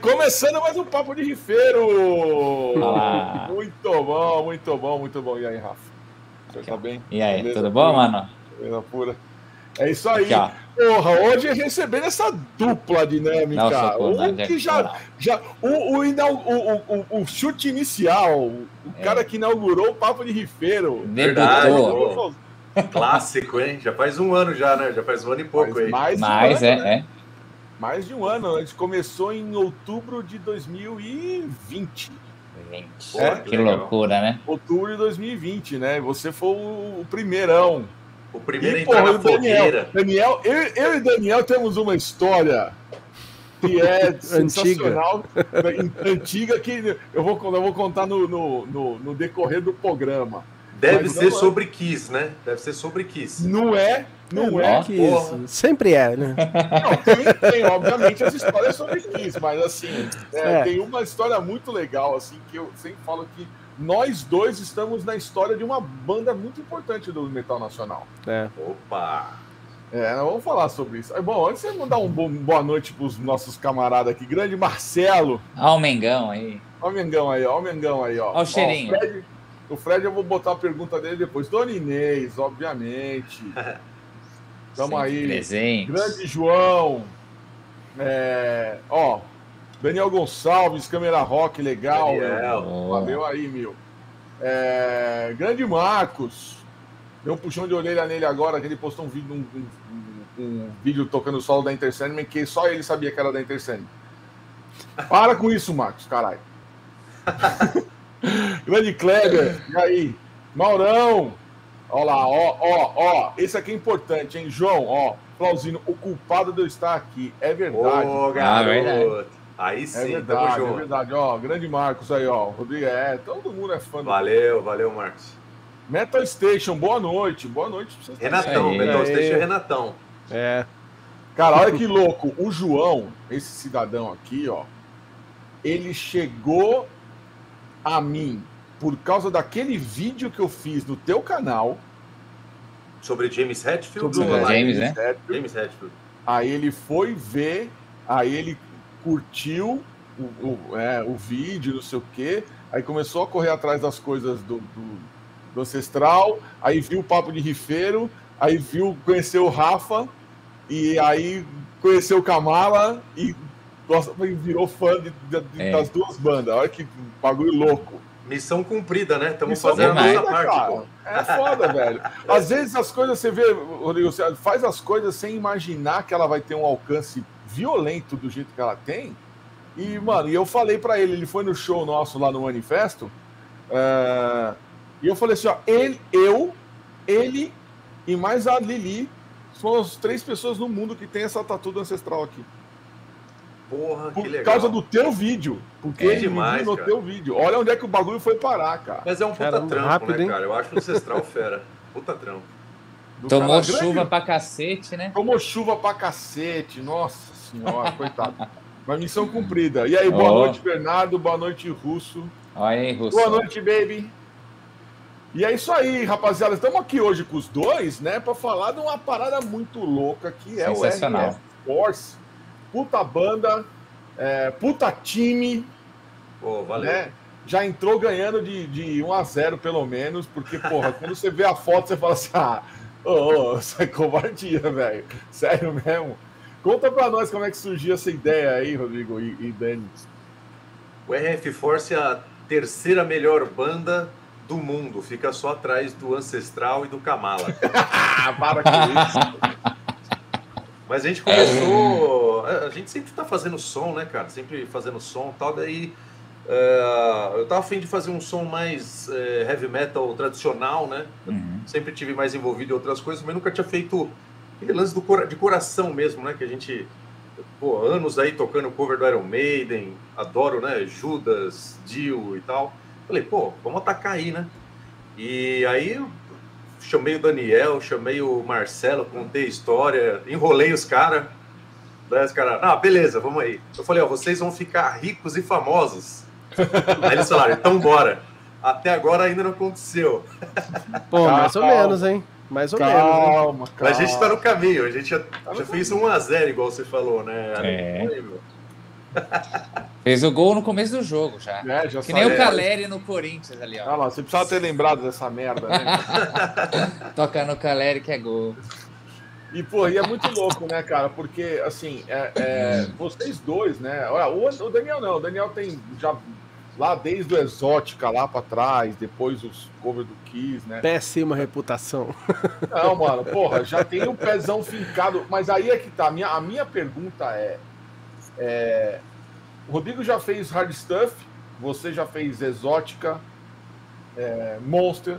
Começando mais um Papo de Rifeiro! Olá. Muito bom, muito bom, muito bom. E aí, Rafa? Você tá bem? E aí, Beleza tudo bom, pura? mano? Beleza pura. É isso aí. Aqui, Porra, hoje recebendo essa dupla dinâmica. Nossa, um que já, já o, o, o, o, o chute inicial, o é. cara que inaugurou o Papo de Rifeiro. Verdade. Clássico, hein? Já faz um ano já, né? Já faz um ano e pouco aí. Mais, mais um é, né? é. Mais de um ano. A gente começou em outubro de 2020. 20. É, que, que loucura, né? Outubro de 2020, né? Você foi o primeirão. O primeiro e, porra, Daniel, Daniel eu, eu, e Daniel temos uma história que é sensacional, antiga, que eu vou, eu vou contar no, no, no, no decorrer do programa. Deve Mas ser é. sobre Kiss, né? Deve ser sobre Kiss. Não é, não é. é Kiss. Sempre é, né? Não, tem, tem, obviamente, as histórias sobre Kiss, mas assim, é, é. tem uma história muito legal, assim, que eu sempre falo que nós dois estamos na história de uma banda muito importante do metal nacional. É. Opa! É, vamos falar sobre isso. Bom, antes de mandar um bom, boa noite para os nossos camaradas aqui, grande Marcelo. Olha o Mengão aí. Olha o Mengão aí, ó. o Mengão aí, ó. Olha o cheirinho. Ó, o, Fred, o, Fred, eu vou botar a pergunta dele depois. Dona Inês, obviamente. Tamo aí. Presente. Grande João. É, ó, Daniel Gonçalves, câmera rock, legal. Valeu aí, meu. É, grande Marcos. Deu um puxão de orelha nele agora, que ele postou um vídeo, um, um, um vídeo tocando o solo da Intercendment, que só ele sabia que era da Intercendment. Para com isso, Marcos, caralho. grande Kleber, e aí? Maurão, Ó lá, ó, ó, ó. Esse aqui é importante, hein, João? Ó, Flauzino, o culpado de eu estar aqui. É verdade. Ô, garoto. Ah, é Aí é sim, é verdade, é verdade. Ó, grande Marcos aí, ó. Rodrigo, é, todo mundo é fã. Valeu, do... valeu, Marcos. Metal Station, boa noite. Boa noite pra vocês. Renatão, aí, Metal Station é Renatão. É. Cara, olha que louco. O João, esse cidadão aqui, ó, ele chegou a mim por causa daquele vídeo que eu fiz no teu canal. Sobre James Hetfield? Sobre James, né? Hetfield. James Hetfield. Aí ele foi ver, aí ele curtiu o, o, é, o vídeo, não sei o quê, aí começou a correr atrás das coisas do, do, do Ancestral, aí viu o Papo de Rifeiro, aí viu, conheceu o Rafa, e aí conheceu o Kamala e nossa, virou fã de, de, é. das duas bandas. Olha que bagulho louco. Missão cumprida, né? Estamos fazendo a nossa parte. É foda, velho. Às vezes as coisas você vê, Rodrigo, você faz as coisas sem imaginar que ela vai ter um alcance violento do jeito que ela tem. E, mano, e eu falei para ele, ele foi no show nosso lá no Manifesto, uh, e eu falei assim, ó, ele, eu, ele e mais a Lili são as três pessoas no mundo que tem essa tatu ancestral aqui. Porra, Por que legal. causa do teu vídeo. Porque é ele demais, no cara. teu vídeo. Olha onde é que o bagulho foi parar, cara. Mas é um puta cara, trampo, rápido, né, hein? cara? Eu acho ancestral fera. Puta trampo. Tomou chuva grande. pra cacete, né? Tomou chuva pra cacete. Nossa senhora, coitado. Uma missão cumprida. E aí, boa oh. noite, Bernardo. Boa noite, Russo. Aí, Russo. Boa noite, baby. E é isso aí, rapaziada. Estamos aqui hoje com os dois, né, para falar de uma parada muito louca que é o RF Force puta banda, é, puta time. Pô, valeu. Né? Já entrou ganhando de, de 1 a 0 pelo menos, porque, porra, quando você vê a foto, você fala assim, ah, ô, oh, isso é covardia, velho. Sério mesmo. Conta pra nós como é que surgiu essa ideia aí, Rodrigo e, e Dani. O RF Force é a terceira melhor banda do mundo, fica só atrás do Ancestral e do Kamala. Para com isso. Mas a gente começou. A gente sempre está fazendo som, né, cara? Sempre fazendo som e tal. Daí uh, eu tava afim de fazer um som mais uh, heavy metal tradicional, né? Uhum. Sempre tive mais envolvido em outras coisas, mas nunca tinha feito aquele lance do cora de coração mesmo, né? Que a gente. Pô, anos aí tocando cover do Iron Maiden, adoro, né? Judas, Dio e tal. Falei, pô, vamos atacar aí, né? E aí chamei o Daniel, chamei o Marcelo, contei a história, enrolei os caras. Daí os caras, ah, beleza, vamos aí. Eu falei, ó, vocês vão ficar ricos e famosos. aí eles falaram, então bora. Até agora ainda não aconteceu. Pô, mais ou menos, hein? Mais ou calma, menos. Hein? Calma, A gente tá no caminho, a gente já, já fez 1x0, igual você falou, né? É. Fez o gol no começo do jogo já. É, já que nem o Caleri no Corinthians ali, ó. Ah lá, você precisava ter lembrado dessa merda, né? Toca no Caleri que é gol. E, pô, e é muito louco, né, cara? Porque, assim, é, é, vocês dois, né? Olha, o, o Daniel não, o Daniel tem já lá desde o Exótica lá para trás, depois os covers do Kiss, né? Péssima reputação. Não, mano, porra, já tem um pezão fincado. Mas aí é que tá. A minha, a minha pergunta é, é. O Rodrigo já fez Hard Stuff, você já fez Exótica, é, Monster,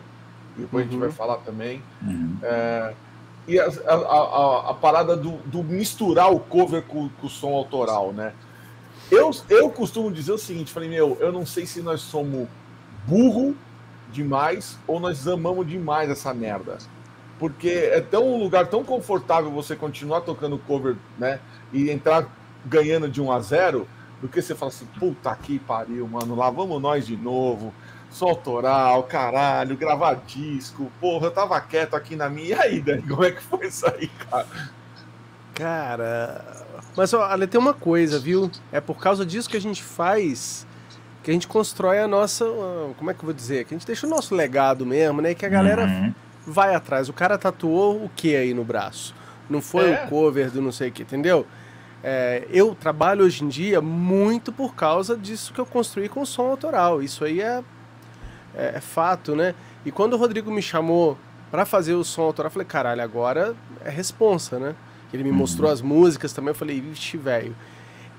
depois uhum. a gente vai uhum. falar também. Uhum. É, e a, a, a, a parada do, do, misturar o cover com, com o som autoral, né? Eu, eu costumo dizer o seguinte, falei, meu, eu não sei se nós somos burro demais ou nós amamos demais essa merda. Porque é tão um lugar tão confortável você continuar tocando cover, né? E entrar ganhando de 1 a 0 do que você fala assim, puta que pariu, mano, lá vamos nós de novo. Só autoral, caralho, gravar disco. Porra, eu tava quieto aqui na minha. E aí, Dani, como é que foi isso aí, cara? Cara, mas olha, tem uma coisa, viu? É por causa disso que a gente faz que a gente constrói a nossa. Como é que eu vou dizer? Que a gente deixa o nosso legado mesmo, né? Que a galera uhum. vai atrás. O cara tatuou o que aí no braço? Não foi é. o cover do não sei o que, entendeu? É, eu trabalho hoje em dia muito por causa disso que eu construí com som autoral. Isso aí é, é, é fato, né? E quando o Rodrigo me chamou para fazer o som autoral, eu falei, caralho, agora é responsa, né? Ele me uhum. mostrou as músicas também, eu falei, vixe, velho.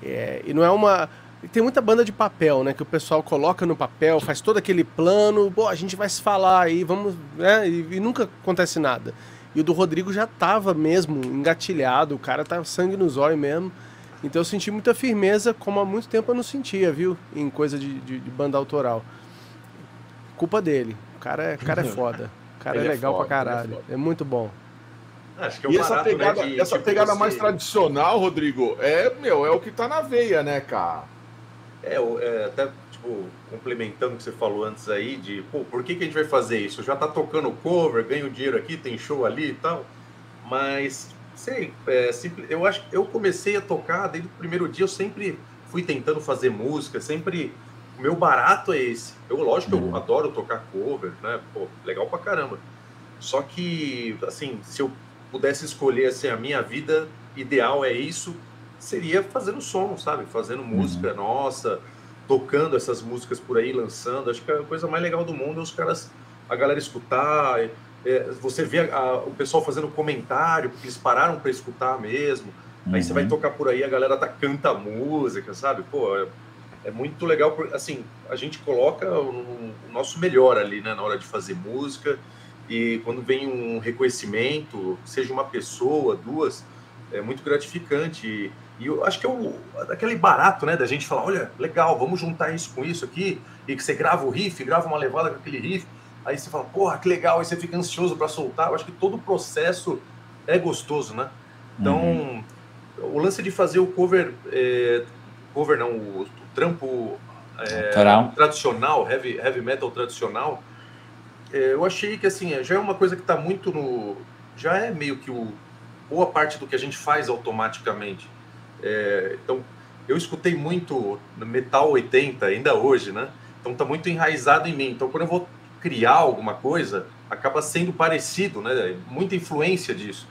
É, e não é uma. Tem muita banda de papel, né? Que o pessoal coloca no papel, faz todo aquele plano, pô, a gente vai se falar aí, vamos. Né? E, e nunca acontece nada. E o do Rodrigo já tava mesmo engatilhado, o cara tava tá sangue nos olhos mesmo. Então eu senti muita firmeza, como há muito tempo eu não sentia, viu? Em coisa de, de, de banda autoral. Culpa dele. O cara é, o cara é foda. O cara é, é legal foda, pra é caralho. É, é muito bom. Acho que é e essa pegada, né, de, essa tipo, pegada você... mais tradicional, Rodrigo, é, meu, é o que tá na veia, né, cara? É, é, até, tipo, complementando o que você falou antes aí, de, pô, por que, que a gente vai fazer isso? Já tá tocando cover, ganho dinheiro aqui, tem show ali e tal, mas, sei, é, simples, eu acho que eu comecei a tocar, desde o primeiro dia eu sempre fui tentando fazer música, sempre, o meu barato é esse. Eu, lógico que eu adoro tocar cover, né, pô, legal pra caramba. Só que, assim, se eu pudesse escolher assim, a minha vida ideal é isso, seria fazendo som, sabe? Fazendo uhum. música uhum. nossa, tocando essas músicas por aí, lançando. Acho que a coisa mais legal do mundo é os caras, a galera escutar. É, é você vê a, a, o pessoal fazendo comentário, porque eles pararam para escutar mesmo. Aí você vai uhum. tocar por aí, a galera tá, canta música, sabe? Pô, é, é muito legal. Assim, a gente coloca o, o nosso melhor ali, né, na hora de fazer música e quando vem um reconhecimento, seja uma pessoa, duas, é muito gratificante. E eu acho que é o, aquele barato, né, da gente falar, olha, legal, vamos juntar isso com isso aqui, e que você grava o riff, grava uma levada com aquele riff, aí você fala, porra, que legal, aí você fica ansioso para soltar. Eu acho que todo o processo é gostoso, né? Então, uhum. o lance de fazer o cover, é, cover não, o, o trampo é, tradicional, heavy, heavy metal tradicional, é, eu achei que assim já é uma coisa que está muito no já é meio que o boa parte do que a gente faz automaticamente é, então eu escutei muito metal 80 ainda hoje né? Então está muito enraizado em mim. Então quando eu vou criar alguma coisa acaba sendo parecido né? Muita influência disso.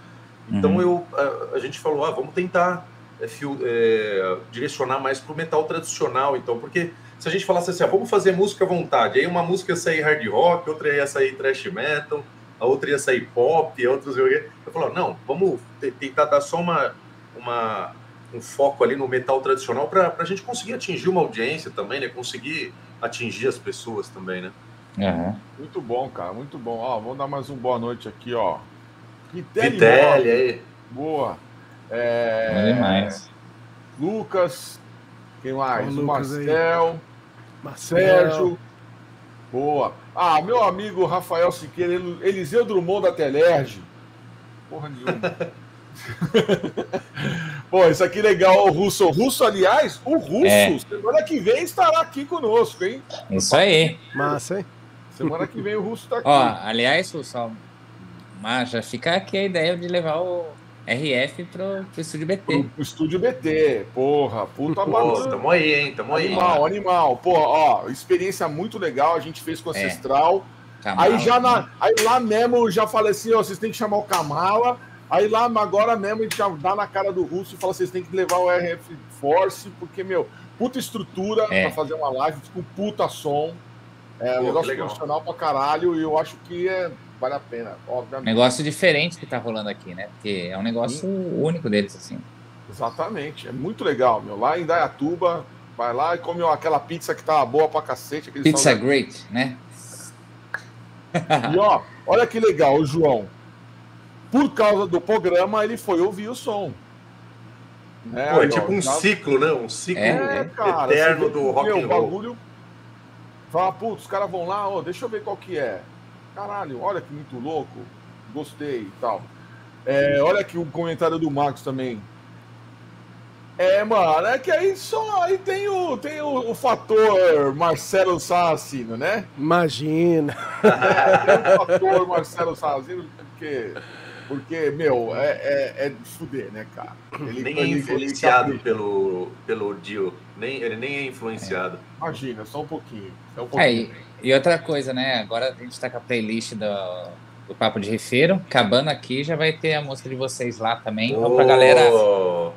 Então uhum. eu a, a, gente falou ah, vamos tentar é, fio, é, direcionar mais para o metal tradicional então. Porque se a gente falasse assim, ah, vamos fazer música à vontade, aí uma música ia sair hard rock, outra ia sair thrash metal, a outra ia sair pop, a outra eu falo, não, vamos tentar dar só uma, uma um foco ali no metal tradicional para a gente conseguir atingir uma audiência também, né? Conseguir atingir as pessoas também, né? Uhum. Muito bom, cara, muito bom. Ó, vamos dar mais um boa noite aqui, ó. Vitelli, aí. Boa. É... demais. Lucas, quem mais? O Marcel. Marcel. Sérgio. Boa. Ah, meu amigo Rafael Siqueira, Eliseu Drummond da Telerge. Porra nenhuma. Pô, isso aqui é legal, o Russo. O Russo, aliás, o Russo, é. semana que vem estará aqui conosco, hein? Isso aí. Massa, hein? Semana que vem o Russo está aqui. Ó, aliás, Russo, mas já fica aqui a ideia de levar o, RF pro, pro Estúdio BT. Pro, pro Estúdio BT, porra, puta Pô, bagulho. tamo aí, hein? Tamo aí. Animal, animal. Pô, ó, experiência muito legal, a gente fez com o É. Ancestral. Kamala, Aí já né? na, aí lá mesmo eu já falei assim, ó, vocês têm que chamar o Kamala. Aí lá agora mesmo a gente já dá na cara do russo e fala, vocês têm que levar o RF Force, porque, meu, puta estrutura É. pra fazer uma live com puta som. É um negócio legal. profissional pra caralho e eu acho que é, vale a pena, obviamente. Negócio diferente que tá rolando aqui, né? Porque é um negócio único deles, assim. Exatamente, é muito legal, meu. Lá em Dayatuba, vai lá e come aquela pizza que tá boa pra cacete. Pizza salgado. Great, né? E ó, olha que legal, o João. Por causa do programa, ele foi ouvir o som. Né, Pô, é tipo um já- ciclo, né? Um ciclo É, cara, eterno do rock meu, and roll. bagulho. Fala, putz, os caras vão lá, ó, deixa eu ver qual que é. Caralho, olha que muito louco. Gostei e tal. É, olha aqui o comentário do Marcos também. É, mano, é que aí só aí tem o, tem o, o fator Marcelo Sassino, né? Imagina. É, tem o fator Marcelo Sassino, porque, porque meu, é, é, é de fuder, né, cara? Ele, Nem ele- é ele influenciado capricha. pelo, pelo Dio. Nem, ele nem é influenciado. Imagina, só um pouquinho. Só um É, pouquinho. e, e outra coisa, né? Agora a gente tá com a playlist do, do Papo de Rifeiro. Acabando aqui, já vai ter a música de vocês lá também. Então, pra galera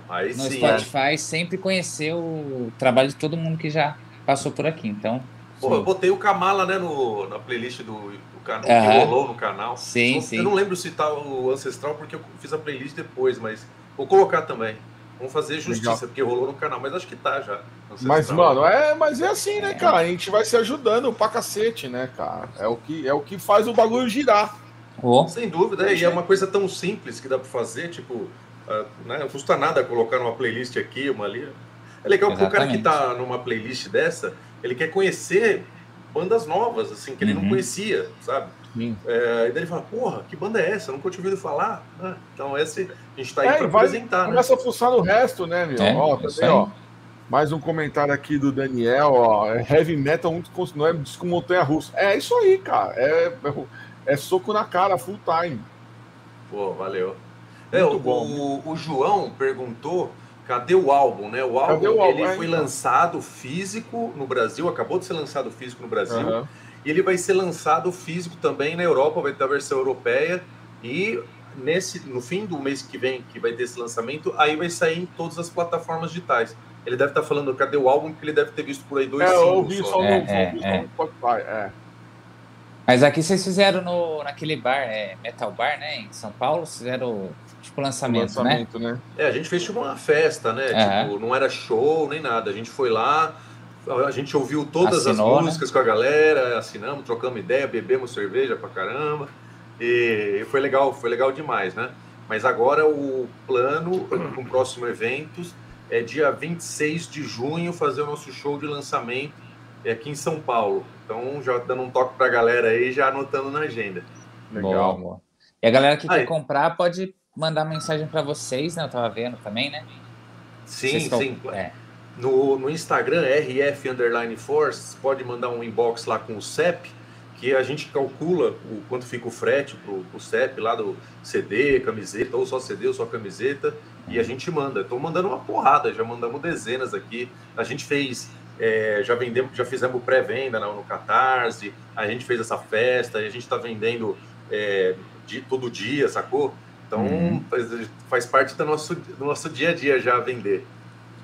Aí no sim. né? Spotify sempre conhecer o trabalho de todo mundo que já passou por aqui. Então, Pô, eu botei o Kamala, né, no, na playlist do, do canal, que rolou no canal. sim, eu, sim. eu não lembro se tá o Ancestral, porque eu fiz a playlist depois, mas vou colocar também. Vamos fazer justiça, Legal. porque rolou no canal, mas acho que tá já. Ancestral. Mas, mano, é, mas é assim, né, É. cara? A gente vai se ajudando pra cacete, né, cara? É o que, é o que faz o bagulho girar. Ô, Sem dúvida, é, e é uma coisa tão simples que dá pra fazer, tipo, ah, né, não custa nada colocar numa playlist aqui, uma ali. É legal porque o cara que tá numa playlist dessa, ele quer conhecer bandas novas, assim, que ele não Uhum. conhecia, sabe? É, e daí ele fala, porra, que banda é essa? Eu nunca tinha ouvido falar. né? Então esse, a gente tá aí É, pra vai- apresentar, né? Começa a fuçar no resto, né, meu? É, ó, também, aí. ó. Mais um comentário aqui do Daniel, ó. É heavy metal muito não é disco montanha russa. É isso aí, cara. É, é, é soco na cara, full time. Pô, valeu. É, o, bom. o, o João perguntou cadê o álbum, né? O álbum, o álbum? ele É, foi então. lançado físico no Brasil, acabou de ser lançado físico no Brasil. Aham. E ele vai ser lançado físico também na Europa, vai ter a versão europeia. E nesse, no fim do mês que vem, que vai ter esse lançamento, aí vai sair em todas as plataformas digitais. Ele deve estar falando cadê o álbum, porque ele deve ter visto por aí dois É, eu singles ouvi só. só no, É, ouvi é, só é. no Spotify. É. Mas aqui vocês fizeram no, naquele bar, é, Metal Bar, né? Em São Paulo, fizeram tipo lançamento, né? lançamento, né? É, a gente fez tipo uma festa, né? Aham. Tipo, não era show nem nada. A gente foi lá, a gente ouviu todas Assinou, as né? músicas com a galera, assinamos, trocamos ideia, bebemos cerveja pra caramba. E foi legal, foi legal demais, né? Mas agora o plano com o próximo evento é dia 26 de junho fazer o nosso show de lançamento aqui em São Paulo. Então já dando um toque pra galera aí, já anotando na agenda. Legal. Boa. E a galera que Aí. quer comprar pode mandar mensagem pra vocês, né? Eu tava vendo também, né? Sim, Vocês tão- sim. É. No, no Instagram, RF Underline Force, pode mandar um inbox lá com o CEP, que a gente calcula o quanto fica o frete pro, pro CEP lá do CD, camiseta, ou só CD ou só camiseta, e a gente manda. Estou mandando uma porrada, já mandamos dezenas aqui. A gente fez, é, já vendemos, já fizemos pré-venda no, no Catarse, a gente fez essa festa, e a gente está vendendo é, de, todo dia, sacou? Então Uhum. faz, faz parte do nosso, do nosso dia a dia já vender.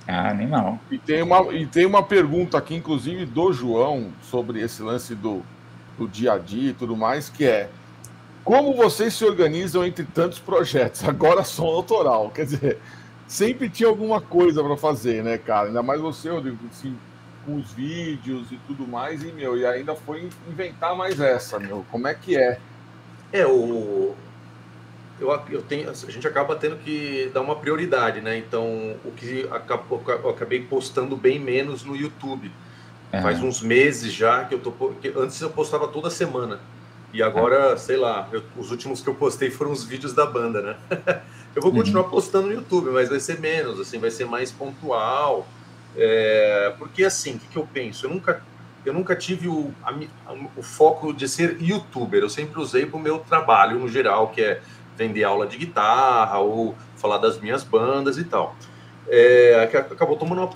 Ah, animal. E tem, uma, e tem uma pergunta aqui, inclusive, do João, sobre esse lance do, do dia a dia e tudo mais, que é como vocês se organizam entre tantos projetos? Agora som autoral. Quer dizer, sempre tinha alguma coisa para fazer, né, cara? Ainda mais você, Rodrigo, assim, com os vídeos e tudo mais, e, meu, e ainda foi inventar mais essa, meu. Como é que é? É, o. Eu, eu tenho, a gente acaba tendo que dar uma prioridade, né? Então, o que acabou, eu acabei postando bem menos no YouTube. Faz Aham. uns meses já que eu tô. que antes eu postava toda semana. E agora, sei lá, eu- os últimos que eu postei foram os vídeos da banda, né? eu vou continuar postando no YouTube, mas vai ser menos, assim, vai ser mais pontual. É, porque assim, o que, que eu penso? Eu nunca, eu nunca tive o, a- o foco de ser youtuber. Eu sempre usei para o meu trabalho no geral, que é vender aula de guitarra ou falar das minhas bandas e tal. É, acabou tomando uma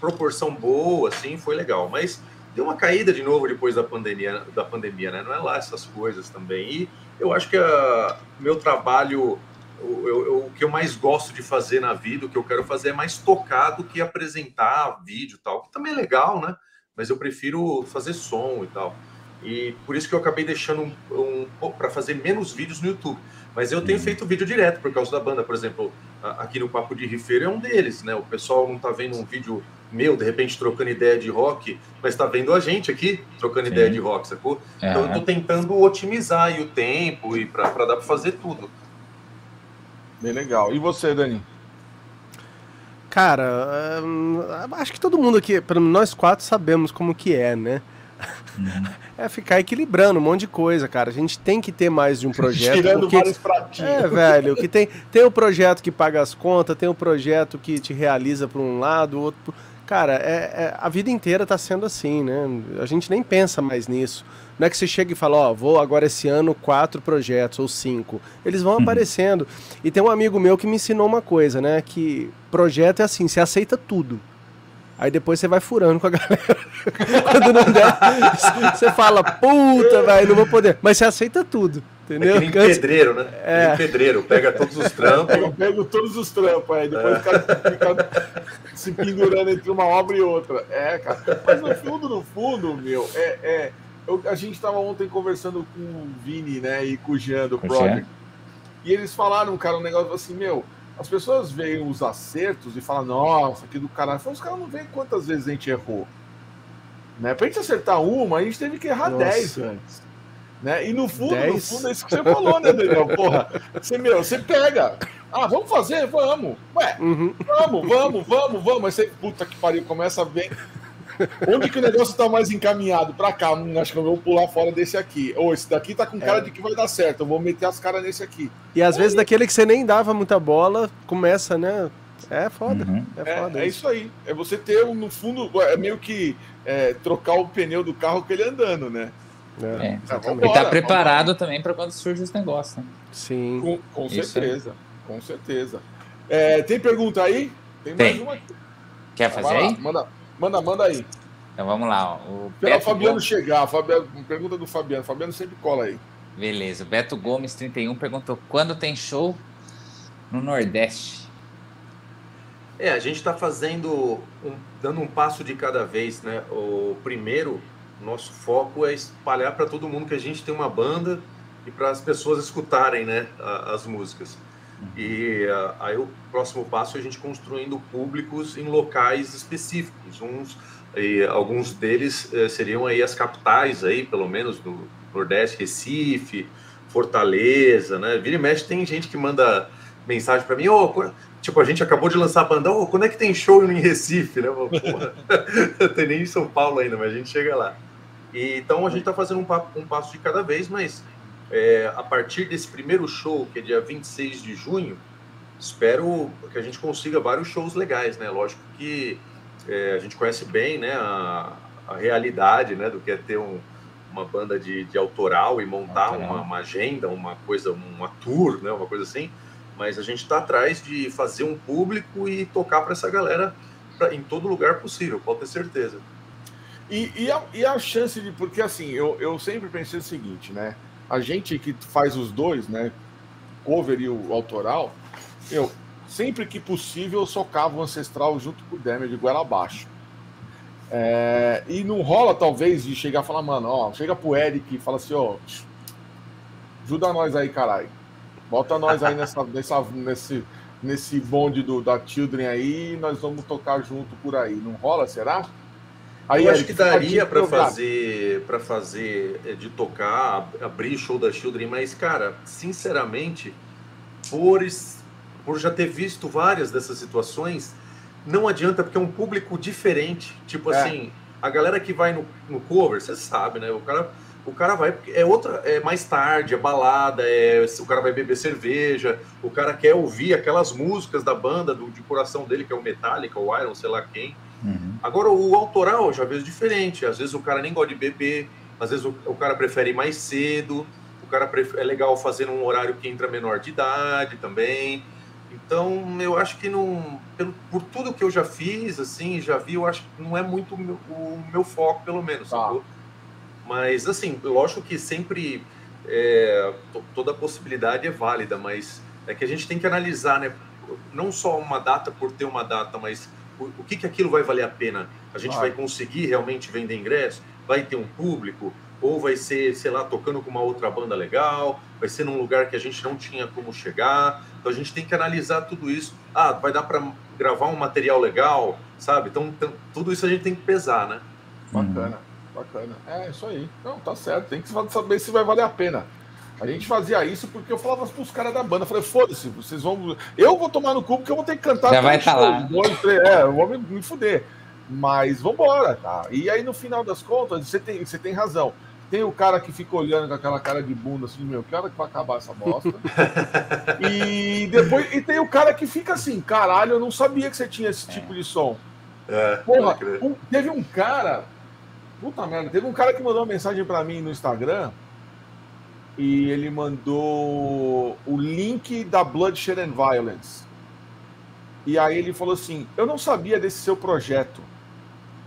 proporção boa, assim, foi legal. Mas deu uma caída de novo depois da pandemia, da pandemia, né? Não é lá essas coisas também. E eu acho que o meu trabalho, o, eu, o que eu mais gosto de fazer na vida, o que eu quero fazer é mais tocar do que apresentar vídeo e tal, que também é legal, né? Mas eu prefiro fazer som e tal. E por isso que eu acabei deixando um, um para fazer menos vídeos no YouTube. Mas eu tenho uhum. feito vídeo direto por causa da banda. Por exemplo, aqui no Papo de Rifeiro é um deles, né? O pessoal não tá vendo um vídeo meu, de repente, trocando ideia de rock, mas tá vendo a gente aqui trocando Sim. ideia de rock, sacou? É. Então eu tô tentando otimizar aí o tempo e para dar para fazer tudo. Bem legal. E você, Dani? Cara, hum, acho que todo mundo aqui, nós quatro, sabemos como que é, né? Uhum. É ficar equilibrando um monte de coisa, cara. A gente tem que ter mais de um projeto. Tirando porque... vários pratinhos. É, velho. Que tem, tem o projeto que paga as contas, tem o projeto que te realiza para um lado, o outro. Cara, é, é, a vida inteira tá sendo assim, né? A gente nem pensa mais nisso. Não é que você chega e fala, ó, oh, vou agora esse ano quatro projetos ou cinco. Eles vão uhum. aparecendo. E tem um amigo meu que me ensinou uma coisa, né? Que projeto é assim, você aceita tudo. Aí depois você vai furando com a galera. Quando não der, você fala, puta, velho, não vou poder. Mas você aceita tudo. Entendeu? É que nem pedreiro, né? É. Nem pedreiro, pega todos os trampos. Eu pego todos os trampos, aí depois é. fica, fica, se pendurando entre uma obra e outra. É, cara. Mas no fundo, no fundo, meu, é. é eu, a gente estava ontem conversando com o Vini, né, e com o Jean do Project. E eles falaram, cara, um negócio assim, meu, as pessoas veem os acertos e falam, nossa, que do caralho. Os caras não veem quantas vezes a gente errou. Né? Pra gente acertar uma, a gente teve que errar nossa. 10 antes. Né? E no fundo, no fundo, é isso que você falou, né, Daniel? Porra, você, meu, você pega. Ah, vamos fazer? Vamos. Ué, uhum. vamos, vamos, vamos, vamos. Aí você, puta que pariu, começa a ver Onde que o negócio está mais encaminhado? Para cá, hum, acho que eu vou pular fora desse aqui. Ou esse daqui tá com cara é. de que vai dar certo, eu vou meter as caras nesse aqui. E às vezes daquele que você nem dava muita bola, começa, né? É foda. Uhum. É, foda é, é, isso aí. É você ter, no fundo, é meio que é, trocar o pneu do carro que ele andando, né? É, é tá, e tá preparado vambora. também para quando surge os negócios. Né? Sim. Com, com certeza. Com certeza. É, tem pergunta aí? Tem, tem. mais uma aqui. Quer fazer aí? Manda. Manda, manda aí. Então vamos lá. O Esperar o Fabiano Gomes... chegar. Fabiano, pergunta do Fabiano. Fabiano sempre cola aí. Beleza. O Beto Gomes, 31, perguntou: quando tem show no Nordeste? É, a gente está fazendo, um, dando um passo de cada vez, né? O primeiro, nosso foco é espalhar para todo mundo que a gente tem uma banda e para as pessoas escutarem, né, as músicas. E uh, aí o próximo passo é a gente construindo públicos em locais específicos. Uns, e alguns deles uh, seriam aí as capitais aí, pelo menos do Nordeste, Recife, Fortaleza, né? Vira e mexe tem gente que manda mensagem para mim, oh, tipo, a gente acabou de lançar a banda, oh, quando é que tem show em Recife, né? Tem nem em São Paulo ainda, mas a gente chega lá. E, então a gente está fazendo um, um passo de cada vez, mas é, a partir desse primeiro show, que é dia 26 de junho, espero que a gente consiga vários shows legais, né? Lógico que é, a gente conhece bem né, a, a, realidade né, do que é ter um, uma banda de, de autoral e montar uma, uma, agenda, uma coisa, uma tour, né, uma coisa assim, mas a gente está atrás de fazer um público e tocar para essa galera pra, em todo lugar possível, pode ter certeza. E, e, a, e a chance de. Porque assim, eu, eu sempre pensei o seguinte, né? A gente que faz os dois, né? Cover e o autoral, eu sempre que possível eu socava o ancestral junto com o de goela abaixo. É, e não rola, talvez, de chegar e falar, mano, ó, chega pro Eric e fala assim, ó, ajuda nós aí, caralho. Bota nós aí nessa, nessa, nesse, nesse bonde do, da Children aí nós vamos tocar junto por aí. Não rola, será? Aí, eu acho que daria para fazer para fazer é, de tocar, abrir show da Children, mas cara, sinceramente, por por já ter visto várias dessas situações, não adianta porque é um público diferente. Tipo é. assim, a galera que vai no, no cover, você sabe, né? O cara o cara vai é outra é mais tarde, é balada, é o cara vai beber cerveja, o cara quer ouvir aquelas músicas da banda do de coração dele que é o Metallica, o Iron, sei lá quem. Uhum. Agora, o autoral eu já vejo diferente. Às vezes o cara nem gosta de beber, às vezes o, o cara prefere ir mais cedo, o cara é legal fazer num horário que entra menor de idade também. Então, eu acho que não, pelo, por tudo que eu já fiz, assim, já vi, eu acho que não é muito o meu, o meu foco, pelo menos. Tá. Mas, assim, lógico que sempre é, toda possibilidade é válida, mas é que a gente tem que analisar, né? Não só uma data por ter uma data, mas o, o que, que aquilo vai valer a pena? A gente vai conseguir realmente vender ingresso? Vai ter um público? Ou vai ser, sei lá, tocando com uma outra banda legal? Vai ser num lugar que a gente não tinha como chegar? Então a gente tem que analisar tudo isso. Ah, vai dar para gravar um material legal, sabe? Então, então, tudo isso a gente tem que pesar, né? Bacana, bacana. É isso aí. Não, tá certo. Tem que saber se vai valer a pena. A gente fazia isso porque eu falava pros caras da banda, eu falei, foda-se, vocês vão. Eu vou tomar no cu porque eu vou ter que cantar. Já vai estar tá lá. Dois, três, é, eu vou me, me fuder. Mas vambora, tá? E aí, no final das contas, você tem, você tem razão. Tem o cara que fica olhando com aquela cara de bunda assim, meu, que hora que vai acabar essa bosta? e depois e tem o cara que fica assim, caralho, eu não sabia que você tinha esse tipo de som. É, Porra, um, teve um cara, puta merda, teve um cara que mandou uma mensagem para mim no Instagram e ele mandou o link da Bloodshed and Violence. E aí ele falou assim: Eu não sabia desse seu projeto.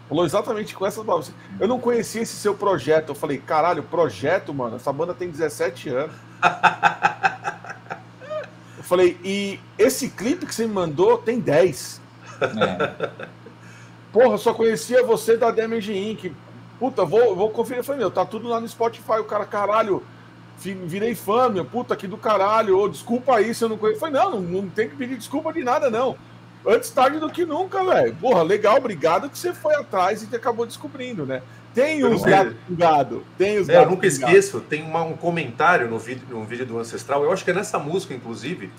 Falou exatamente com essas palavras. Eu não conhecia esse seu projeto. Eu falei: Caralho, projeto, mano. Essa banda tem 17 anos. Eu falei: E esse clipe que você me mandou tem 10. É. Porra, só conhecia você da Damage Inc. Puta, vou, vou conferir. Eu falei: Meu, tá tudo lá no Spotify. O cara, caralho virei fã, meu, puta que do caralho, ou desculpa aí se eu não conheço. Falei, não, não, não tem que pedir desculpa de nada, não. Antes tarde do que nunca, velho. Porra, legal, obrigado que você foi atrás e acabou descobrindo, né? Tem os gatos pingados. Tem os é, Eu nunca esqueço, tem uma, um comentário no vídeo, no vídeo do Ancestral, eu acho que é nessa música, inclusive,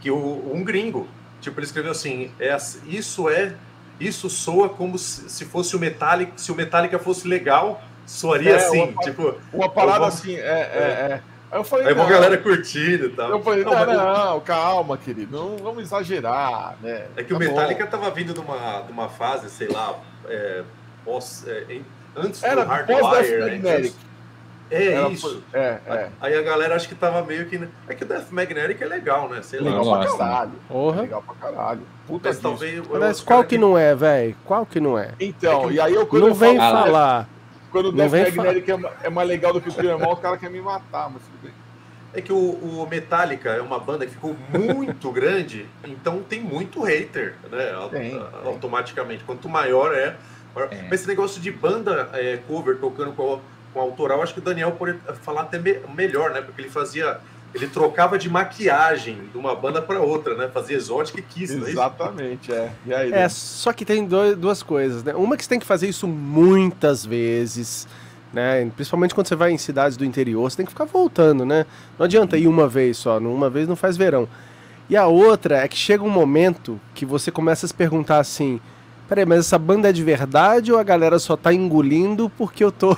que o, um gringo, tipo, ele escreveu assim: é, isso é. Isso soa como se fosse o Metallica, se o Metallica fosse legal, soaria é, assim, uma, tipo. Uma parada assim, é, é, é. Aí eu falei, Aí uma galera curtindo e tal. Eu falei, não, não, não, calma, querido, não vamos exagerar, né? É que tá o Metallica bom. tava vindo de uma, de uma fase, sei lá, é, pós, é, antes Era do Hardwire, né? É Era, isso. É, é. Aí a galera acho que tava meio que. É que o Death Magnetic é legal, né? Sei legal lá. pra caralho. Porra. Legal pra caralho. Puta Mas talvez. Mas qual que não é, velho? Qual que não é? Então, é que... e aí eu quando Não eu vem falo, falar. Quando o Death Magnetic é, é mais legal do que o Primal, o cara quer me matar, mas tudo bem. É que o, o, Metallica é uma banda que ficou muito grande, então tem muito hater, né? Tem, automaticamente. Quanto maior é. Maior... é. Mas esse negócio de banda é, cover tocando com, com autoral, acho que o Daniel pode falar até me, melhor, né? Porque ele fazia ele trocava de maquiagem de uma banda para outra, né? Fazia exótica e kiss, é Exatamente, é. E aí, é, só que tem dois, duas coisas, né? Uma que você tem que fazer isso muitas vezes, né? Principalmente quando você vai em cidades do interior, você tem que ficar voltando, né? Não adianta ir uma vez só, uma vez não faz verão. E a outra é que chega um momento que você começa a se perguntar assim: peraí, mas essa banda é de verdade ou a galera só tá engolindo porque eu tô.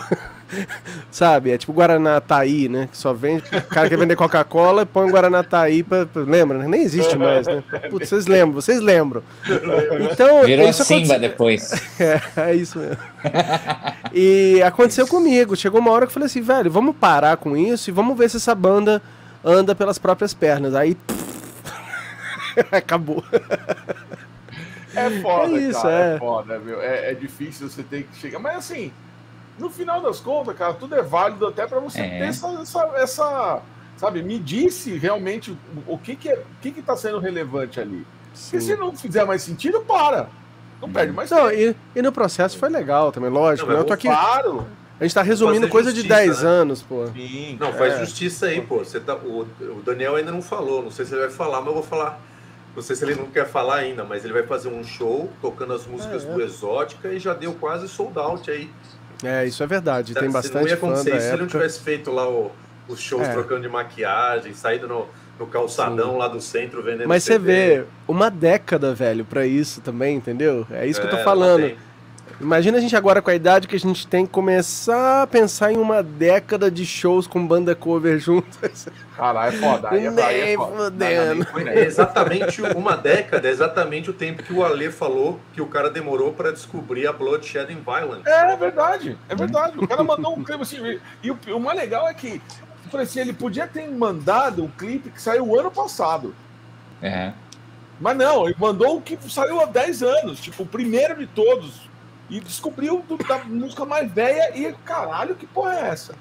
Sabe? É tipo Guaraná Taí, né? Que só vende. O cara quer vender Coca-Cola e põe Guaraná Taí pra. Lembra? Né? Nem existe mais, né? Putz, vocês lembram, vocês lembram. Então. Virou isso Simba depois. É, é isso mesmo. E aconteceu comigo. Chegou uma hora que eu falei assim, velho, vamos parar com isso e vamos ver se essa banda anda pelas próprias pernas. Aí. Acabou. É foda, é isso, cara. É. é foda, meu. É, é difícil você ter que chegar. Mas assim no final das contas, cara, tudo é válido até para você é. ter essa, essa, essa, sabe, me disse realmente o que que é, o que que tá sendo relevante ali. Sim. se não fizer mais sentido, para. Não perde mais não, tempo. E, e no processo foi legal também, lógico. Não, né? Eu tô aqui. Claro. A gente tá resumindo coisa justiça, de 10 né? anos, pô. Sim, não, faz é. justiça aí, pô. Você tá, o, o Daniel ainda não falou, não sei se ele vai falar, mas eu vou falar. Não sei se ele não quer falar ainda, mas ele vai fazer um show tocando as músicas é, é. do Exótica e já deu quase sold out aí. É, isso é verdade. Tem bastante. Não ia acontecer se ele não tivesse feito lá o, os shows é. trocando de maquiagem, saído no, no calçadão Sim. lá do centro vendendo. Mas CD. você vê, uma década, velho, para isso também, entendeu? É isso é, que eu tô é, falando. Imagina a gente agora com a idade que a gente tem começar a pensar em uma década de shows com banda cover juntas. Caralho, é foda. Aí é, nem aí é foda. É exatamente uma década, é exatamente o tempo que o Ale falou que o cara demorou para descobrir a Bloodshed and Violence. É, é verdade, é verdade. O cara mandou um clipe assim. E o, o mais legal é que falei assim, ele podia ter mandado um clipe que saiu ano passado. É. Mas não, ele mandou o que saiu há 10 anos, tipo, o primeiro de todos. E descobriu do, da música mais velha e, caralho, que porra é essa?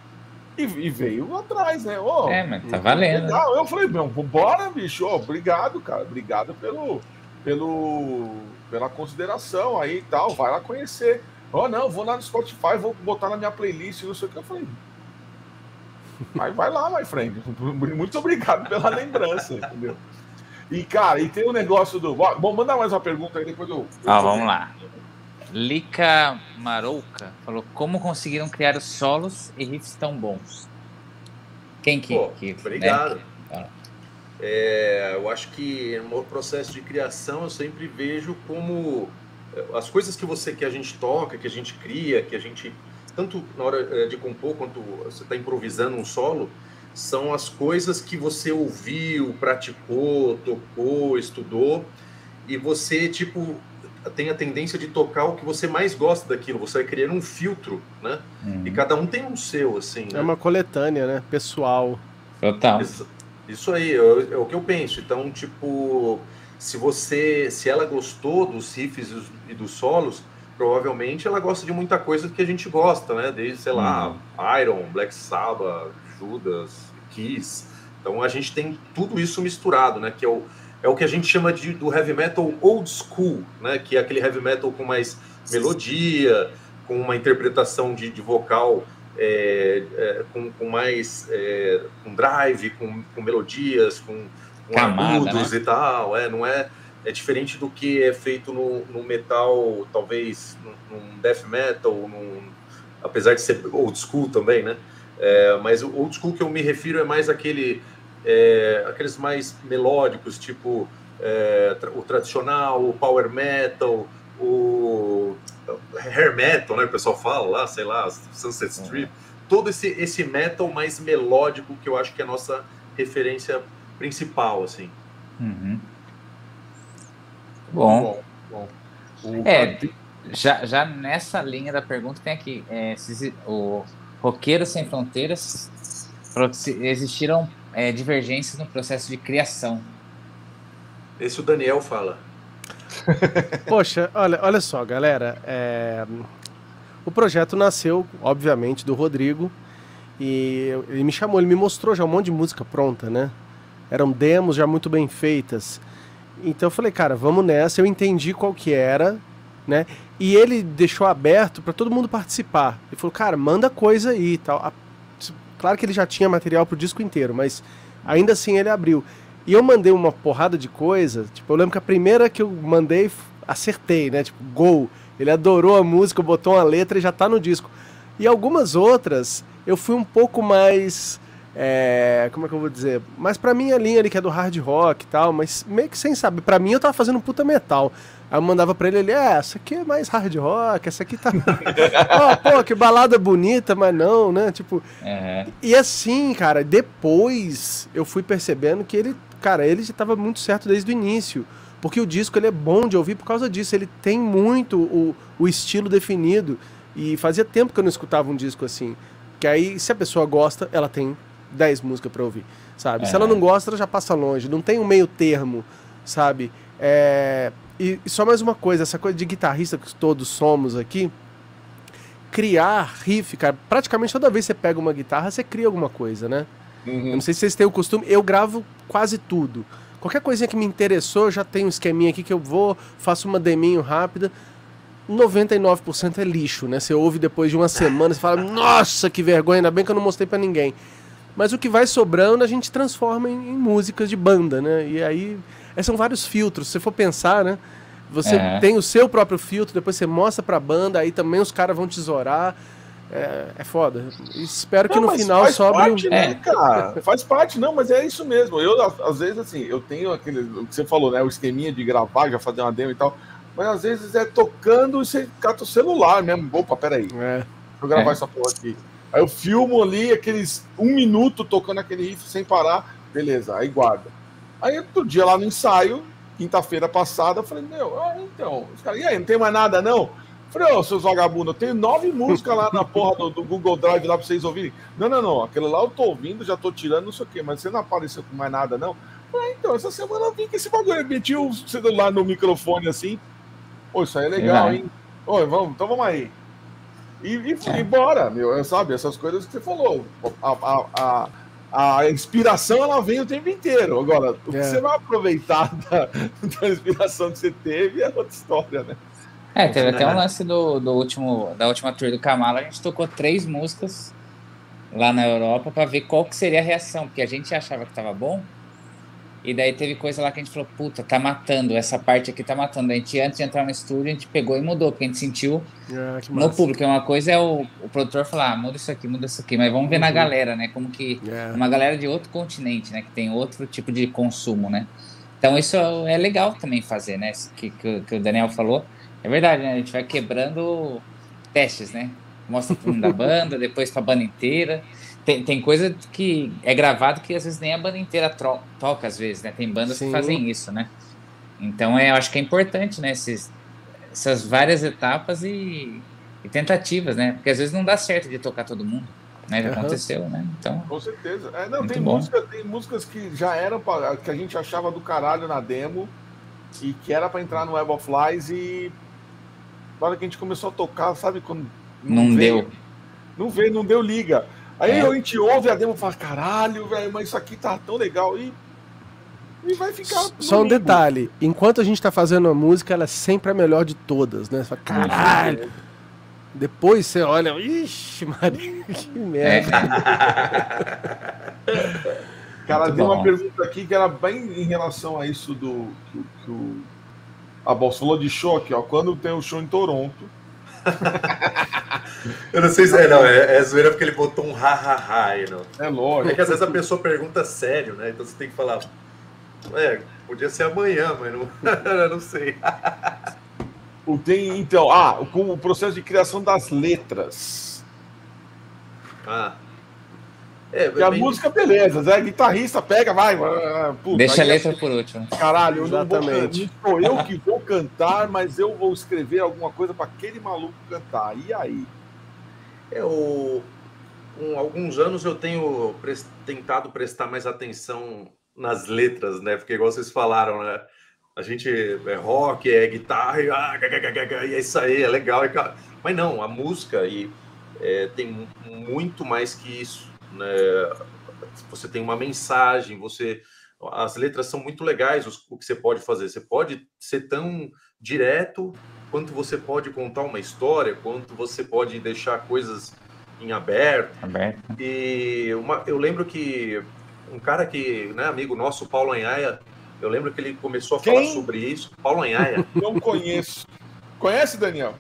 E, e veio atrás, né? Oh, é, mas tá valendo. Legal. Eu falei, meu, bora, bicho. Oh, obrigado, cara. Obrigado pelo, pelo, pela consideração aí e tal. Vai lá conhecer. Oh, não, vou lá no Spotify, vou botar na minha playlist, não sei o que. Eu falei, mas vai lá, my friend. Muito obrigado pela lembrança, entendeu? E, cara, e tem o um negócio do. Bom, manda mais uma pergunta aí, depois eu. Ah, vamos lá. Lika Marouca falou: Como conseguiram criar os solos e riffs tão bons? Quem que. Pô, que obrigado. Né? É, eu acho que no processo de criação eu sempre vejo como eh, as coisas que você que a gente toca, que a gente cria, que a gente tanto na hora eh, de compor quanto você está improvisando um solo, são as coisas que você ouviu, praticou, tocou, estudou e você tipo tem a tendência de tocar o que você mais gosta daquilo. Você vai criar um filtro, né? Uhum. E cada um tem um seu, assim. É né? uma coletânea, né? Pessoal. Total. Isso, isso aí é, é, o que eu penso. Então, tipo, se você, se ela gostou dos riffs e dos solos, provavelmente ela gosta de muita coisa que a gente gosta, né? Desde, sei lá, uhum. Iron, Black Sabbath, Judas, Kiss. Então a gente tem tudo isso misturado, né? Que é o, é o que a gente chama de, do heavy metal old school, né? Que é aquele heavy metal com mais melodia, com uma interpretação de, de vocal é, é, com, com, mais é, com drive, com, com melodias, com, com Camada, agudos né? e tal. É, não é é diferente do que é feito no, no metal, talvez num, death metal, num, apesar de ser old school também, né? É, mas o old school que eu me refiro é mais aquele, é, aqueles mais melódicos, tipo é, o tradicional, o power metal, o hair metal, né? O pessoal fala lá, sei lá, Sunset Strip, uhum. todo esse, esse metal mais melódico que eu acho que é a nossa referência principal, assim. Uhum. Bom. bom, bom. É, já, já nessa linha da pergunta tem aqui, é, se, o Roqueiro Sem Fronteiras existiram é, divergências no processo de criação. Esse o Daniel fala. Poxa, olha, olha só, galera. É... O projeto nasceu, obviamente, do Rodrigo. E ele me chamou, ele me mostrou já um monte de música pronta, né? Eram demos já muito bem feitas. Então eu falei, cara, vamos nessa. Eu entendi qual que era, né? E ele deixou aberto para todo mundo participar. Ele falou, cara, manda coisa aí e tal. Claro que ele já tinha material pro disco inteiro, mas ainda assim ele abriu. E eu mandei uma porrada de coisa. Tipo, eu lembro que a primeira que eu mandei, acertei, né? Tipo, gol. Ele adorou a música, botou uma letra e já tá no disco. E algumas outras, eu fui um pouco mais é, como é que eu vou dizer? Mas pra mim a linha ali que é do hard rock e tal, mas meio que sem saber. Pra mim eu tava fazendo puta metal. Aí eu mandava pra ele, ele, é, essa aqui é mais hard rock, essa aqui tá. oh, pô, que balada bonita, mas não, né? Tipo. Uhum. E assim, cara, depois eu fui percebendo que ele, cara, ele já tava muito certo desde o início. Porque o disco ele é bom de ouvir por causa disso. Ele tem muito o, o estilo definido. E fazia tempo que eu não escutava um disco assim. Que aí, se a pessoa gosta, ela tem 10 músicas para ouvir, sabe? É. Se ela não gosta, ela já passa longe. Não tem um meio termo, sabe? É... E, e só mais uma coisa, essa coisa de guitarrista que todos somos aqui, criar riff, cara, praticamente toda vez que você pega uma guitarra, você cria alguma coisa, né? Uhum. Eu não sei se vocês têm o costume, eu gravo quase tudo. Qualquer coisinha que me interessou, já tem um esqueminha aqui que eu vou, faço uma deminho rápida. 99% é lixo, né? Você ouve depois de uma semana, você fala, nossa, que vergonha, ainda bem que eu não mostrei para ninguém. Mas o que vai sobrando a gente transforma em, em músicas de banda, né? E aí é, são vários filtros. Se você for pensar, né? Você é. tem o seu próprio filtro, depois você mostra pra banda, aí também os caras vão tesourar. É, é foda. Espero não, que no final sobre parte, um... né, cara? Faz parte, não, mas é isso mesmo. Eu, às vezes, assim, eu tenho aquele. O que você falou, né? O esqueminha de gravar, já fazer uma demo e tal. Mas às vezes é tocando e você cata o celular mesmo. Opa, peraí. É. Deixa eu gravar é. essa porra aqui. Aí eu filmo ali aqueles um minuto tocando aquele riff sem parar, beleza, aí guarda. Aí outro dia lá no ensaio, quinta-feira passada, eu falei, meu, ah, então, os caras, e aí, não tem mais nada não? Falei, ô, oh, seus vagabundos, eu tenho nove músicas lá na porra do, do, Google Drive lá pra vocês ouvirem. Não, não, não, aquele lá eu tô ouvindo, já tô tirando, não sei o quê, mas você não apareceu com mais nada, não? Falei, então, essa semana eu vi que esse bagulho meti o celular no microfone assim. Pô, isso aí é legal, hein? Oi, vamos, então vamos aí. E, e, é. e bora, meu, sabe? Essas coisas que você falou. A, a, a, a inspiração ela vem o tempo inteiro. Agora, o que é. você vai aproveitar da, da inspiração que você teve é outra história, né? É, teve até um lance do, do último, da última tour do Kamala, a gente tocou três músicas lá na Europa para ver qual que seria a reação, porque a gente achava que tava bom, e daí teve coisa lá que a gente falou, puta, tá matando, essa parte aqui tá matando. A gente, antes de entrar no estúdio, a gente pegou e mudou, porque a gente sentiu ah, no público. Uma coisa é o, o produtor falar, ah, muda isso aqui, muda isso aqui, mas vamos ver uhum. na galera, né? Como que. Yeah. Uma galera de outro continente, né? Que tem outro tipo de consumo, né? Então isso é legal também fazer, né? Que, que, que o Daniel falou. É verdade, né? A gente vai quebrando testes, né? Mostra pro mundo da banda, depois pra banda inteira. Tem, tem coisa que é gravado que às vezes nem a banda inteira tro, toca, às vezes, né? Tem bandas Sim. que fazem isso, né? Então é, eu acho que é importante, né? Esses, essas várias etapas e, e, tentativas, né? Porque às vezes não dá certo de tocar todo mundo. Né? Já uhum. aconteceu, né? Então, Com certeza. É, não, tem, música, tem músicas que já eram pra, que a gente achava do caralho na demo e que era para entrar no Web of Lies e na hora que a gente começou a tocar, sabe quando não, não veio, deu. Não veio, não deu liga. Aí é. a gente ouve a demo e fala, caralho, velho, mas isso aqui tá tão legal. E, e vai ficar. Só um limbo. detalhe: enquanto a gente tá fazendo a música, ela é sempre a melhor de todas, né? Você fala, caralho. Depois você olha, ixi, Maria, que merda. É. Cara, tem uma pergunta aqui que era bem em relação a isso do que, que o. A Bolsa falou de show aqui, ó. Quando tem o show em Toronto eu não sei se é, não, é, é zoeira porque ele botou um ha-ha-ha aí, não. É lógico. É que às vezes a pessoa pergunta sério, né? Então você tem que falar, é, podia ser amanhã, mas não, não sei. o tem, então, ah, com o processo de criação das letras. Ah. É, Porque a música, beleza, Zé, guitarrista pega, vai. Puta, Deixa a letra por último. Caralho, Exatamente. não, vou, sou eu que vou cantar, mas eu vou escrever alguma coisa para aquele maluco cantar. E aí? Eu, com alguns anos eu tenho tentado prestar mais atenção nas letras, né? Porque igual vocês falaram, né? A gente é rock, é guitarra, e, ah, e é isso aí, é legal. Mas não, a música e, é, tem muito mais que isso né? Você tem uma mensagem, você as letras são muito legais o que você pode fazer. Você pode ser tão direto quanto você pode contar uma história, quanto você pode deixar coisas em aberto. aberto. E uma, eu lembro que um cara que, né, amigo nosso, Paulo Anhaia, eu lembro que ele começou a Quem? falar sobre isso. Paulo Anhaia. Não conheço. Conhece, Daniel?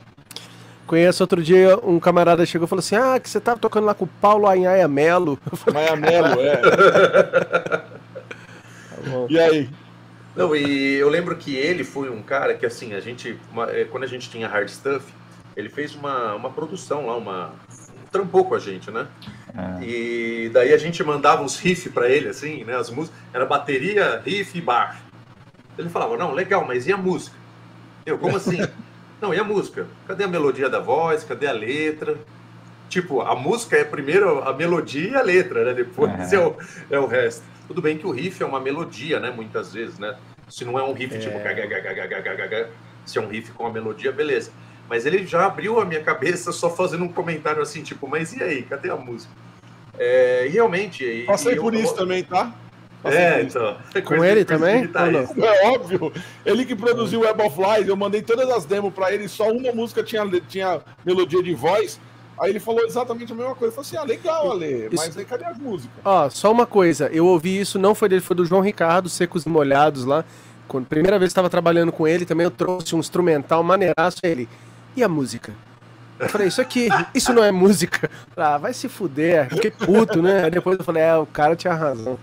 Conheço outro dia um camarada chegou e falou assim: Ah, que você tava tocando lá com o Paulo Anhaia Melo. Anhaia Melo, é. e aí? Não, e eu lembro que ele foi um cara que, assim, a gente, uma, é, quando a gente tinha Hard Stuff, ele fez uma, uma produção lá, uma, trampou com a gente, né? Ah. E daí a gente mandava os riffs para ele, assim, né? As músicas, era bateria, riff e baixo. Ele falava, não, legal, mas e a música? Eu, como assim? Não, e a música? Cadê a melodia da voz? Cadê a letra? Tipo, a música é primeiro a melodia e a letra, né? Depois é. É, o, é o resto. Tudo bem que o riff é uma melodia, né? Muitas vezes, né? Se não é um riff tipo é. tipo. Se é um riff com a melodia, beleza. Mas ele já abriu a minha cabeça só fazendo um comentário assim, tipo, mas e aí? Cadê a música? É, realmente. Passei e por eu, isso eu, também, tá? É, então. Com ele também? É óbvio. Ele que produziu Web of Lies, eu mandei todas as demos pra ele, só uma música tinha, tinha melodia de voz. Aí ele falou exatamente a mesma coisa. Eu falei assim: ah, legal, Ale, mas isso... aí cadê as músicas? Ó, só uma coisa, eu ouvi isso, não foi dele, foi do João Ricardo, Secos e Molhados lá. Quando primeira vez que estava trabalhando com ele, também eu trouxe um instrumental maneiraço ele. E a música? Eu falei, isso aqui, isso não é música. Ah, vai se fuder, fiquei puto, né? Aí depois eu falei, é, o cara tinha razão.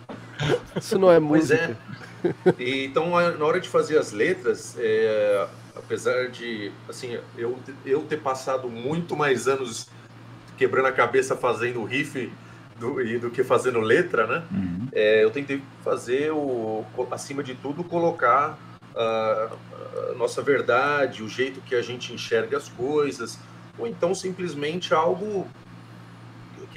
Isso não é música. Pois é. E, então, na hora de fazer as letras, é, apesar de, assim, eu, eu ter passado muito mais anos quebrando a cabeça fazendo riff do, do que fazendo letra, né? Uhum. É, eu tentei fazer o, acima de tudo, colocar a, a nossa verdade, o jeito que a gente enxerga as coisas, ou então simplesmente algo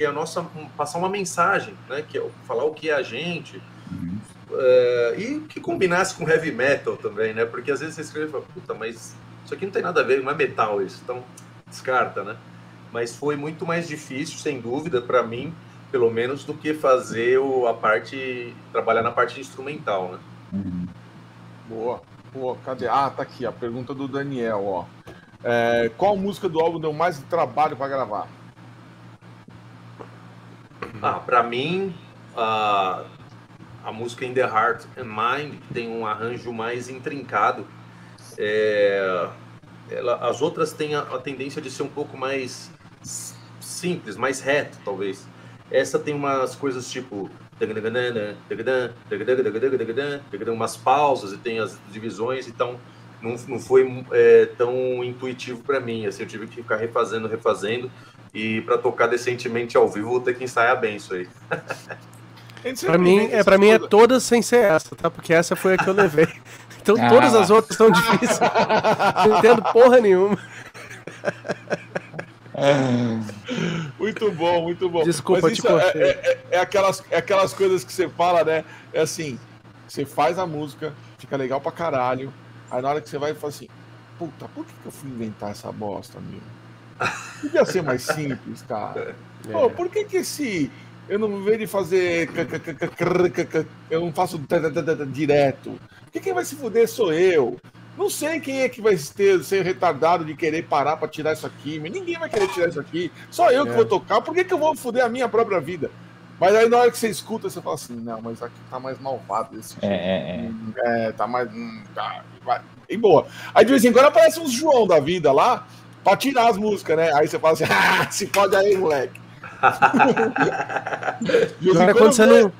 que é a nossa passar uma mensagem, né? Que é falar o que é a gente. Uhum. Uh, e que combinasse com heavy metal também, né? Porque às vezes você escreve e fala, puta, mas isso aqui não tem nada a ver, não é metal isso, então descarta, né? Mas foi muito mais difícil, sem dúvida, para mim, pelo menos, do que fazer o, a parte, trabalhar na parte instrumental, né? Uhum. Boa, boa, cadê? Ah, tá aqui, a pergunta do Daniel, ó. É, qual música do álbum deu mais trabalho para gravar? Ah, para mim, a, a música In the Heart and Mind tem um arranjo mais intrincado. É, ela, as outras têm a, a, tendência de ser um pouco mais simples, mais reto, talvez. Essa tem umas coisas tipo umas pausas e tem as divisões, então não, não foi é, tão intuitivo para mim. Assim, eu tive que ficar refazendo, refazendo. E para tocar decentemente ao vivo, vou ter que ensaiar bem isso aí. para mim, é, pra mim é todas sem ser essa, tá? Porque essa foi a que eu levei. Então ah. todas as outras são difíceis. não entendo porra nenhuma. muito bom, muito bom. Desculpa, Mas isso é, é, é, é, aquelas, é aquelas coisas que você fala, né? É assim, você faz a música, fica legal pra caralho. Aí na hora que você vai, fala assim, puta, por que, que eu fui inventar essa bosta, meu? Podia ser mais simples, cara. É. Pô, por que que esse... Eu não vejo de fazer... Eu não faço direto. Porque quem vai se fuder sou eu. Não sei quem é que vai ter, ser retardado de querer parar para tirar isso aqui. Mas ninguém vai querer tirar isso aqui. Só eu que é. vou tocar. Por que, que eu vou fuder a minha própria vida? Mas aí na hora que você escuta, você fala assim, não, mas aqui tá mais malvado esse é, é, é. é, tá mais. Hum, tá, vai. E boa. Aí de vez em quando aparece uns João da vida lá, pra tirar as músicas, né? Aí você fala assim, ah, se pode aí, moleque. Não, é quando você não,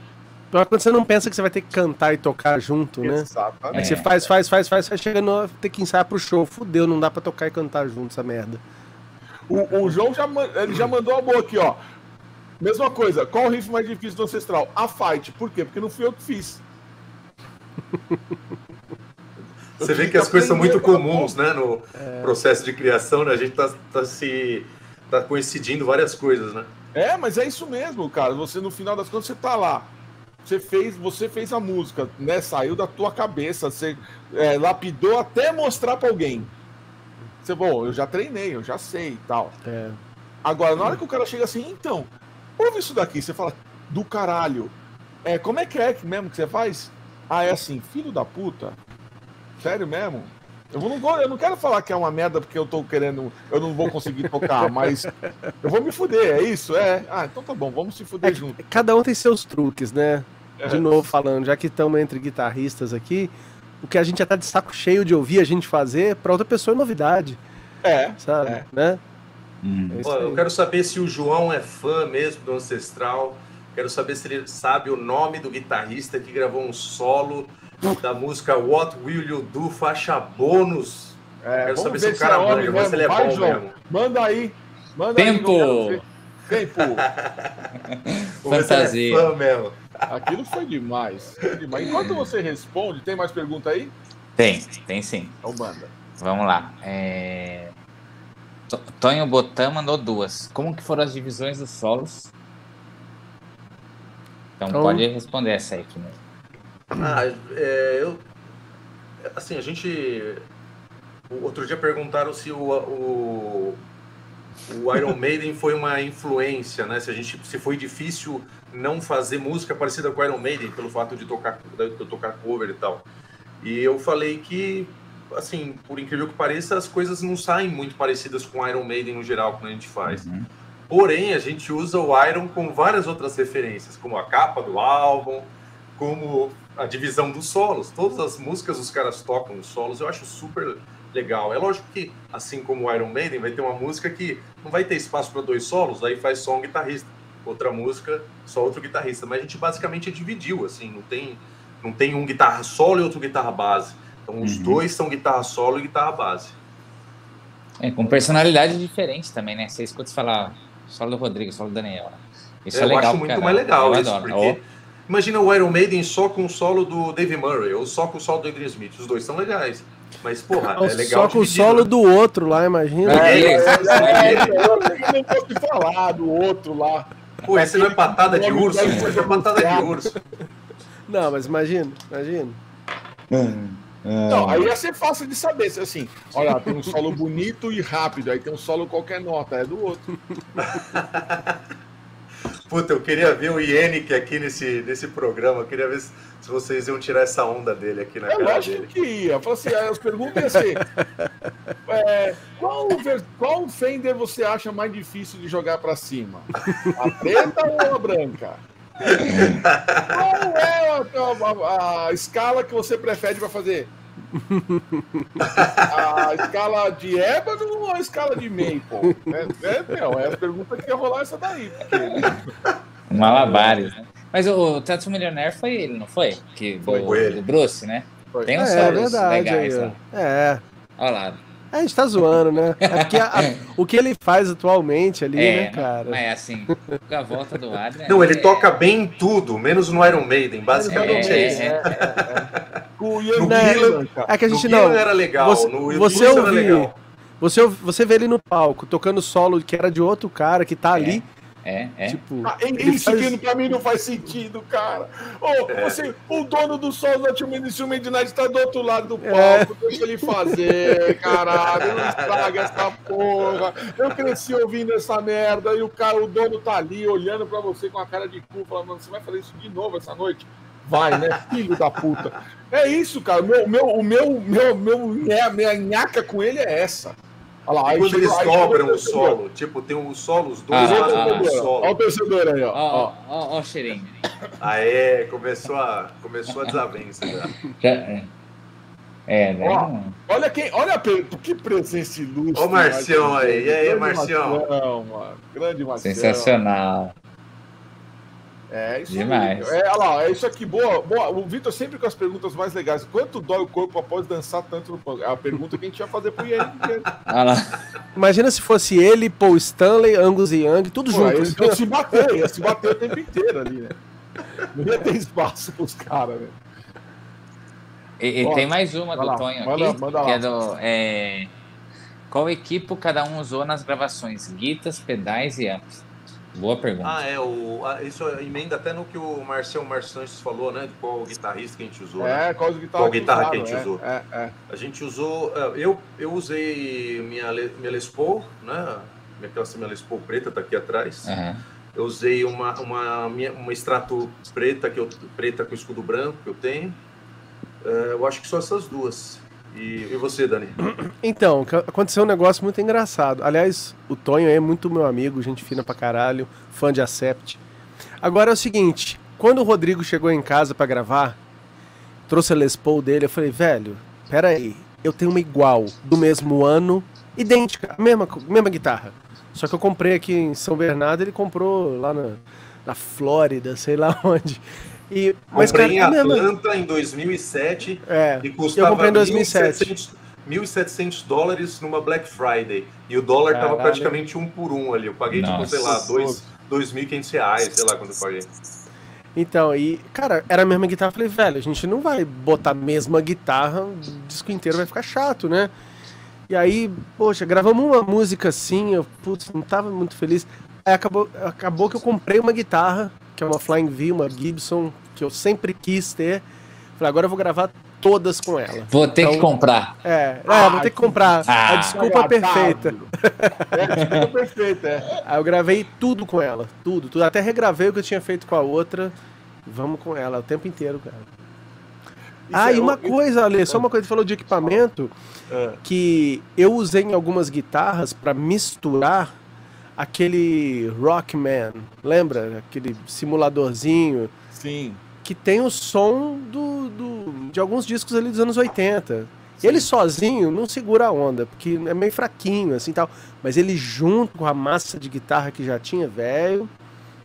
quando você não pensa que você vai ter que cantar e tocar junto, né? Exatamente. Aí você faz, faz, faz, faz, vai chegando ter que ensaiar pro show. Fudeu, não dá pra tocar e cantar junto essa merda. O, o João já, ele já mandou a boa aqui, ó. Mesma coisa, qual o riff mais difícil do Ancestral? A Fight. Por quê? Porque não fui eu que fiz. Você vê que as coisas são muito comuns, né? No é... processo de criação, né? A gente tá, tá se. tá coincidindo várias coisas, né? É, mas é isso mesmo, cara. Você, no final das contas, você tá lá. Você fez, você fez a música, né? Saiu da tua cabeça, você é, lapidou até mostrar para alguém. Você, bom, eu já treinei, eu já sei e tal. É. Agora, na hora que o cara chega assim, então, ouve isso daqui, você fala, do caralho. É, como é que é mesmo que você faz? Ah, é assim, filho da puta, Sério mesmo? Eu não, eu não quero falar que é uma merda porque eu tô querendo. Eu não vou conseguir tocar, mas eu vou me fuder, é isso? É. Ah, então tá bom, vamos se fuder é, junto. Cada um tem seus truques, né? É. De novo falando, já que estamos entre guitarristas aqui, o que a gente já tá de saco cheio de ouvir a gente fazer, para outra pessoa é novidade. É. Sabe? É. Né? Hum. Pô, eu quero saber se o João é fã mesmo do Ancestral. Quero saber se ele sabe o nome do guitarrista que gravou um solo da música What Will You Do, faixa bônus. É, Quero saber se o cara manja, mas se ele é Vai, bom João. mesmo. Manda aí. Manda Tempo! Aí, Tempo! Fantasia. É mesmo. Aquilo foi demais. foi demais. Enquanto você responde, tem mais pergunta aí? Tem, tem sim. Então manda. Vamos lá. É... Tonho Botan mandou duas. Como que foram as divisões dos solos? Então, então pode responder essa aí primeiro. Ah, é, eu. Assim, a gente. Outro dia perguntaram se o, o, o Iron Maiden foi uma influência, né? Se a gente se foi difícil não fazer música parecida com o Iron Maiden pelo fato de tocar de tocar cover e tal. E eu falei que assim, por incrível que pareça, as coisas não saem muito parecidas com o Iron Maiden no geral quando a gente faz. Uhum. Porém, a gente usa o Iron com várias outras referências, como a capa do álbum, como a divisão dos solos. Todas as músicas os caras tocam os solos, eu acho super legal. É lógico que, assim como o Iron Maiden, vai ter uma música que não vai ter espaço para dois solos, aí faz só um guitarrista. Outra música, só outro guitarrista. Mas a gente basicamente dividiu, assim, não tem, não tem um guitarra solo e outro guitarra base. Então os uhum. dois são guitarra solo e guitarra base. É, com personalidade diferente também, né? Você escuta falar solo do Rodrigo, solo do Daniel. Isso é, é legal. Eu acho muito mais legal eu isso, adoro. porque Imagina o Iron Maiden só com o solo do Dave Murray, ou só com o solo do Adrian Smith. Os dois são legais. Mas, porra, é legal. Só com o solo né? do outro lá, imagina. É, é, é, é, eu não posso falar do outro lá. Pô, esse não é patada de urso, esse é patada de urso. Não, mas imagina, imagina. Não, aí ia ser fácil de saber. Assim, olha, tem um solo bonito e rápido, aí tem um solo qualquer nota, é do outro. Puta, eu queria ver o Ienick aqui nesse, nesse programa, eu queria ver se, se, vocês iam tirar essa onda dele aqui na eu cara dele. que ia. Falei assim, as perguntas assim, é, qual, qual Fender você acha mais difícil de jogar para cima? A preta ou a branca? Qual é a, a, a, escala que você prefere para fazer? A escala de ébano ou a escala de maple? É, é, não, é a pergunta que ia rolar essa daí. Porque... Malabares, né? Mas o, o Tattoo Millionaire foi ele, não foi? Que, foi do, ele. do Bruce, né? Foi. Tem uns é, é verdade, legais lá. É. Olha lá. A gente tá zoando, né? É porque a, a, o que ele faz atualmente ali, é, né, cara? Mas é assim, a volta do Adrian. Não, ele é... toca bem em tudo, menos no Iron Maiden, basicamente é, é isso. É, é, no Gillan, é que a gente não. era legal, você, no você ouvi, era legal. Você, você vê ele no palco tocando solo que era de outro cara que tá ali é, é. Tipo, ah, isso faz... que pra mim não faz sentido, cara. Oh, é. você, o dono do Sol da Tio Midnight está do outro lado do é. palco. É. Deixa ele fazer, caralho. Não estraga essa porra. Eu cresci ouvindo essa merda e o cara, o dono tá ali olhando pra você com a cara de cu, falando, mano, você vai fazer isso de novo essa noite? Vai, né? Filho da puta. É isso, cara. O meu, meu, o meu, meu, meu, minha, minha nhaca com ele é essa. Olha lá, quando eles dobram o solo, tipo, tem um solo, os dois ah, ah, ah, solo. Olha o torcedor aí, ó. Ó, ó, ó o cheirinho. Aê, começou a, começou a desavença já. já é. É, né? Ó, olha quem, olha que presença ilustre. Ó o Marcião aí, e aí, Marcião? Grande Marcião. Sensacional. É isso Demais. Aí. É, olha lá, é isso aqui, boa, boa. O Vitor sempre com as perguntas mais legais. Quanto dói o corpo após dançar tanto no É a pergunta que a gente ia fazer pro Ian. Imagina se fosse ele, Paul Stanley, Angus e Young, tudo Pô, junto. Eles iam se bater, ia se bater o tempo inteiro ali, né? Não ia ter espaço pros caras, né? E, e tem mais uma do lá, Tonho manda, aqui, manda que é do... É... Qual equipo cada um usou nas gravações? Guitas, pedais e amps? Boa pergunta. Ah, é. O, isso emenda até no que o Marcel Marçantes falou, né? De qual guitarrista que a gente usou. É, né? qual, guitarra, qual guitarra que a gente é, usou. É, é. A gente usou. É, eu, eu usei minha, minha Les Paul, né? Minha classe minha Les Paul preta tá aqui atrás. Uhum. Eu usei uma, uma, uma extrato preta, que eu, preta com escudo branco que eu tenho. É, eu acho que só essas duas. E, você, Dani? Então, aconteceu um negócio muito engraçado. Aliás, o Tonho é muito meu amigo, gente fina pra caralho, fã de Acept. Agora é o seguinte, quando o Rodrigo chegou em casa para gravar, trouxe a Les Paul dele, eu falei, velho, pera aí, eu tenho uma igual, do mesmo ano, idêntica, mesma, mesma guitarra. Só que eu comprei aqui em São Bernardo, ele comprou lá na, na Flórida, sei lá onde. E, mas, comprei cara, em Atlanta mesmo... em 2007 é, e custava eu comprei em 2007. 1.700 dólares numa Black Friday. E o dólar Caralho. tava praticamente um por um ali. Eu paguei, Nossa. tipo, sei lá, 2.500 reais, sei lá quando eu paguei. Então, e, cara, era a mesma guitarra. Eu falei, velho, a gente não vai botar a mesma guitarra, o disco inteiro vai ficar chato, né? E aí, poxa, gravamos uma música assim, eu, putz, não tava muito feliz. Aí acabou, acabou que eu comprei uma guitarra, que é uma Flying V, uma Gibson, que eu sempre quis ter. Falei, agora eu vou gravar todas com ela. Vou ter então, que comprar. É, ah, é, vou ter que comprar. Ah, a desculpa é perfeita. É, a desculpa perfeita, é. Aí eu gravei tudo com ela, tudo, tudo. Até regravei o que eu tinha feito com a outra. Vamos com ela o tempo inteiro, cara. Isso ah, é, e uma eu, coisa, Ale, só uma coisa, você falou de equipamento, é. que eu usei em algumas guitarras para misturar aquele Rockman, lembra? Aquele simuladorzinho. Sim. Que tem o som do, do de alguns discos ali dos anos 80. Sim. Ele sozinho não segura a onda, porque é meio fraquinho, assim tal. Mas ele junto com a massa de guitarra que já tinha, velho,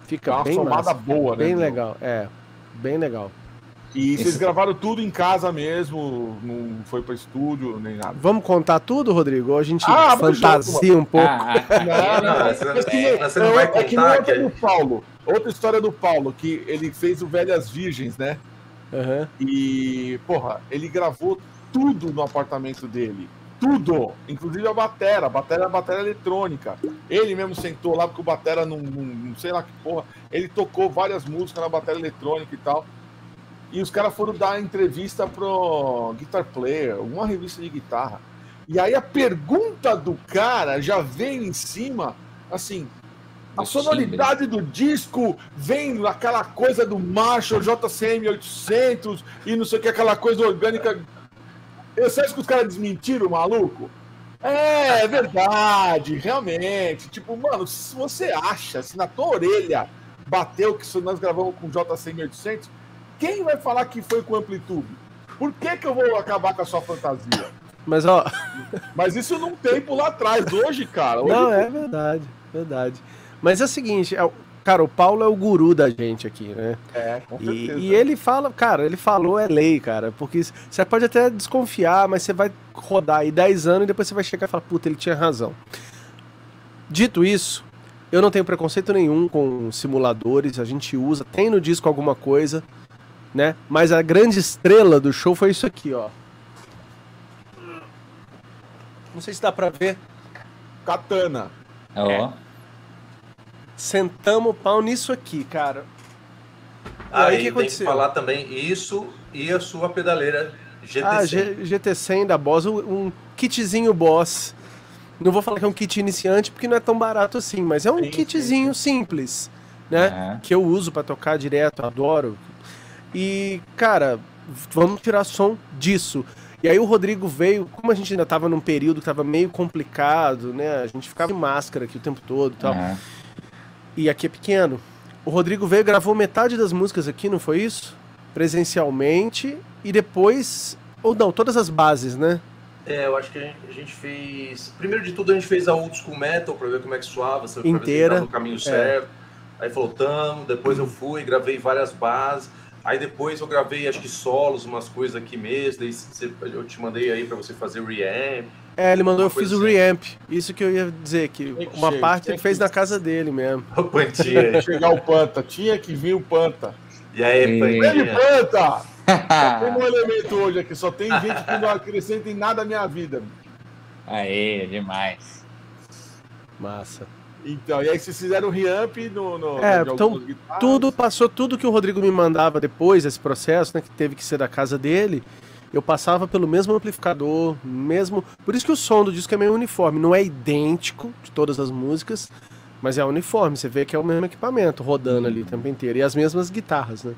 fica é bem massa. boa, né? Bem legal, é. Bem legal. E Esse... vocês gravaram tudo em casa mesmo, não foi para estúdio nem nada. Vamos contar tudo, Rodrigo? Ou a gente ah, fantasia um pouco? Ah, ah, não, não, você, não vai contar é que não é como o Paulo. Outra história do Paulo, que ele fez o Velhas Virgens, né? Uhum. E, porra, ele gravou tudo no apartamento dele. Tudo! Inclusive a batera. A batera é a batera eletrônica. Ele mesmo sentou lá porque o batera não, não, sei lá que porra. Ele tocou várias músicas na batera eletrônica e tal. E os caras foram dar entrevista pro Guitar Player, uma revista de guitarra. E aí a pergunta do cara já vem em cima, assim, a sonoridade do disco vem aquela coisa do Marshall JCM 800 e não sei o que, aquela coisa orgânica. Você acha que os caras desmentiram, maluco? É, é verdade, realmente. Tipo, mano, se você acha, se na tua orelha bateu que nós gravamos com JCM 800, quem vai falar que foi com amplitude? Por que, que eu vou acabar com a sua fantasia? Mas, ó. Mas isso num tempo lá atrás, hoje, cara. Hoje não, é verdade, verdade. Mas é o seguinte, é, cara, o Paulo é o guru da gente aqui, né? É, com certeza. E, e ele fala, cara, ele falou é lei, cara. Porque você pode até desconfiar, mas você vai rodar aí 10 anos e depois você vai chegar e falar, puta, ele tinha razão. Dito isso, eu não tenho preconceito nenhum com simuladores, a gente usa, tem no disco alguma coisa, né? Mas a grande estrela do show foi isso aqui, ó. Não sei se dá pra ver. Katana. Ó. É. Sentamos o pau nisso aqui, cara. Aí, que tem que falar também isso e a sua pedaleira GT100. Ah, G GT100 da Boss, um kitzinho Boss. Não vou falar que é um kit iniciante porque não é tão barato assim, mas é um sim, kitzinho sim. simples, né? Uhum. Que eu uso para tocar direto, adoro. E, cara, vamos tirar som disso. E aí o Rodrigo veio, como a gente ainda tava num período que tava meio complicado, né? A gente ficava de máscara aqui o tempo todo e tal. Uhum. E aqui é pequeno. O Rodrigo veio gravou metade das músicas aqui, não foi isso? Presencialmente. E depois. Ou não, todas as bases, né? É, eu acho que a gente fez. Primeiro de tudo, a gente fez a Old School Metal pra ver como é que suava, se Inteira. no caminho certo. É. Aí voltamos, depois eu fui, gravei várias bases. Aí depois eu gravei, acho que solos, umas coisas aqui mesmo. Daí eu te mandei aí para você fazer o reamp. É, ele mandou, eu fiz o reamp. Isso que eu ia dizer, que uma cheio, parte ele fez que... na casa dele mesmo. O Pantinha. chegar o Panta, tinha que vir o Panta. E aí, Pantinha? Vem, Panta! só tem um elemento hoje aqui, só tem gente que não acrescenta em nada a minha vida. Aê, demais. Massa. Então, e aí vocês fizeram o reamp no. no é, então tudo passou, tudo que o Rodrigo me mandava depois desse processo, né? Que teve que ser da casa dele eu passava pelo mesmo amplificador, mesmo. Por isso que o som do disco é meio uniforme. Não é idêntico de todas as músicas, mas é uniforme. Você vê que é o mesmo equipamento rodando ali o tempo inteiro. E as mesmas guitarras, né?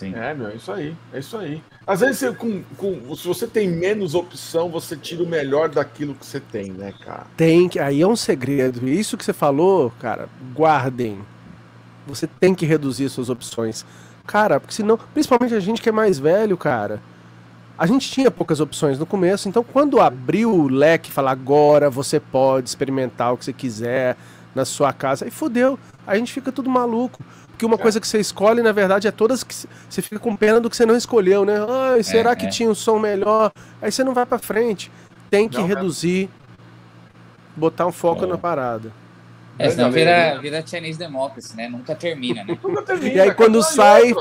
Sim. É, meu, é isso aí. É isso aí. Às vezes, você, com, com, se você tem menos opção, você tira o melhor daquilo que você tem, né, cara? Tem que. Aí é um segredo. Isso que você falou, cara, guardem. Você tem que reduzir suas opções. Cara, porque senão, principalmente a gente que é mais velho, cara, a gente tinha poucas opções no começo, então quando abriu o leque, falar agora você pode experimentar o que você quiser na sua casa, aí fodeu, a gente fica tudo maluco. Porque uma é. coisa que você escolhe, na verdade, é todas que você fica com pena do que você não escolheu, né? Ai, será é, que é. tinha um som melhor? Aí você não vai para frente. Tem que não, reduzir, botar um foco na parada. É, senão vira, vira Chinese Democracy, né? Nunca termina, né? Nunca termina. E aí quando sai.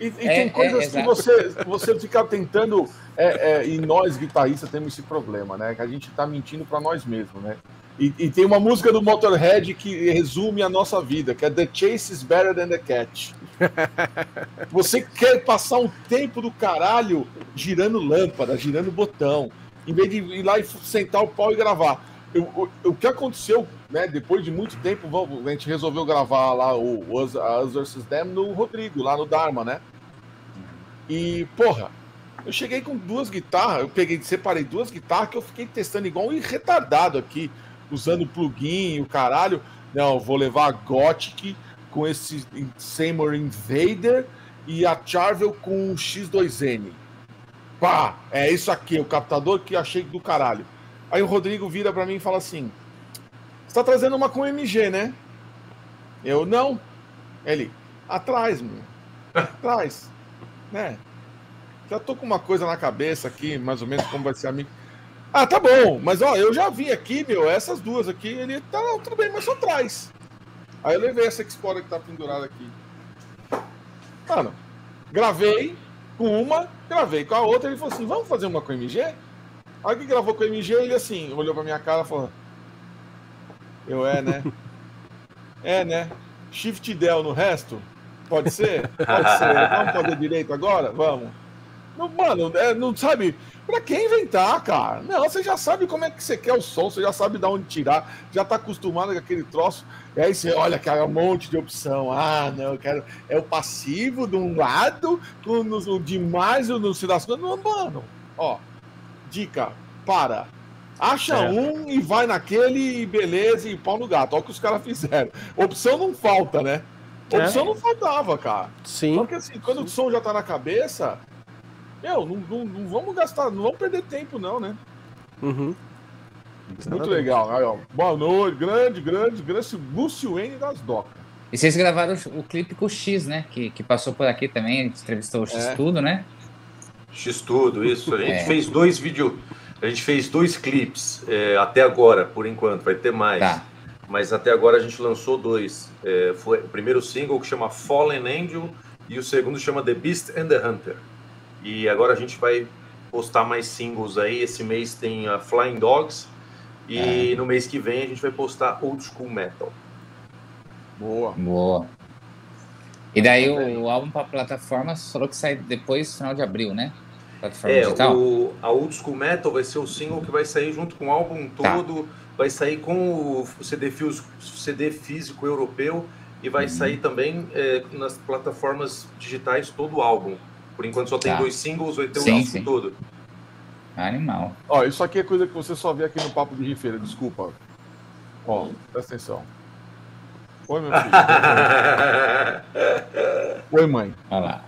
E, e é, tem coisas é, que você, você fica tentando. É, é, e nós, guitarristas, temos esse problema, né? Que a gente tá mentindo para nós mesmos, né? E, e, tem uma música do Motorhead que resume a nossa vida, que é The Chase is Better Than the Catch. Você quer passar um tempo do caralho girando lâmpada, girando botão, em vez de ir lá e sentar o pau e gravar. Eu, o, o que aconteceu né, depois de muito tempo, a gente resolveu gravar lá o, o Us. Them no Rodrigo, lá no Dharma, né? E, porra, eu cheguei com duas guitarras, eu peguei, separei duas guitarras que eu fiquei testando igual um retardado aqui, usando plugin, o caralho. Não, vou levar a Gothic com esse Seymour Invader e a Charvel com o X2N. Pá, é isso aqui, o captador que achei do caralho. Aí o Rodrigo vira para mim e fala assim: você tá trazendo uma com MG, né? Eu não. Ele, atrás, meu. Atrás. né? Já tô com uma coisa na cabeça aqui, mais ou menos como vai ser a minha. Ah, tá bom, mas ó, eu já vi aqui, meu, essas duas aqui, ele tá tudo bem, mas só traz. Aí eu levei essa Explorer que tá pendurada aqui. Mano, gravei com uma, gravei com a outra. Ele falou assim: vamos fazer uma com MG? Aí que gravou com MG, ele assim, olhou pra minha cara e falou: Eu é, né? é, né? Shift Del no resto? Pode ser? Pode ser. Vamos fazer direito agora? Vamos. Não, mano, é, não sabe. Pra quem inventar, cara? Não, você já sabe como é que você quer o som, você já sabe de onde tirar, já tá acostumado com aquele troço. E aí você olha, cara, um monte de opção. Ah, não, eu quero. É o passivo de um lado, com o demais no se. Não, mano, ó. Dica, para. Acha é. um e vai naquele e beleza, e pau no gato. Olha o que os caras fizeram. Opção não falta, né? Opção é. não faltava, cara. Sim. Porque assim, quando Sim. o som já tá na cabeça, meu, não, não, não, vamos gastar, não vamos perder tempo, não, né? Uhum. Muito legal. Aí, ó. Boa noite, grande, grande, grande Lúcio N das Docas. E vocês gravaram o, clipe com o X, né? Que, que passou por aqui também, a gente entrevistou o X é. Tudo, né? X Tudo, isso. A gente é. fez dois vídeos. A gente fez dois clipes é, até agora, por enquanto, vai ter mais. Tá. Mas até agora a gente lançou dois. É, foi o primeiro single que chama Fallen Angel e o segundo chama The Beast and the Hunter. E agora a gente vai postar mais singles aí. Esse mês tem a Flying Dogs e é. no mês que vem a gente vai postar Old School Metal. Boa. Boa. E daí o, o álbum para plataforma falou que sai depois, final de abril, né? Plataforma é, digital. O, a Old School Metal vai ser o single que vai sair junto com o álbum tá. todo. Tá. Vai sair com o CD, CD físico europeu e vai uhum. sair também é, nas plataformas digitais todo o álbum. Por enquanto só tem tá. dois singles, vai ter o álbum sim. todo. Animal. Ó, isso aqui é coisa que você só vê aqui no Papo de Rifeira, desculpa. Ó, presta atenção. Oi, meu filho. Oi, mãe. Olha lá.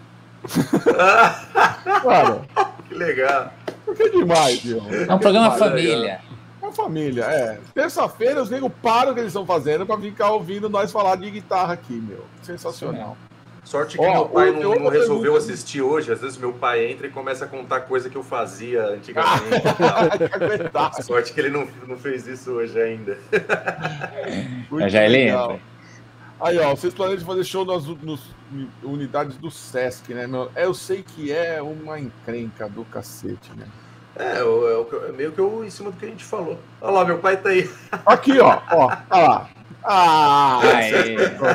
Cara. Que legal. Que demais, viu? É um programa demais, família. É uma família, é. Terça-feira os negros param o que eles estão fazendo pra ficar ouvindo nós falar de guitarra aqui, meu. Sensacional. Sim. Sorte que oh, meu pai não, não resolveu assistir hoje. Às vezes meu pai entra e começa a contar coisa que eu fazia antigamente. Sorte que ele não, não fez isso hoje ainda. já ele entra. Aí, ó, vocês planejam fazer show nas, nas, unidades do Sesc, né, meu? Eu sei que é uma encrenca do cacete, né? É, é, é meio que eu em cima do que a gente falou. Olha lá, meu pai tá aí. Aqui, ó, ó, olha lá. Ah,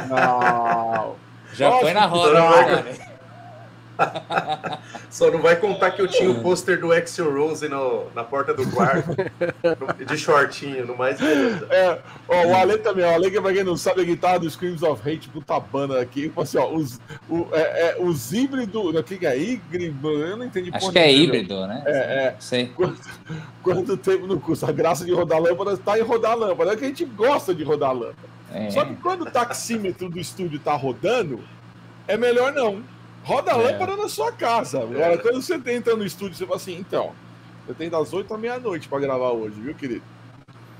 não. Já Nossa, foi na roda, vai... Só não vai contar que eu tinha o pôster do Axel Rose no, na porta do quarto, de shortinho, no mais beleza. É, ó, o Ale também, o Ale, que pra quem não sabe, a guitarra do Screams of Hate, puta banda aqui. Assim, ó, os, o, é, é, os híbridos. O que é híbrido? Eu não entendi Acho que é híbrido, né? É, é. Sei. Quanto, quanto tempo no curso? A graça de rodar lâmpada está em rodar lâmpada. É que a gente gosta de rodar lâmpada. É. Só que quando o taxímetro do estúdio tá rodando, é melhor não. Roda a é. lâmpada na sua casa. Agora, quando você entra no estúdio, você fala assim, então, eu tenho das 8 à meia-noite para gravar hoje, viu, querido?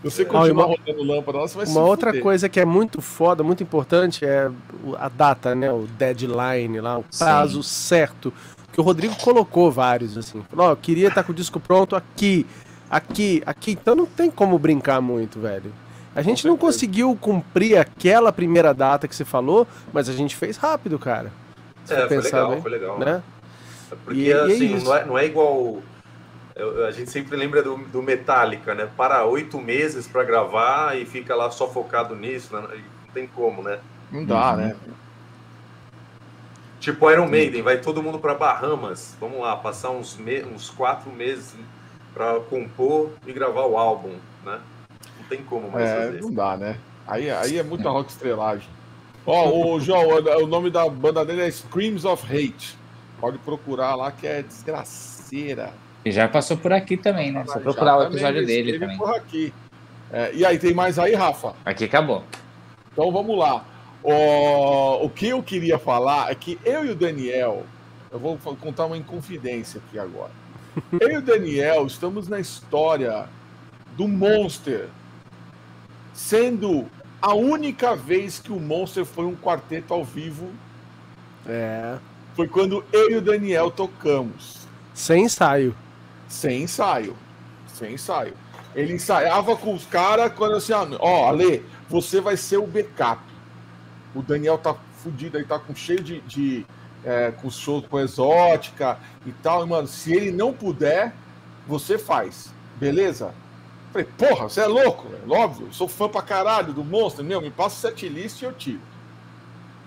Se você continuar uma, rodando lâmpada, você vai Uma outra fuder. coisa que é muito foda, muito importante, é a data, né? O deadline lá, o prazo Sim. certo. Que o Rodrigo colocou vários, assim. Falou, ó, oh, queria estar tá com o disco pronto aqui, aqui, aqui. Então não tem como brincar muito, velho. A gente não conseguiu cumprir aquela primeira data que você falou, mas a gente fez rápido, cara. É, foi legal, bem, foi legal. Né? Porque e, assim, e é não, é, não é igual. A gente sempre lembra do, do Metallica, né? Para oito meses para gravar e fica lá só focado nisso, né? não tem como, né? Não dá, uhum. né? Tipo Iron Maiden, vai todo mundo para Bahamas. Vamos lá, passar uns, me uns quatro meses para compor e gravar o álbum, né? tem como mais é, fazer. Não dá, né? Aí, aí é muita rock estrelagem. Ó, oh, o João, o nome da banda dele é Screams of Hate. Pode procurar lá que é desgraceira. E já passou por aqui também, né? Só procurar o episódio dele também. Por aqui. É, e aí, tem mais aí, Rafa? Aqui acabou. Então vamos lá. O, o que eu queria falar é que eu e o Daniel, eu vou contar uma inconfidência aqui agora. eu e o Daniel estamos na história do Monster sendo a única vez que o Monster foi um quarteto ao vivo. É. Foi quando eu e o Daniel tocamos. Sem ensaio. Sem ensaio. Sem ensaio. Ele ensaiava com os caras quando assim, ó, Ale, você vai ser o backup. o Daniel tá fudido aí, tá com cheio de. de é, com show com exótica e tal. E, mano, se ele não puder, você faz. Beleza? Falei, porra, você é louco, velho. Óbvio, sou fã pra caralho do Monster. Meu, me passa o setlist e eu tiro.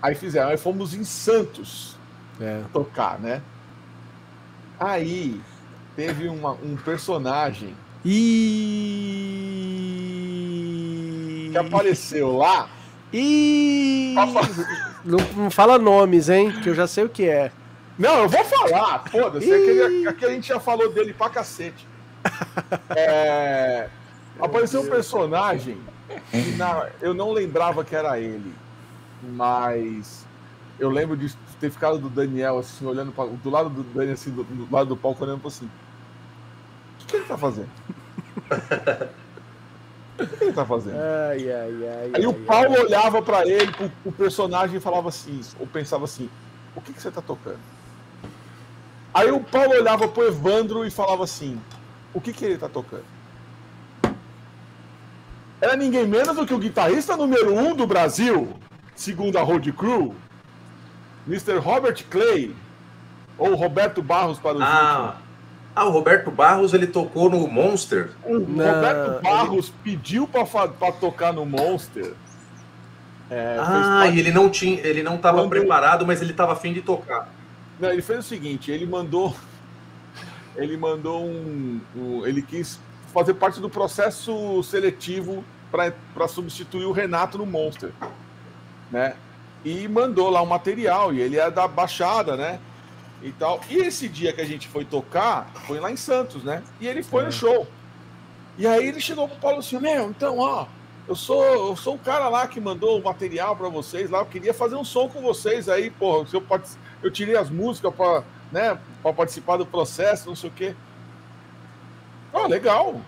Aí fizeram, aí fomos em Santos é. tocar, né? Aí teve uma, um personagem e que apareceu lá. E não, não, fala nomes, hein? Que eu já sei o que é. Não, eu vou falar, foda-se. Aquele, aquele a gente já falou dele pra cacete. É, apareceu um personagem que na, eu não lembrava que era ele, mas eu lembro de ter ficado do Daniel, assim, olhando pra, do lado do Daniel, assim, do, do lado do palco, olhando assim. O que, ele tá fazendo? o que, que ele tá fazendo? Ai, ai, ai, Aí o Paulo olhava para ele, pro, pro personagem, e falava assim, ou pensava assim: o que, que você tá tocando? Aí o Paulo olhava pro Evandro e falava assim: o que, que ele tá tocando? Era ninguém menos do que o guitarrista número um do Brasil, segundo a Road Crew, Mr. Robert Clay, ou Roberto Barros para os ah. Ah, o Roberto Barros ele tocou no Monster. O Não, Roberto Barros ele... pediu para tocar no Monster. É, ah, e ele não tinha, ele não estava preparado, mas ele estava afim de tocar. Não, ele fez o seguinte, ele mandou, ele mandou um, um ele quis fazer parte do processo seletivo para substituir o Renato no Monster, né? e mandou lá um material, e ele é da Baixada, né? E tal. E esse dia que a gente foi tocar, foi lá em Santos, né? E ele foi é. no show. E aí ele chegou pro Paulo assim, meu, então, ó, eu sou, eu sou o cara lá que mandou o material para vocês lá, eu queria fazer um som com vocês aí, porra, eu, eu tirei as músicas para né, pra participar do processo, não sei o quê. Oh, legal.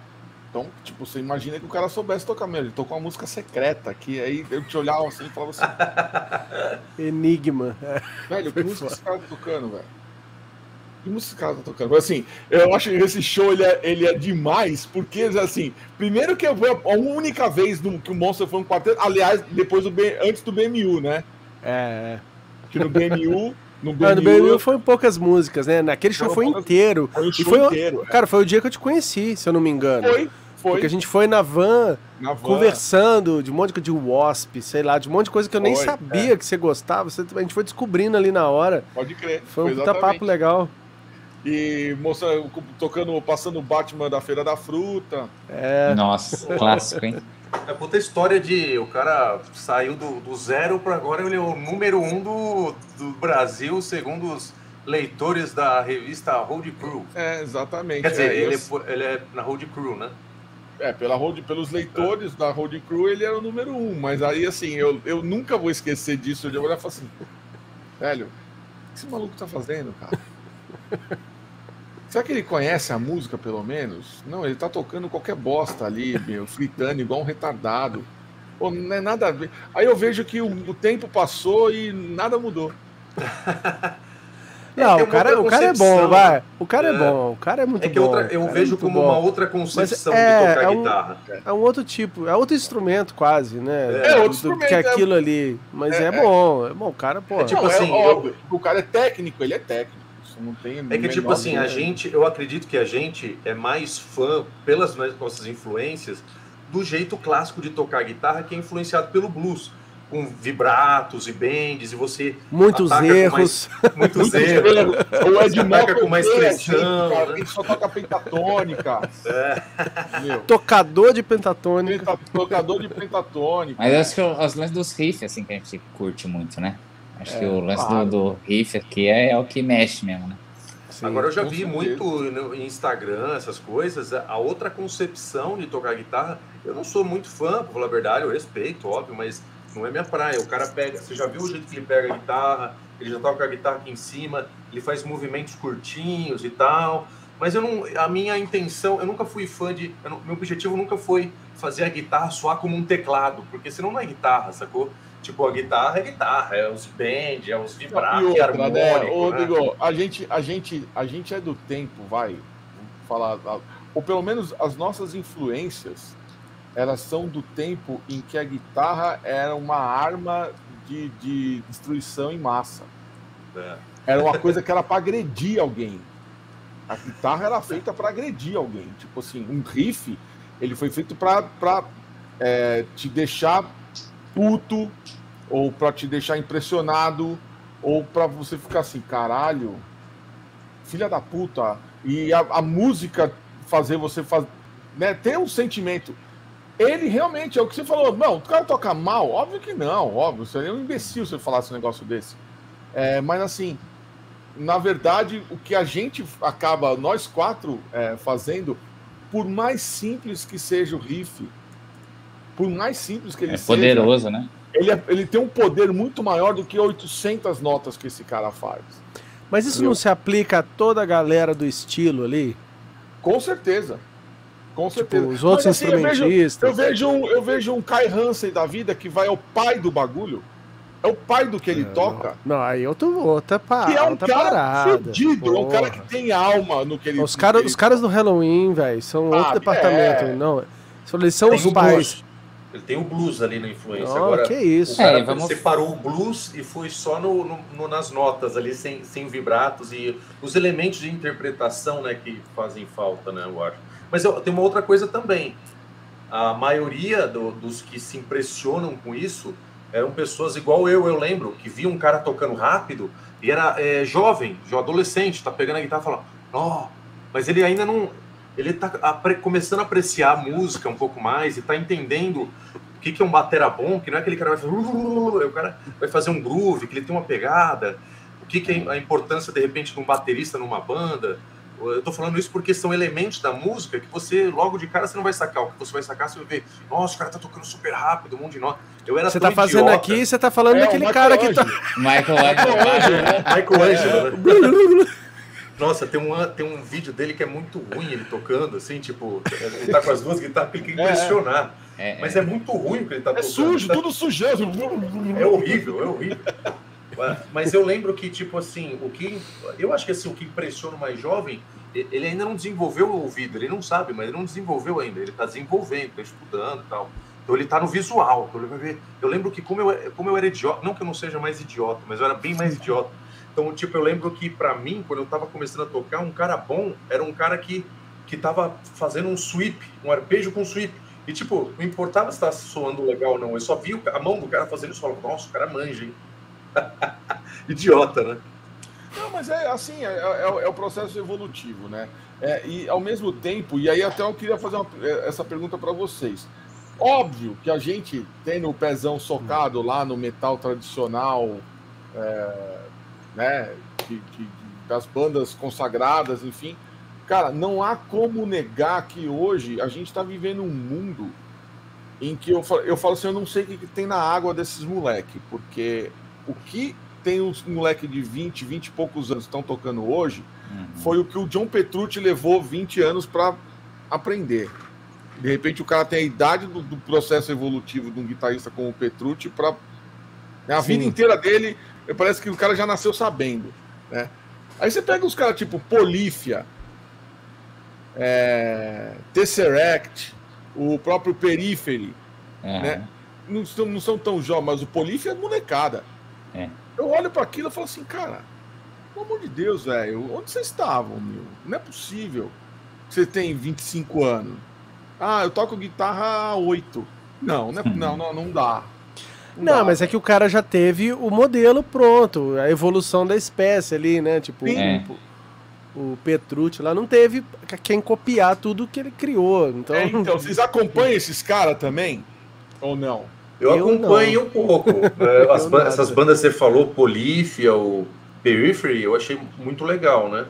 Então, tipo, você imagina que o cara soubesse tocar mesmo. Ele tocou uma música secreta que aí eu te olhava assim e falava assim. Enigma. Velho, que música esse cara tá tocando, velho? Que música esse cara tá tocando? Assim, eu acho que esse show ele é, ele é demais, porque, assim, primeiro que foi a única vez que o Monster foi um quarteto, aliás, depois do B, antes do BMU, né? É. Que no BMU. No ah, BMU foi poucas músicas, né? Naquele show foi, foi inteiro. Foi o show foi, inteiro. Cara, foi o dia que eu te conheci, se eu não me engano. Foi, foi. Porque a gente foi na van, na van, conversando de um monte de Wasp, sei lá, de um monte de coisa que eu foi, nem sabia é. que você gostava. A gente foi descobrindo ali na hora. Pode crer. Foi um puta papo legal. E moça tocando, passando o Batman da Feira da Fruta. É. Nossa, clássico, hein? É puta história de o cara saiu do, do zero para agora ele é o número um do, do Brasil, segundo os leitores da revista Road Crew. É, exatamente. Quer dizer, é, ele, eu... é, ele é na Road Crew, né? É, pela road, pelos leitores da Road Crew, ele era o número um. Mas aí, assim, eu, eu nunca vou esquecer disso. Eu olhar e falar assim, velho, o que esse maluco tá fazendo, cara? Será que ele conhece a música, pelo menos? Não, ele tá tocando qualquer bosta ali, meu, fritando igual um retardado. Pô, não é nada a ver. Aí eu vejo que o, o tempo passou e nada mudou. Não, o cara, o cara é bom, vai. O cara é, é bom, o cara é muito bom. É que outra, eu é vejo é como bom. uma outra concepção é, de tocar é um, guitarra. É um outro tipo, é outro instrumento quase, né? É, outro instrumento. Que aquilo ali. Mas é, bom, é bom, o cara, pô. É tipo assim, óbvio, eu... o cara é técnico, ele é técnico. Não tem é que, tipo assim, a gente, eu acredito que a gente é mais fã, pelas nossas influências, do jeito clássico de tocar guitarra, que é influenciado pelo blues com vibratos e bends e você muitos erros, mais, muitos, erros. O Ed Mota com mais pressão, né? a gente só toca pentatônica. É. Tocador de pentatônica. Penta, tocador de pentatônica. Mas acho que os lances dos riffs assim que a gente curte muito, né? Acho é, que o lance claro. do, do riff aqui é, é, o que mexe mesmo, né? Sim, Agora eu já vi muito no Instagram, essas coisas, a outra concepção de tocar guitarra. Eu não sou muito fã, pra falar a verdade, eu respeito, óbvio, mas não é minha praia. O cara pega, você já viu o jeito que ele pega a guitarra, ele já toca a guitarra aqui em cima, ele faz movimentos curtinhos e tal. Mas eu não, a minha intenção, eu nunca fui fã de, não, meu objetivo nunca foi fazer a guitarra soar como um teclado, porque senão não é guitarra, sacou? Tipo, a guitarra é guitarra, é os bend, é os vibratos, é harmônico, né? Ô, né? Digo, a gente, a gente, a gente é do tempo, vai, falar, ou pelo menos as nossas influências elas são do tempo em que a guitarra era uma arma de de, de destruição em massa. É. Era uma coisa que era para agredir alguém. A guitarra era feita para agredir alguém. Tipo assim, um riff, ele foi feito para é, te deixar puto, ou para te deixar impressionado, ou para você ficar assim, caralho, filha da puta. E a, a música fazer você fazer, né, ter um sentimento. Ele realmente, é o que você falou, não, o cara toca mal? Óbvio que não, óbvio, seria um imbecil se ele falasse um negócio desse. É, mas assim, na verdade, o que a gente acaba, nós quatro, é, fazendo, por mais simples que seja o riff, por mais simples que ele é seja. poderoso, né? Ele, é, ele tem um poder muito maior do que 800 notas que esse cara faz. Mas isso não se aplica a toda a galera do estilo ali? Com certeza. Com tipo, certeza. os outros Mas, assim, instrumentistas. Eu vejo, eu, vejo um, eu vejo um Kai Hansen da vida que vai ao pai do bagulho. É o pai do que ele não, toca. Não, aí outra, outra, pa, que é um cara parada. Fudido, é um cara que tem alma no que ele Os, cara, ele... os caras do Halloween, velho, são ah, outro departamento. É... Não, eles são tem os pais. Ele tem o blues ali na influência. Oh, Agora, que isso. O cara é, vamos... separou o blues e foi só no, no, no, nas notas ali, sem, sem vibratos e os elementos de interpretação né, que fazem falta, né, eu acho. Mas eu, tem uma outra coisa também. A maioria do, dos que se impressionam com isso eram pessoas igual eu, eu lembro, que via um cara tocando rápido e era é, jovem, adolescente, tá pegando a guitarra e falando, ó, oh, mas ele ainda não, ele está começando a apreciar a música um pouco mais e está entendendo o que, que é um batera bom, que não é aquele cara vai fazer, o cara vai fazer um groove, que ele tem uma pegada, o que, que é a importância, de repente, de um baterista numa banda. Eu estou falando isso porque são elementos da música que você, logo de cara, você não vai sacar. O que você vai sacar, você vai ver, nossa, o cara tá tocando super rápido, um monte de nós. Eu era Você tá fazendo idiota. aqui, você tá falando é, daquele cara que tá. Michael Angelo. Michael Angelo. Nossa, tem um, tem um vídeo dele que é muito ruim, ele tocando, assim, tipo, ele tá com as duas guitarras, ele quer impressionar. É, é, Mas é muito ruim o que ele tá é tocando. É sujo, tá... tudo sujeiro. É horrível, é horrível. Mas eu lembro que, tipo assim, o que. Eu acho que assim, o que impressiona o mais jovem, ele ainda não desenvolveu o ouvido, ele não sabe, mas ele não desenvolveu ainda, ele tá desenvolvendo, tá estudando e tal. Então ele tá no visual. Então. Eu lembro que como eu, como eu era idiota, não que eu não seja mais idiota, mas eu era bem mais idiota então, tipo, eu lembro que para mim, quando eu tava começando a tocar, um cara bom era um cara que que tava fazendo um sweep, um arpejo com sweep. E, tipo, não importava se estava soando legal ou não. Eu só vi a mão do cara fazendo isso falava, nossa, o cara manja, hein? Idiota, né? Não, mas é assim, é, é, é o processo evolutivo, né? É, e ao mesmo tempo, e aí até eu queria fazer uma, é, essa pergunta para vocês. Óbvio que a gente tem o pezão socado lá no metal tradicional, é, né? Que, que, das bandas consagradas, enfim. Cara, não há como negar que hoje a gente está vivendo um mundo em que eu falo, eu falo assim, eu não sei o que, que tem na água desses moleques, porque o que tem os moleques de 20, 20 e poucos anos estão tocando hoje uhum. foi o que o John Petrucci levou 20 anos para aprender. De repente o cara tem a idade do, do processo evolutivo de um guitarrista como o Petrucci para né, a Sim. vida inteira dele parece que o cara já nasceu sabendo, né? Aí você pega os caras tipo Polífia, é, Tesseract, o próprio Periphery, uhum. né? Não são, não são tão jovens, mas o Polífia é molecada. É. Eu olho para aquilo e falo assim, cara, pelo amor de Deus, velho, onde vocês estavam, meu? Não é possível que você tem 25 anos. Ah, eu toco guitarra há 8. Não, não, é, não, não, não dá. Não, não, mas é que o cara já teve o modelo pronto, a evolução da espécie ali, né? Tipo, é. o, o Petrucci lá não teve quem copiar tudo que ele criou. Então, é, então vocês acompanham esses caras também? Ou não? Eu, eu acompanho não. um pouco. É, as, essas bandas que você falou, Polífia, o Periphery, eu achei muito legal, né?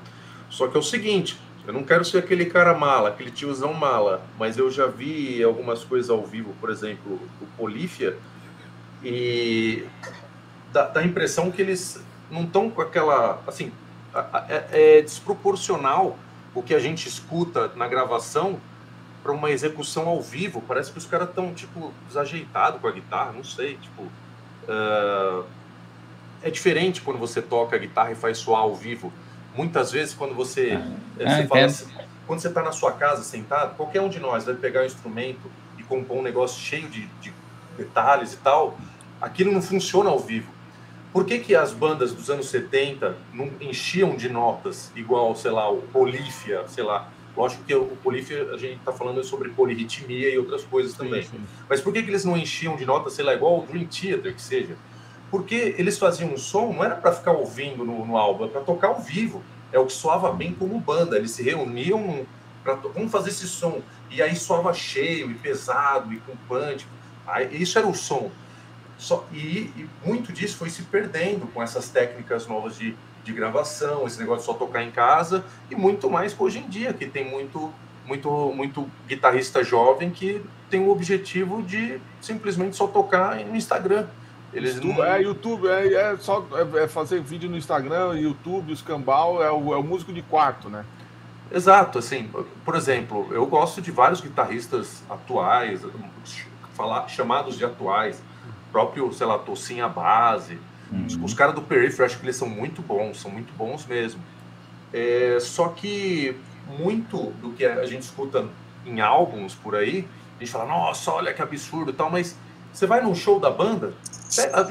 Só que é o seguinte, eu não quero ser aquele cara mala, aquele tiozão mala, mas eu já vi algumas coisas ao vivo, por exemplo, o Polífia, e dá, dá a impressão que eles não estão com aquela. Assim, é, é, desproporcional o que a gente escuta na gravação para uma execução ao vivo. Parece que os caras estão, tipo, desajeitados com a guitarra, não sei. Tipo, uh, é diferente quando você toca a guitarra e faz soar ao vivo. Muitas vezes, quando você, ah, você fala assim, quando você está na sua casa sentado, qualquer um de nós vai pegar um instrumento e compor um negócio cheio de, de detalhes e tal aquilo não funciona ao vivo. Por que, que as bandas dos anos 70 não enchiam de notas igual, sei lá, o Polífia, sei lá. Lógico que o Polífia, a gente está falando sobre polirritmia e outras coisas também. Sim, sim. Mas por que, que eles não enchiam de notas, sei lá, igual o Dream Theater, que seja? Porque eles faziam um som, não era para ficar ouvindo no, no álbum, é para tocar ao vivo. É o que soava bem como banda. Eles se reuniam para vamos fazer esse som. E aí soava cheio e pesado e com punch. Aí, isso era o som. Só, e, e, muito disso foi se perdendo com essas técnicas novas de, de gravação, esse negócio de só tocar em casa, e muito mais hoje em dia, que tem muito, muito, muito guitarrista jovem que tem o objetivo de simplesmente só tocar no Instagram. Eles YouTube, não... É, YouTube, é, é só é, é fazer vídeo no Instagram, YouTube, o escambau, é o, é o músico de quarto, né? Exato, assim, por exemplo, eu gosto de vários guitarristas atuais, falar, chamados de atuais, próprio, sei lá, Tocinha Base. Uhum. Os, os caras do Periphery, acho que eles são muito bons, são muito bons mesmo. É, só que muito do que a gente escuta em álbuns por aí, a gente fala, nossa, olha que absurdo e tal, mas você vai num show da banda,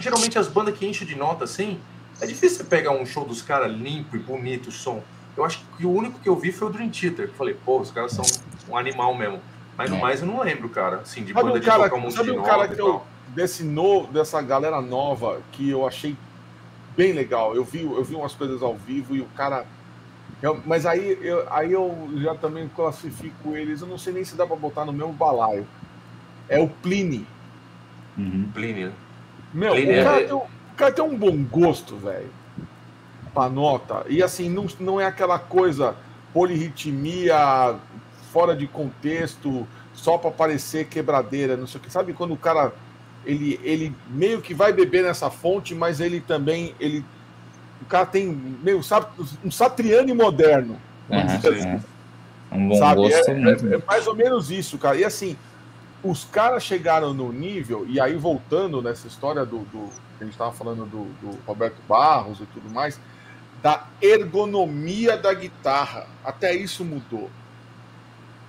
geralmente as bandas que enchem de nota assim, é difícil você pegar um show dos caras limpo e bonito o som. Eu acho que o único que eu vi foi o Dream Theater. Falei, pô, os caras são um animal mesmo. Mas no é. mais eu não lembro, cara. Assim, de sabe banda um cara, de tocar um Sabe o cara que eu, desse no, dessa galera nova que eu achei bem legal. Eu vi, eu vi umas coisas ao vivo e o cara. Eu, mas aí eu, aí eu já também classifico eles. Eu não sei nem se dá para botar no mesmo balaio. É o Pliny. Uhum. Pliny, né? Meu, Pliny o, cara é... tem, o cara tem um bom gosto, velho. Pra nota. E assim, não, não é aquela coisa polirritmia fora de contexto, só para parecer quebradeira, não sei o que. Sabe quando o cara ele, ele meio que vai beber nessa fonte, mas ele também ele o cara tem meio um Satriani moderno. Uhum, Um bom sabe? gosto. É, é, é, mais ou menos isso, cara. E assim, os caras chegaram no nível, e aí voltando nessa história do, do a gente estava falando do, do Roberto Barros e tudo mais, da ergonomia da guitarra. Até isso mudou.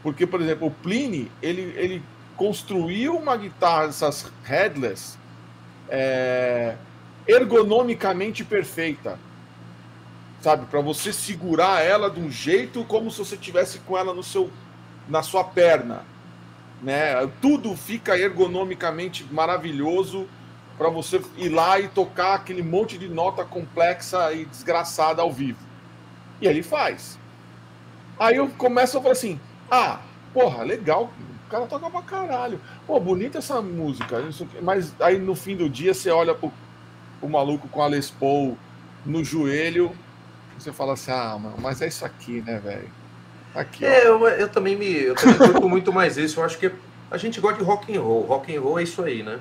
Porque, por exemplo, o Pliny, ele, ele construiu uma guitarra dessas headless é, ergonomicamente perfeita. Sabe, para você segurar ela de um jeito como se você tivesse com ela no seu na sua perna, né? Tudo fica ergonomicamente maravilhoso para você ir lá e tocar aquele monte de nota complexa e desgraçada ao vivo. E ele faz. Aí eu começo a falar assim: "Ah, porra, legal, cara toca pra caralho. Pô, bonita essa música. Mas aí no fim do dia você olha pro, pro maluco com a Les Paul no joelho, você fala assim, ah, mas é isso aqui, né, velho? Aqui, é, eu, eu, também me eu curto muito mais isso. Eu acho que a gente gosta de rock and roll. Rock and roll é isso aí, né?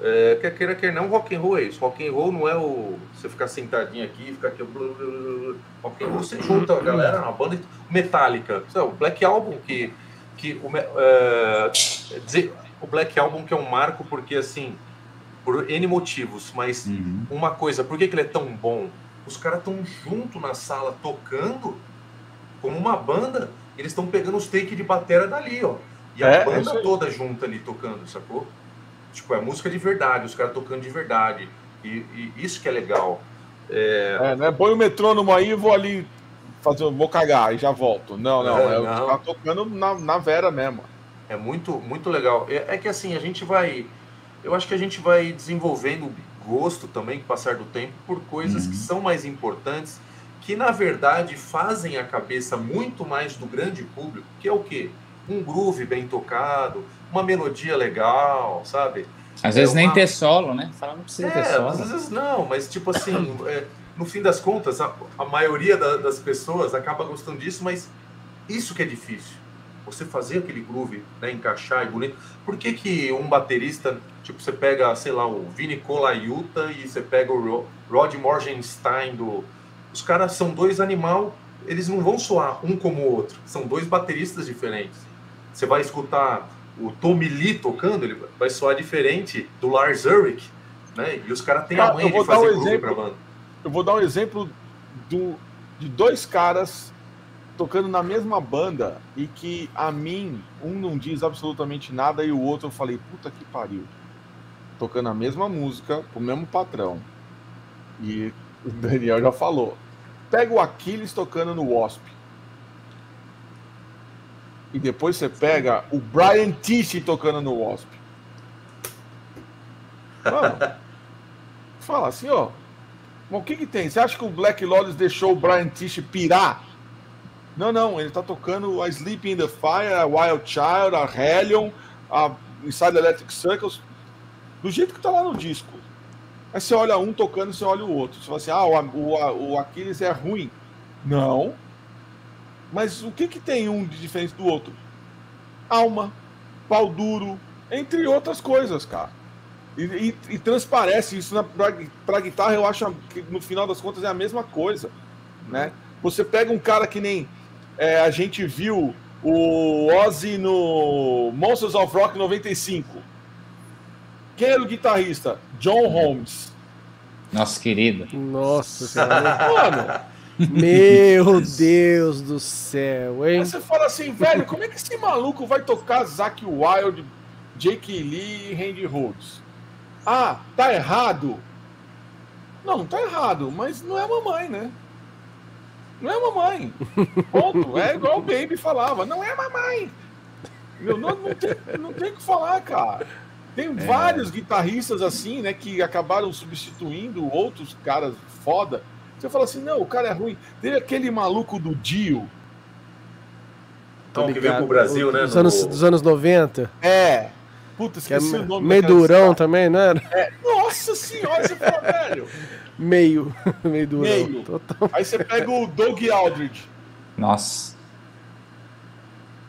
É, quer queira, quer não, rock and roll é isso. Rock and roll não é o você ficar sentadinho aqui, ficar aqui. Rock and roll você junta a galera, uma banda metálica. O Black Album que que o, é, dizer, o Black Album que é um marco porque assim por N motivos, mas uhum. uma coisa, por que, que ele é tão bom? Os caras estão junto na sala tocando como uma banda, eles estão pegando os takes de bateria dali, ó. E a é, banda toda junta ali tocando, sacou? Tipo, é música de verdade, os caras tocando de verdade. E, e, isso que é legal. É, é né? Põe o metrônomo aí e vou ali fazer, vou cagar e já volto. Não, não, é, eu não. tocando na, na Vera mesmo. É muito, muito legal. É, é, que assim, a gente vai. Eu acho que a gente vai desenvolvendo gosto também, com o passar do tempo, por coisas uhum. que são mais importantes, que na verdade fazem a cabeça muito mais do grande público, que é o quê? Um groove bem tocado, uma melodia legal, sabe? Às é vezes uma... nem ter solo, né? Fala, não precisa é, ter solo. Às vezes não, mas tipo assim. No fim das contas, a, a maioria da, das pessoas acaba gostando disso, mas isso que é difícil. Você fazer aquele groove, né, encaixar e bonito. Por que, que um baterista, tipo, você pega, sei lá, o Vini Colaiuta e você pega o Rod Morgenstein do... Os caras são dois animal, eles não vão soar um como o outro. São dois bateristas diferentes. Você vai escutar o Tommy Lee tocando, ele vai soar diferente do Lars Ulrich, né? E os caras têm a manha de fazer um groove pra banda eu vou dar um exemplo do, de dois caras tocando na mesma banda e que a mim um não diz absolutamente nada e o outro eu falei, puta que pariu. tocando a mesma música, o mesmo patrão. E o Daniel já falou. Pega o Aquiles tocando no Wasp. E depois você pega o Brian Tish tocando no Wasp. Mano, fala assim, ó. Bom, o que que tem? Você acha que o Black Lawless deixou o Brian Tish pirar? Não, não, ele tá tocando a Sleeping in the Fire, a Wild Child, a Hellion, a Inside Electric Circles, do jeito que tá lá no disco. Aí você olha um tocando e você olha o outro. Você fala assim, ah, o, o, o Aquiles é ruim. Não. Mas o que, que tem um de diferente do outro? Alma, pau duro, entre outras coisas, cara. E, e, e transparece isso para guitarra, eu acho que no final das contas é a mesma coisa, né? Você pega um cara que nem é, a gente viu o Ozzy no Monsters of Rock 95. Quem era o guitarrista? John Holmes. Nossa querido. Nossa senhora. Mano. Meu Deus do céu, hein? Aí você fala assim, velho, como é que esse maluco vai tocar Zack Wild, Jake Lee e Randy Rhodes? Ah, tá errado? Não, tá errado, mas não é mamãe, né? Não é mamãe. Ponto. É igual o Baby falava. Não é mamãe. Meu, não, não, tem, não tem o que falar, cara. Tem é. vários guitarristas assim, né, que acabaram substituindo outros caras foda. Você fala assim, não, o cara é ruim. Teve aquele maluco do Dio. Então, que veio pro Brasil, né? Dos, no... anos, dos anos 90. É. Puta, esqueci é o nome. Meio durão também, não era? É. Nossa senhora, você fala, velho. Meio. Meio durão. Meio. Total. Aí você pega o Doug Aldrich. Nossa.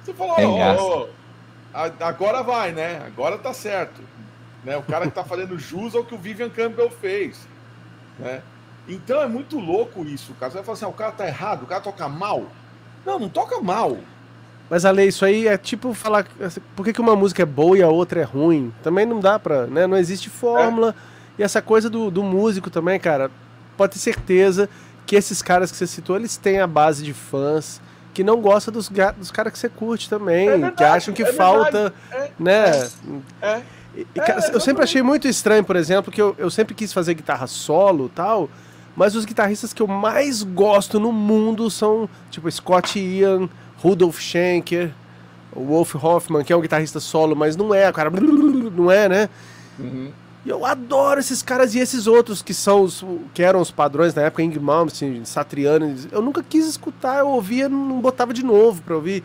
Você fala, ó, oh, oh, agora vai, né? Agora tá certo. Né? O cara que tá fazendo jus ao que o Vivian Campbell fez. Né? Então é muito louco isso, cara. Você vai falar assim, ah, o cara tá errado, o cara toca mal. Não, não toca mal. Mas a lei, isso aí é tipo falar assim, por que, que uma música é boa e a outra é ruim. Também não dá pra, né? Não existe fórmula. É. E essa coisa do, do músico também, cara, pode ter certeza que esses caras que você citou, eles têm a base de fãs que não gosta dos, dos caras que você curte também, é verdade, que acham que é falta, é, né? É, e, cara, eu sempre achei muito estranho, por exemplo, que eu, eu sempre quis fazer guitarra solo tal, mas os guitarristas que eu mais gosto no mundo são, tipo, Scott Ian, Rudolf Schenker, o Wolf Hoffman, que é um guitarrista solo, mas não é, cara, não é, né? Uhum. E eu adoro esses caras e esses outros que são os, que eram os padrões na época, Ing Malmsteen, Satriano. Eu nunca quis escutar, eu ouvia, não botava de novo pra ouvir.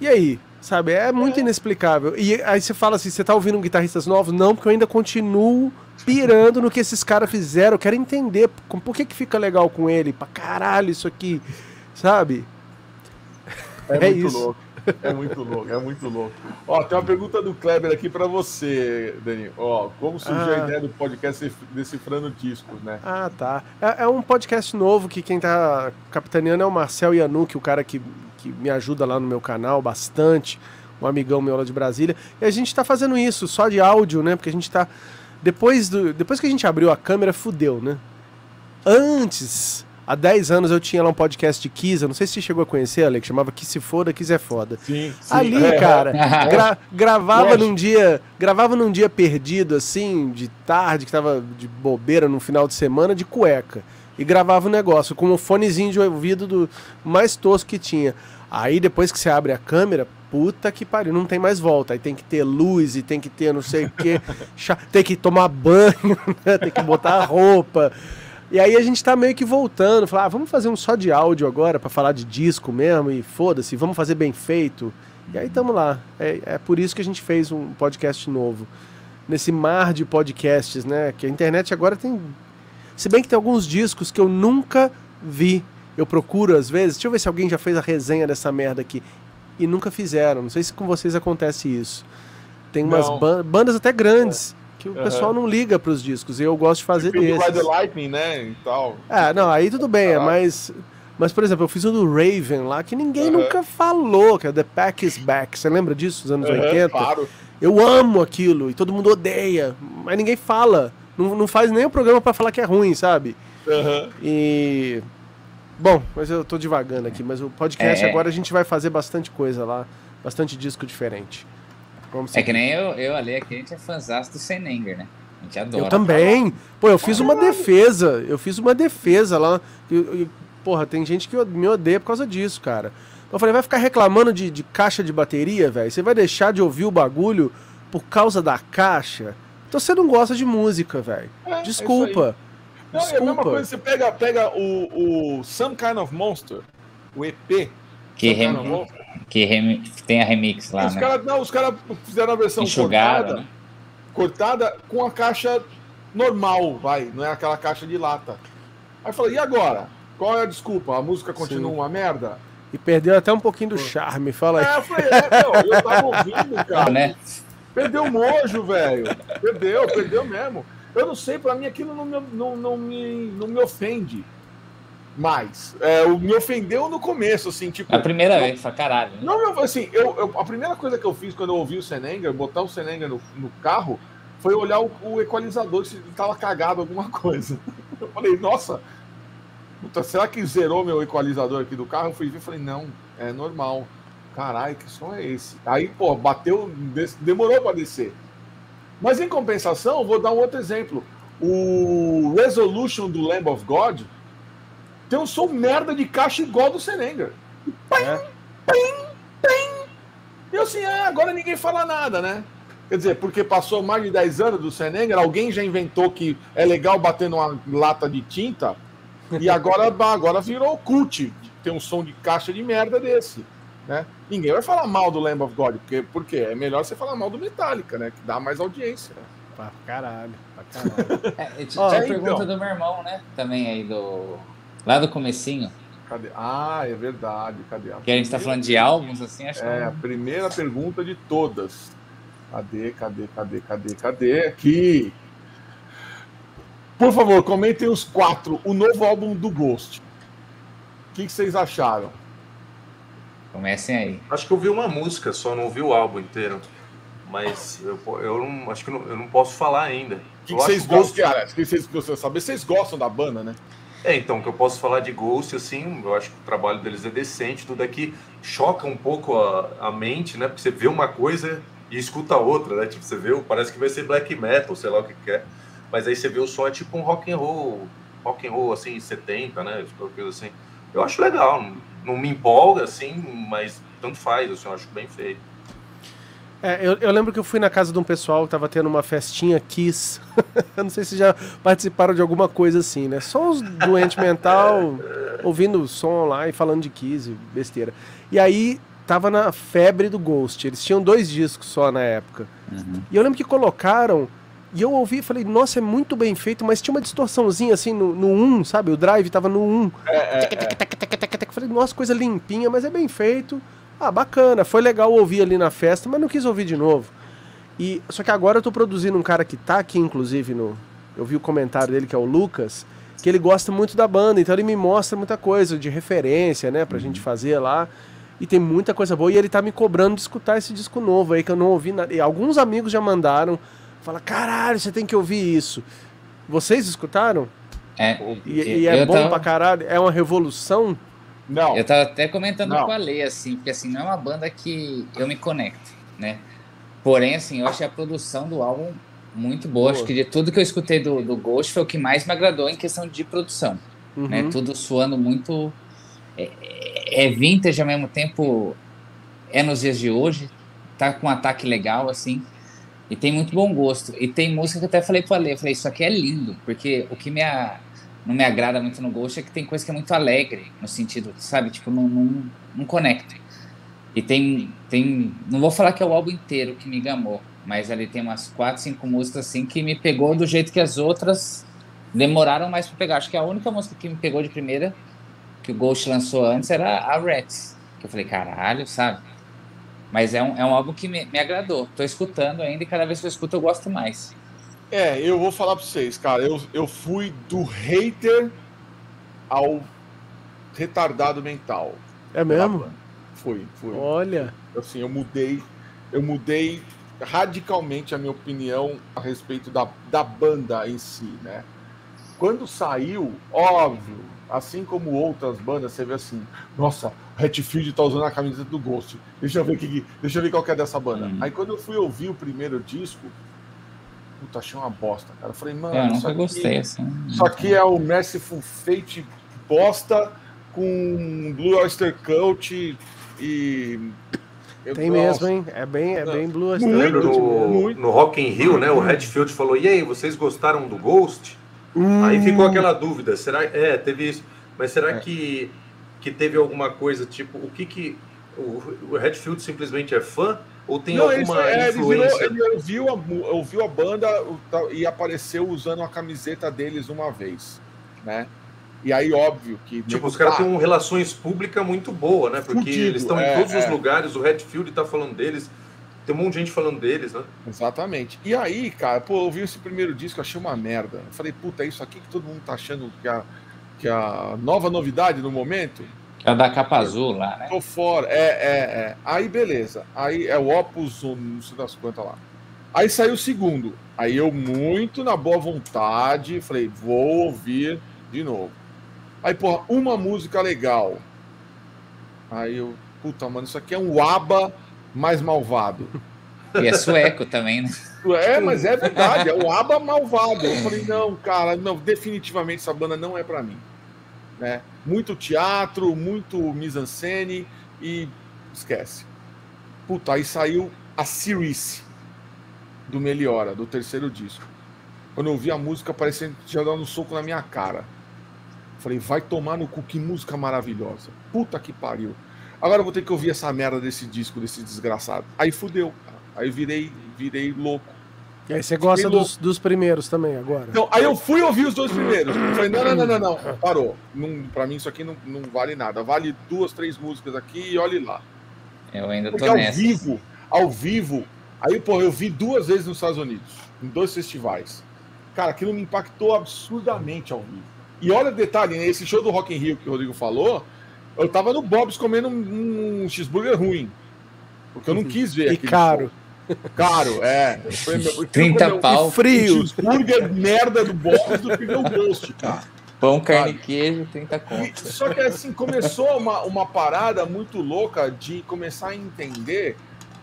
E aí, sabe? É muito é. inexplicável. E aí você fala assim, você tá ouvindo guitarristas novos? Não, porque eu ainda continuo pirando no que esses caras fizeram. Eu quero entender por que que fica legal com ele. Pra caralho isso aqui, sabe? É, é muito isso. louco. É muito louco, é muito louco. Ó, tem uma pergunta do Kleber aqui para você, Dani. Ó, como surgiu ah. a ideia do podcast Decifrando Discos, né? Ah, tá. É, é, um podcast novo que quem tá capitaneando é o Marcel Yanuki, o cara que, que me ajuda lá no meu canal bastante, um amigão meu lá de Brasília. E a gente tá fazendo isso só de áudio, né? Porque a gente tá. Depois, do, depois que a gente abriu a câmera, fudeu, né? Antes Há 10 anos eu tinha lá um podcast de Kiss, eu não sei se você chegou a conhecer, Alex, chamava Que Se Foda, Kiss é Foda. Sim, sim. Ali, é, cara, é. gra gravava num dia, gravava num dia perdido, assim, de tarde, que tava de bobeira no final de semana, de cueca. E gravava o um negócio com um fonezinho de ouvido do mais tosco que tinha. Aí depois que você abre a câmera, puta que pariu, não tem mais volta. Aí tem que ter luz e tem que ter não sei o que, tem que tomar banho, né? tem que botar a roupa. E aí a gente tá meio que voltando, falar, ah, vamos fazer um só de áudio agora para falar de disco mesmo e foda-se, vamos fazer bem feito. E aí tamo lá. É, é por isso que a gente fez um podcast novo. Nesse mar de podcasts, né? Que a internet agora tem. Se bem que tem alguns discos que eu nunca vi. Eu procuro às vezes. Deixa eu ver se alguém já fez a resenha dessa merda aqui. E nunca fizeram. Não sei se com vocês acontece isso. Tem umas bandas até grandes. É que o uhum. pessoal não liga para os discos. E eu gosto de fazer tipo desses. Ride the Lightning, né? E tal. É, não, aí tudo bem, é mas. Mas, por exemplo, eu fiz o do Raven lá, que ninguém uhum. nunca falou, que é The Pack is Back. Você lembra disso, dos anos uhum, 80? Claro. Eu amo aquilo, e todo mundo odeia, mas ninguém fala. Não, não faz nem o programa para falar que é ruim, sabe? Uhum. E. Bom, mas eu tô devagando aqui, mas o podcast é. agora a gente vai fazer bastante coisa lá, bastante disco diferente. É que nem eu, eu ali aqui, a gente é fãzão do Senenger, né? A gente adora. Eu também. Pô, eu fiz uma defesa. Eu fiz uma defesa lá. E, porra, tem gente que me odeia por causa disso, cara. Eu falei, vai ficar reclamando de, de caixa de bateria, velho? Você vai deixar de ouvir o bagulho por causa da caixa? Então você não gosta de música, velho. É, Desculpa. É não, Desculpa. é a mesma coisa, você pega, pega o, o Some Kind of Monster, o EP. Que, rem... que rem... tem a remix lá, os né? Cara, não, os caras fizeram a versão cortada, né? cortada com a caixa normal, vai, não é aquela caixa de lata. Aí eu falei, e agora? Qual é a desculpa? A música continua Sim. uma merda? E perdeu até um pouquinho do charme, fala aí. É, foi, é, eu tava ouvindo, cara. Né? Perdeu o mojo, velho. Perdeu, perdeu mesmo. Eu não sei, pra mim aquilo não me, não, não me, não me ofende mais. É, me ofendeu no começo, assim, tipo. A primeira vez, pra caralho. Né? Não, eu, assim, eu, eu, a primeira coisa que eu fiz quando eu ouvi o Senenga, botar o Senenga no, no carro, foi olhar o, o equalizador se tava cagado alguma coisa. Eu falei, nossa, puta, será que zerou meu equalizador aqui do carro? Eu fui ver falei, não, é normal. Caralho, que som é esse? Aí, pô, bateu, demorou para descer. Mas em compensação, vou dar um outro exemplo. O Resolution do Lamb of God tem um som merda de caixa igual do Senenger. É. Pim, pim, E assim, ah, agora ninguém fala nada, né? Quer dizer, porque passou mais de 10 anos do Senenger, alguém já inventou que é legal bater numa lata de tinta e agora, agora virou cult. Tem um som de caixa de merda desse. Né? Ninguém vai falar mal do Lamb of God, porque, porque é melhor você falar mal do Metallica, né? Que dá mais audiência. Pra caralho, pra caralho. é, tinha oh, a pergunta então. do meu irmão, né? Também aí do. Lá do comecinho. Cadê? Ah, é verdade. Cadê? A que a gente tá falando de álbuns, assim, acho É, que... a primeira pergunta de todas. Cadê, cadê, cadê, cadê, cadê? Aqui. Por favor, comentem os quatro. O novo álbum do Ghost. O que, que vocês acharam? Comecem aí. Acho que eu vi uma música, só não ouvi o álbum inteiro. Mas eu, eu não, acho que não, eu não posso falar ainda. O que, que vocês gostam, cara? Que vocês precisam saber? Vocês gostam da banda, né? É, então, que eu posso falar de Ghost, assim, eu acho que o trabalho deles é decente, tudo aqui choca um pouco a, a mente, né? Porque você vê uma coisa e escuta outra, né? Tipo, você vê, parece que vai ser black metal, sei lá o que quer. É. Mas aí você vê o som, é tipo um rock and roll, rock and roll, assim, 70, né? Coisa assim. Eu acho legal, não me empolga, assim, mas tanto faz, assim, eu acho bem feito. É, eu, eu, lembro que eu fui na casa de um pessoal que tava tendo uma festinha Kiss. eu não sei se já participaram de alguma coisa assim, né? Só os doentes mental ouvindo som lá e falando de Kiss, besteira. E aí tava na febre do Ghost. Eles tinham dois discos só na época. Uhum. E eu lembro que colocaram. E eu ouvi e falei, nossa, é muito bem feito, mas tinha uma distorçãozinha assim no, no 1, sabe? O drive tava no 1. É, é, é. Falei, nossa, coisa limpinha, mas é bem feito. Ah, bacana, foi legal ouvir ali na festa, mas não quis ouvir de novo. E Só que agora eu tô produzindo um cara que tá aqui, inclusive, no. Eu vi o comentário dele, que é o Lucas, que ele gosta muito da banda, então ele me mostra muita coisa de referência, né, pra uhum. gente fazer lá. E tem muita coisa boa. E ele tá me cobrando de escutar esse disco novo aí, que eu não ouvi nada. E alguns amigos já mandaram. Fala, caralho, você tem que ouvir isso. Vocês escutaram? É. E, e é bom tava... pra caralho? É uma revolução? Não. Eu tava até comentando não. com a Lei, assim, porque assim, não é uma banda que eu me conecto, né? Porém, assim, eu achei a produção do álbum muito boa. boa. Acho que de tudo que eu escutei do, do Ghost foi o que mais me agradou em questão de produção. Né? Uhum. Né? Tudo suando muito. É, é, vintage ao mesmo tempo. É nos dias de hoje. Tá com um ataque legal, assim. E tem muito bom gosto. E tem música que eu até falei pra ler. Eu falei, isso aqui é lindo. Porque o que me, a, não me agrada muito no Ghost é que tem coisa que é muito alegre, no sentido, sabe? Tipo, não, não, não conecta. E tem, tem. Não vou falar que é o álbum inteiro que me gamou, mas ali tem umas quatro, cinco músicas assim que me pegou do jeito que as outras demoraram mais para pegar. Acho que a única música que me pegou de primeira, que o Ghost lançou antes, era a Rats. Que eu falei, caralho, sabe? Mas é um, é um álbum que me, me agradou. Tô escutando ainda e cada vez que eu escuto eu gosto mais. É, eu vou falar para vocês, cara. Eu, eu fui do hater ao retardado mental. É mesmo? Fui, fui. Olha. Assim, eu mudei, eu mudei radicalmente a minha opinião a respeito da, da banda em si, né? Quando saiu, óbvio, assim como outras bandas, você vê assim, nossa, Hatfield tá usando a camiseta do Ghost. Deixa eu ver, que, deixa eu ver qual que é dessa banda. Hum. Aí quando eu fui ouvir o primeiro disco, puta, achei uma bosta, cara. Eu falei, mano. Eu nunca aqui, gostei assim. Isso aqui é o Merciful Fate bosta com Blue Oyster Cult e. Eu Tem mesmo, hein? É bem, é bem Blue Oyster Cult. No, no Rock in Rio, né? O Redfield falou: e aí, vocês gostaram do Ghost? Hum. Aí ficou aquela dúvida: será. É, teve isso. Mas será é. que, que teve alguma coisa tipo. O que que. O, o Redfield simplesmente é fã? Ou tem não, alguma é, influência? Ele, virou, ele ouviu, a, ouviu a banda e apareceu usando a camiseta deles uma vez, né? E aí, óbvio que. Tipo, os caras têm uma relações públicas muito boa, né? Porque fudido, eles estão é, em todos é. os lugares, o Redfield tá falando deles, tem um monte de gente falando deles, né? Exatamente. E aí, cara, pô, eu ouvi esse primeiro disco, achei uma merda. Eu falei, puta, é isso aqui que todo mundo tá achando que a, que a nova novidade no momento? É da capa azul lá, né? Tô fora. É, é, é. Aí, beleza. Aí é o Opus, não sei das quantas lá. Aí saiu o segundo. Aí eu, muito na boa vontade, falei, vou ouvir de novo. Aí, porra, uma música legal. Aí eu, puta, mano, isso aqui é um aba mais malvado. E é sueco também, né? É, mas é verdade, é o aba malvado. Eu falei, não, cara, não, definitivamente essa banda não é para mim. Né? Muito teatro, muito mise-en-scène e esquece. Puta, aí saiu a Series do Meliora, do terceiro disco. Quando eu ouvi a música, parecendo que tinha dado um soco na minha cara. Falei, vai tomar no cu, que música maravilhosa. Puta que pariu. Agora eu vou ter que ouvir essa merda desse disco, desse desgraçado. Aí fudeu. Aí virei, virei louco. E aí você gosta dos, dos, primeiros também agora? Então, aí eu fui ouvir os dois primeiros. Falei, não, não, não, não, não. Parou. Não, pra mim isso aqui não, não vale nada. Vale duas, três músicas aqui e olhe lá. Eu ainda tô Porque ao vivo, ao vivo, aí, pô, eu vi duas vezes nos Estados Unidos, em dois festivais. Cara, aquilo me impactou absurdamente ao vivo. E olha o detalhe, né? esse show do Rock in Rio que o Rodrigo falou, eu tava no Bob's comendo um, um cheeseburger ruim. Porque eu não quis ver. E caro. Show. Caro, é. Foi, 30 pau. Frio. Hambúrguer merda do Bob's do que o Ghost, cara. Pão, carne e queijo, 30 conto. Só que assim, começou uma, uma parada muito louca de começar a entender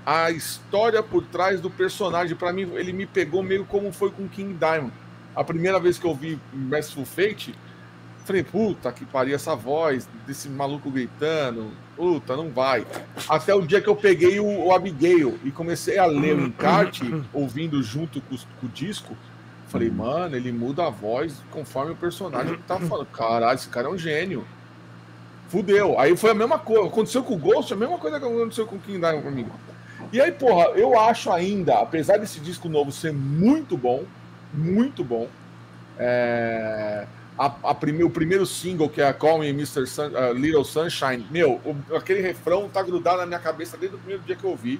a história por trás do personagem. Para mim, ele me pegou meio como foi com King Diamond. A primeira vez que eu vi Merciful Fate, falei, puta que pariu essa voz desse maluco gritando, puta, não vai. Até o dia que eu peguei o, o Abigail e comecei a ler o encarte, ouvindo junto com, com, o disco. Falei, mano, ele muda a voz conforme o personagem que tá falando. Caralho, esse cara é um gênio. Fudeu. Aí foi a mesma coisa. Aconteceu com o Ghost, a mesma coisa que aconteceu com o King Diamond comigo. E aí, porra, eu acho ainda, apesar desse disco novo ser muito bom, muito bom. É a, a prime, o primeiro single, que é a Call Me Mr. Sun, uh, Little Sunshine, meu, o, aquele refrão tá grudado na minha cabeça desde o primeiro dia que eu ouvi.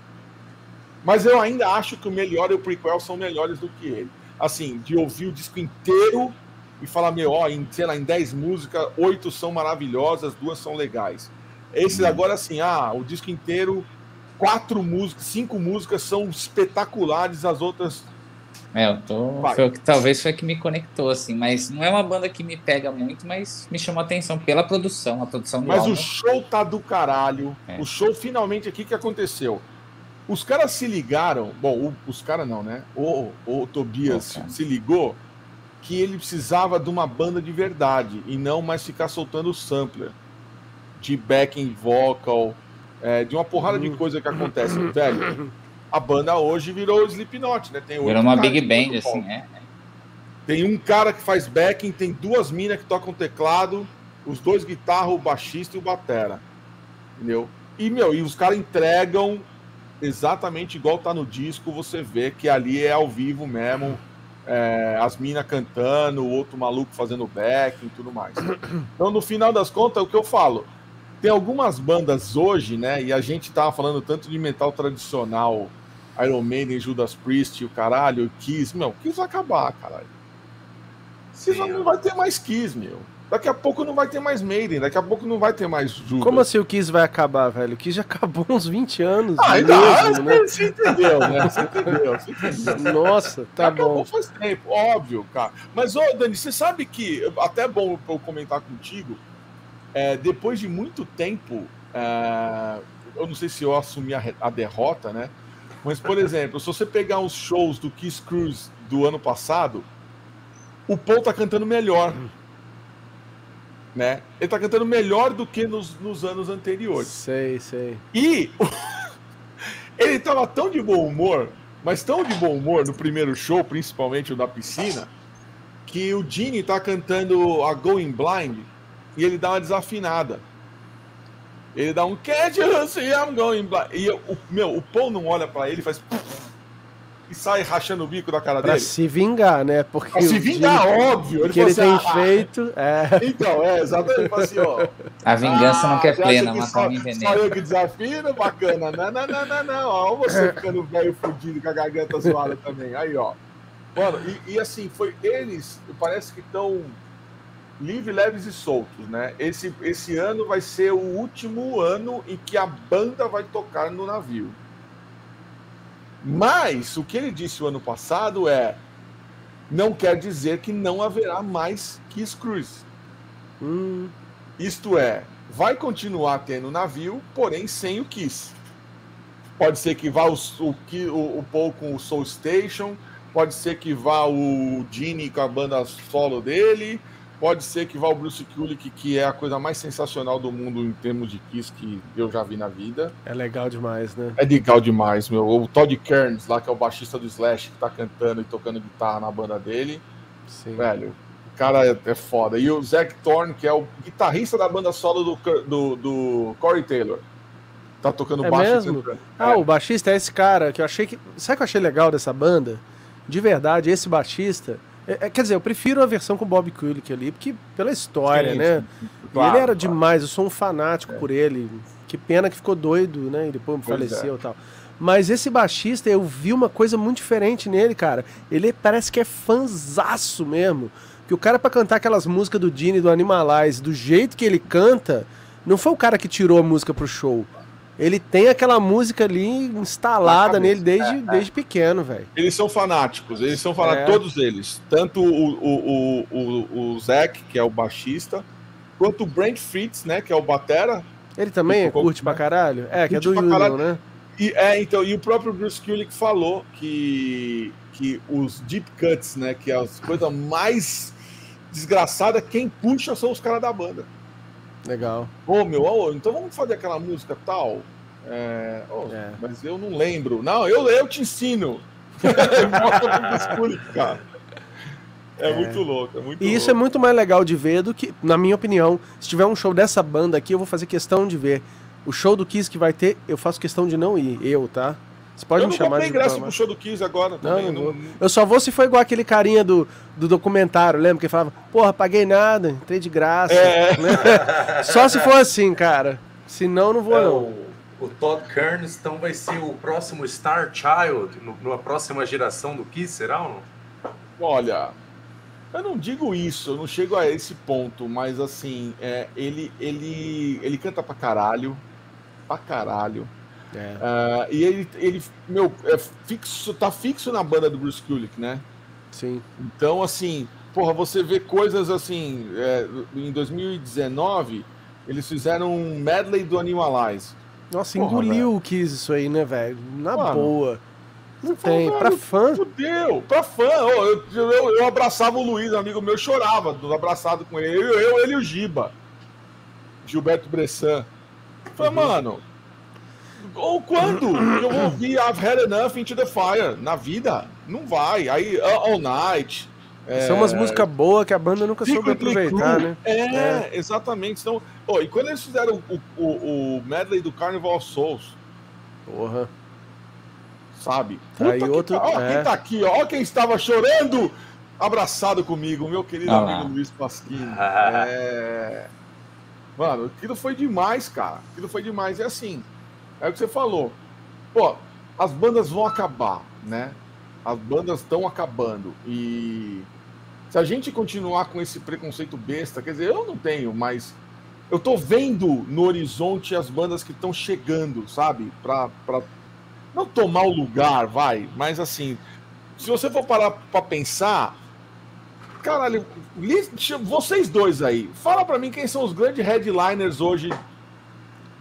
Mas eu ainda acho que o melhor e o prequel são melhores do que ele. Assim, de ouvir o disco inteiro e falar, meu, ó, em, sei lá, em 10 músicas, oito são maravilhosas, duas são legais. Esse agora, assim, ah, o disco inteiro, quatro músicas, cinco músicas são espetaculares, as outras é, eu tô. Foi o que talvez foi que me conectou, assim, mas não é uma banda que me pega muito, mas me chamou a atenção pela produção, a produção do Mas álbum. o show tá do caralho. É. O show finalmente aqui que aconteceu. Os caras se ligaram, bom, o, os caras não, né? O, o Tobias oh, se ligou que ele precisava de uma banda de verdade e não mais ficar soltando sampler de backing vocal, é, de uma porrada de uhum. coisa que acontece, velho a banda hoje virou Slipknot, né? Tem virou uma big band, assim, é. Tem um cara que faz backing, tem duas minas que tocam teclado, os dois guitarra, o baixista e o batera. Entendeu? E, meu, e os caras entregam exatamente igual tá no disco, você vê que ali é ao vivo mesmo, é, as minas cantando, o outro maluco fazendo backing e tudo mais. Então, no final das contas, é o que eu falo, tem algumas bandas hoje, né, e a gente tava falando tanto de metal tradicional, Iron Maiden, Judas Priest, o caralho, Kiss. Meu, Kiss vai acabar, caralho. Kiss Sim, não vai ter mais Kiss, meu. Daqui a pouco não vai ter mais Maiden, daqui a pouco não vai ter mais Judas. Como assim o Kiss vai acabar, velho? O Kiss já acabou uns 20 anos. Ah, mesmo, não, né? Você entendeu, né? Você entendeu, você entendeu. Nossa, tá acabou bom. faz tempo, óbvio, cara. Mas, ô, Dani, você sabe que, até é bom eu comentar contigo, é, depois de muito tempo, é, eu não sei se eu assumi a, a, derrota, né? Mas, por exemplo, se você pegar os shows do Kiss Cruise do ano passado, o Paul tá cantando melhor. Né? Ele tá cantando melhor do que nos, nos anos anteriores. Sei, sei. E ele tava tão de bom humor, mas tão de bom humor no primeiro show, principalmente o da piscina, que o Gene tá cantando a Going Blind e ele dá uma desafinada. Ele dá um Can't you see I'm going blind? E o, meu, o Paul não olha para ele e faz e sai rachando o bico da cara pra dele. se vingar, né? Porque pra se vingar, óbvio. Ele que ele assim, tem ah, feito. É. Então, é, exatamente. Assim, ó, a vingança ah, não quer plena, mas só, só eu que desafio, bacana. Não, não, não, não, não. Ó, você ficando velho fudido com a garganta zoada também. Aí, ó. Mano, e, e assim, foi eles, parece que estão livre, leves e soltos, né? Esse, esse ano vai ser o último ano em que a banda vai tocar no navio. Mas o que ele disse o ano passado é: não quer dizer que não haverá mais Kiss Cruise. Hum. Isto é, vai continuar tendo navio, porém sem o Kiss. Pode ser que vá o, o, o, Paul com o Soul Station, pode ser que vá o Gene com a banda solo dele, Pode ser que vá o Bruce Kulick, que é a coisa mais sensacional do mundo em termos de Kiss que eu já vi na vida. É legal demais, né? É legal demais, meu. O Todd Kearns, lá, que é o baixista do Slash, que tá cantando e tocando guitarra na banda dele. Sim. Velho, o cara é, é foda. E o Zac Thorne, que é o guitarrista da banda solo do, do, do Corey Taylor. Tá tocando é baixo. Mesmo? Ah, é. o baixista é esse cara que eu achei que. Sabe o que eu achei legal dessa banda? De verdade, esse baixista é, é, quer dizer, eu prefiro a versão com Bob Kulick ali, porque pela história, sim, né? Sim, claro, ele era claro. demais, eu sou um fanático é. por ele. Que pena que ficou doido, né? E depois pois faleceu é. e tal. Mas esse baixista, eu vi uma coisa muito diferente nele, cara. Ele parece que é fanzaço mesmo. Que o cara para cantar aquelas músicas do Dini do Animalize, do jeito que ele canta, não foi o cara que tirou a música pro show ele tem aquela música ali instalada nele desde, é, desde pequeno, velho. Eles são fanáticos, eles são fanáticos, é. todos eles. Tanto o, o, o, o, Zac, que é o baixista, quanto o Brent Fritz, né, que é o batera. Ele também curte pra caralho? É, que é do Union, né? E, é, então, e o próprio Bruce Kulick falou que, que os deep cuts, né, que é as coisas mais desgraçadas, quem puxa são os caras da banda. Legal. Ô, meu, ô, então vamos fazer aquela música tal? É, oh, é. Mas eu não lembro. Não, eu, eu te ensino. É, é, muito louco, é muito E isso é muito mais legal de ver do que, na minha opinião, se tiver um show dessa banda aqui, eu vou fazer questão de ver. O show do Kiss que vai ter, eu faço questão de não ir, eu, tá? Você pode eu me chamar de. Eu não ingresso pro show do Kiss agora não, também. Não, não, Eu só vou se for igual aquele carinha do, do documentário, lembra? Que falava, porra, paguei nada, entrei de graça. É. Né? só se for assim, cara. Senão, não vou, é, não. O, Todd Kearns, então, vai ser o próximo Star Child, no, numa próxima geração do Kiss, será ou não? Olha, eu não digo isso, eu não chego a esse ponto, mas assim, é, ele, ele, ele canta pra caralho. Pra caralho. É. Uh, e ele, ele meu, é fixo, tá fixo na banda do Bruce Kulick, né? Sim. Então, assim, porra, você vê coisas assim. É, em 2019, eles fizeram um medley do Animalize. Nossa, porra, engoliu o Kiss isso aí, né, velho? Na Mano, boa. Não tem, falou, pra fã. Fudeu, pra fã. Eu, eu, eu, eu, abraçava o Luiz, amigo meu, chorava abraçado com ele. Eu, eu ele e o Giba. Gilberto Bressan. Falei, uhum. mano, ou quando eu vou ouvir I've Had Enough Into the Fire na vida? Não vai. Aí All Night. É... São umas músicas boas que a banda nunca soube aproveitar, né? É, é, exatamente. Então, oh, e quando eles fizeram o, o, o medley do Carnival of Souls? Porra. Sabe? Tá aí outro... Tá, ó, é. quem tá aqui, ó, quem estava chorando abraçado comigo, meu querido ah, amigo Luiz Pasquini. É... Mano, aquilo foi demais, cara. Aquilo foi demais. É assim, é o que você falou. Pô, as bandas vão acabar, né? As bandas estão acabando. E se a gente continuar com esse preconceito besta, quer dizer, eu não tenho, mas eu tô vendo no horizonte as bandas que estão chegando, sabe? Pra, pra não tomar o lugar, vai, mas assim, se você for parar pra pensar, caralho, vocês dois aí, fala pra mim quem são os grandes headliners hoje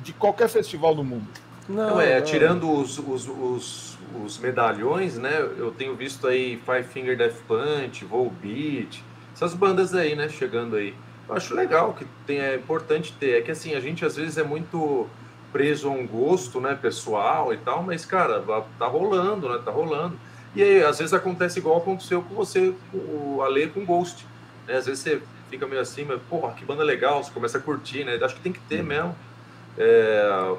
de qualquer festival do mundo. Não, não é, não. tirando os, os, os, os, medalhões, né? Eu tenho visto aí Five Finger Death Punch, Volbeat, essas bandas aí, né? Chegando aí. Eu acho legal que tem, é importante ter. É que assim, a gente às vezes é muito preso a um gosto, né, pessoal e tal, mas, cara, tá rolando, né? Tá rolando. E aí, às vezes acontece igual aconteceu com você, o Ale com Ghost. Né? Às vezes você fica meio assim, mas, porra, que banda legal, você começa a curtir, né? Acho que tem que ter mesmo. É...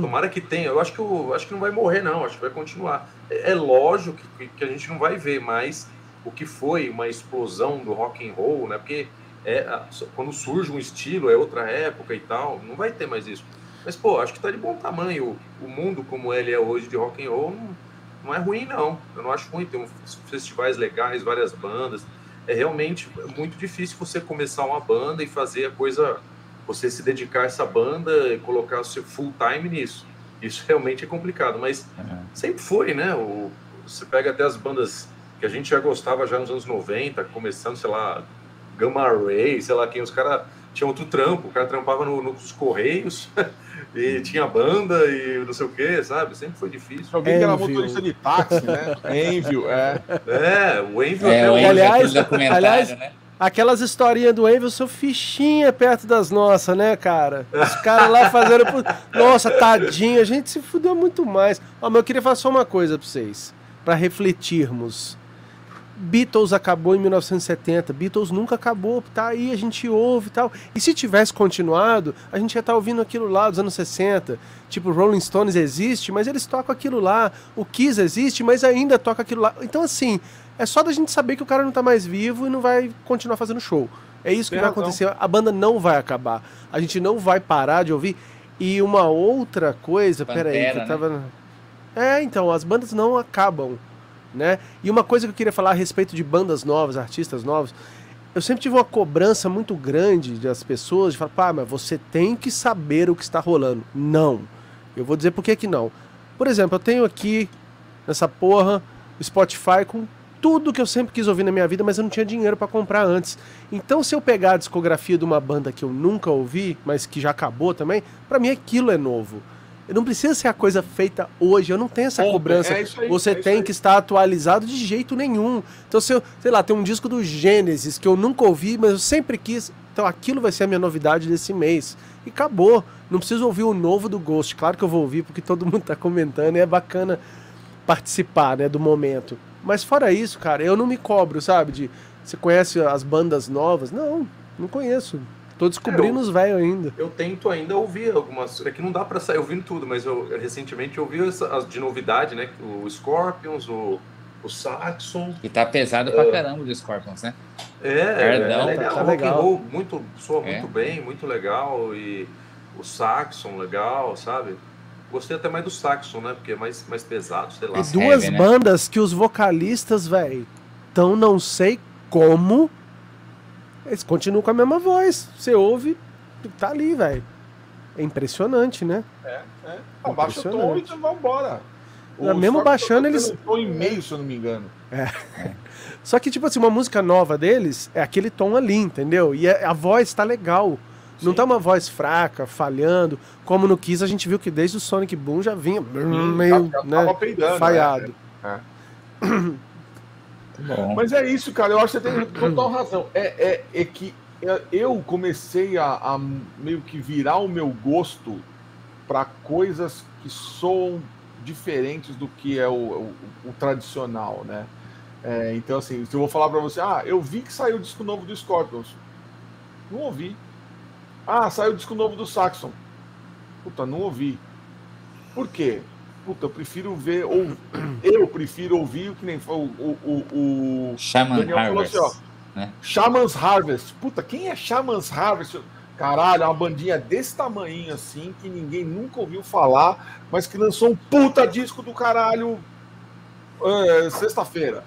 Tomara que tenha. Eu acho que, eu, acho que não vai morrer, não. Acho que vai continuar. É, é lógico que, que, a gente não vai ver mais o que foi uma explosão do rock and roll, né? Porque é, quando surge um estilo, é outra época e tal, não vai ter mais isso. Mas, pô, acho que tá de bom tamanho. O mundo como ele é hoje de rock and roll não, não é ruim, não. Eu não acho ruim. Tem festivais legais, várias bandas é realmente muito difícil você começar uma banda e fazer a coisa, você se dedicar a essa banda e colocar o seu full time nisso. Isso realmente é complicado, mas uhum. sempre foi, né? O, você pega até as bandas que a gente já gostava já nos anos 90, começando, sei lá, Gamma Ray, sei lá quem, os caras tinham outro trampo, o cara trampava no, nos Correios, e tinha banda e não sei o que, sabe? Sempre foi difícil. Alguém que era motorista de táxi, né? Envio, é. É, o Envio é, o aliás, aliás, né? Aquelas historinhas do Envio são fichinha perto das nossas, né, cara? Os caras lá fazendo. Nossa, tadinho, a gente se fudeu muito mais. Ó, mas eu queria falar só uma coisa pra vocês, para refletirmos. Beatles acabou em 1970, Beatles nunca acabou, tá aí, a gente ouve e tal. E se tivesse continuado, a gente ia estar tá ouvindo aquilo lá dos anos 60. Tipo, Rolling Stones existe, mas eles tocam aquilo lá. O Kiss existe, mas ainda toca aquilo lá. Então, assim, é só da gente saber que o cara não tá mais vivo e não vai continuar fazendo show. É isso que Tem vai razão. acontecer. A banda não vai acabar. A gente não vai parar de ouvir. E uma outra coisa, Pantera, peraí, que eu tava. Né? É, então, as bandas não acabam né? E uma coisa que eu queria falar a respeito de bandas novas, artistas novos, eu sempre tive uma cobrança muito grande das pessoas de falar, pá, mas você tem que saber o que está rolando. Não. Eu vou dizer por que que não. Por exemplo, eu tenho aqui nessa porra o Spotify com tudo que eu sempre quis ouvir na minha vida, mas eu não tinha dinheiro para comprar antes. Então, se eu pegar a discografia de uma banda que eu nunca ouvi, mas que já acabou também, para mim aquilo é novo. Não precisa ser a coisa feita hoje, eu não tenho essa cobrança. É aí, Você é tem que estar atualizado de jeito nenhum. Então, se eu, sei lá, tem um disco do Gênesis que eu nunca ouvi, mas eu sempre quis. Então, aquilo vai ser a minha novidade desse mês. E acabou. Não preciso ouvir o novo do Ghost. Claro que eu vou ouvir, porque todo mundo está comentando e é bacana participar né, do momento. Mas fora isso, cara, eu não me cobro, sabe? De você conhece as bandas novas? Não, não conheço. Tô descobrindo é, os velhos ainda. Eu tento ainda ouvir algumas. É que não dá para sair ouvindo tudo, mas eu recentemente ouvi essa, de novidade, né? O Scorpions, o, o Saxon. E tá pesado pra uh, caramba do Scorpions, né? É, Perdão, é legal. Tá, tá legal. Roll, muito, soa é. muito bem, muito legal. E o Saxon, legal, sabe? Gostei até mais do Saxon, né? Porque é mais, mais pesado, sei lá. E duas Heavy, né? bandas que os vocalistas, velho, tão não sei como eles continuam com a mesma voz. Você ouve, tá ali, velho. É impressionante, né? É, é. Abaixa o tom e vambora. O mesmo baixando tá eles. Um tom e meio, se eu não me engano. É. Só que, tipo assim, uma música nova deles é aquele tom ali, entendeu? E a, a voz tá legal. Sim. Não tá uma voz fraca, falhando. Como no Kiss a gente viu que desde o Sonic Boom já vinha Sim, meio já, já né, peidando, falhado. Né? É. Bom. Mas é isso, cara. Eu acho que você tem total razão. É, é, é que eu comecei a, a, meio que virar o meu gosto para coisas que soam diferentes do que é o, o, o tradicional, né? É, então, assim, se eu vou falar para você, ah, eu vi que saiu o disco novo do Scorpions. Não ouvi. Ah, saiu o disco novo do Saxon. Puta, não ouvi. Por quê? puta, eu prefiro ver, ou eu prefiro ouvir o que nem foi o, o, o, Shaman Daniel Harvest. Falou assim, ó, né? Shaman's Harvest. Puta, quem é Shaman's Harvest? Caralho, é uma bandinha desse tamanho assim, que ninguém nunca ouviu falar, mas que lançou um puta disco do caralho é, sexta-feira.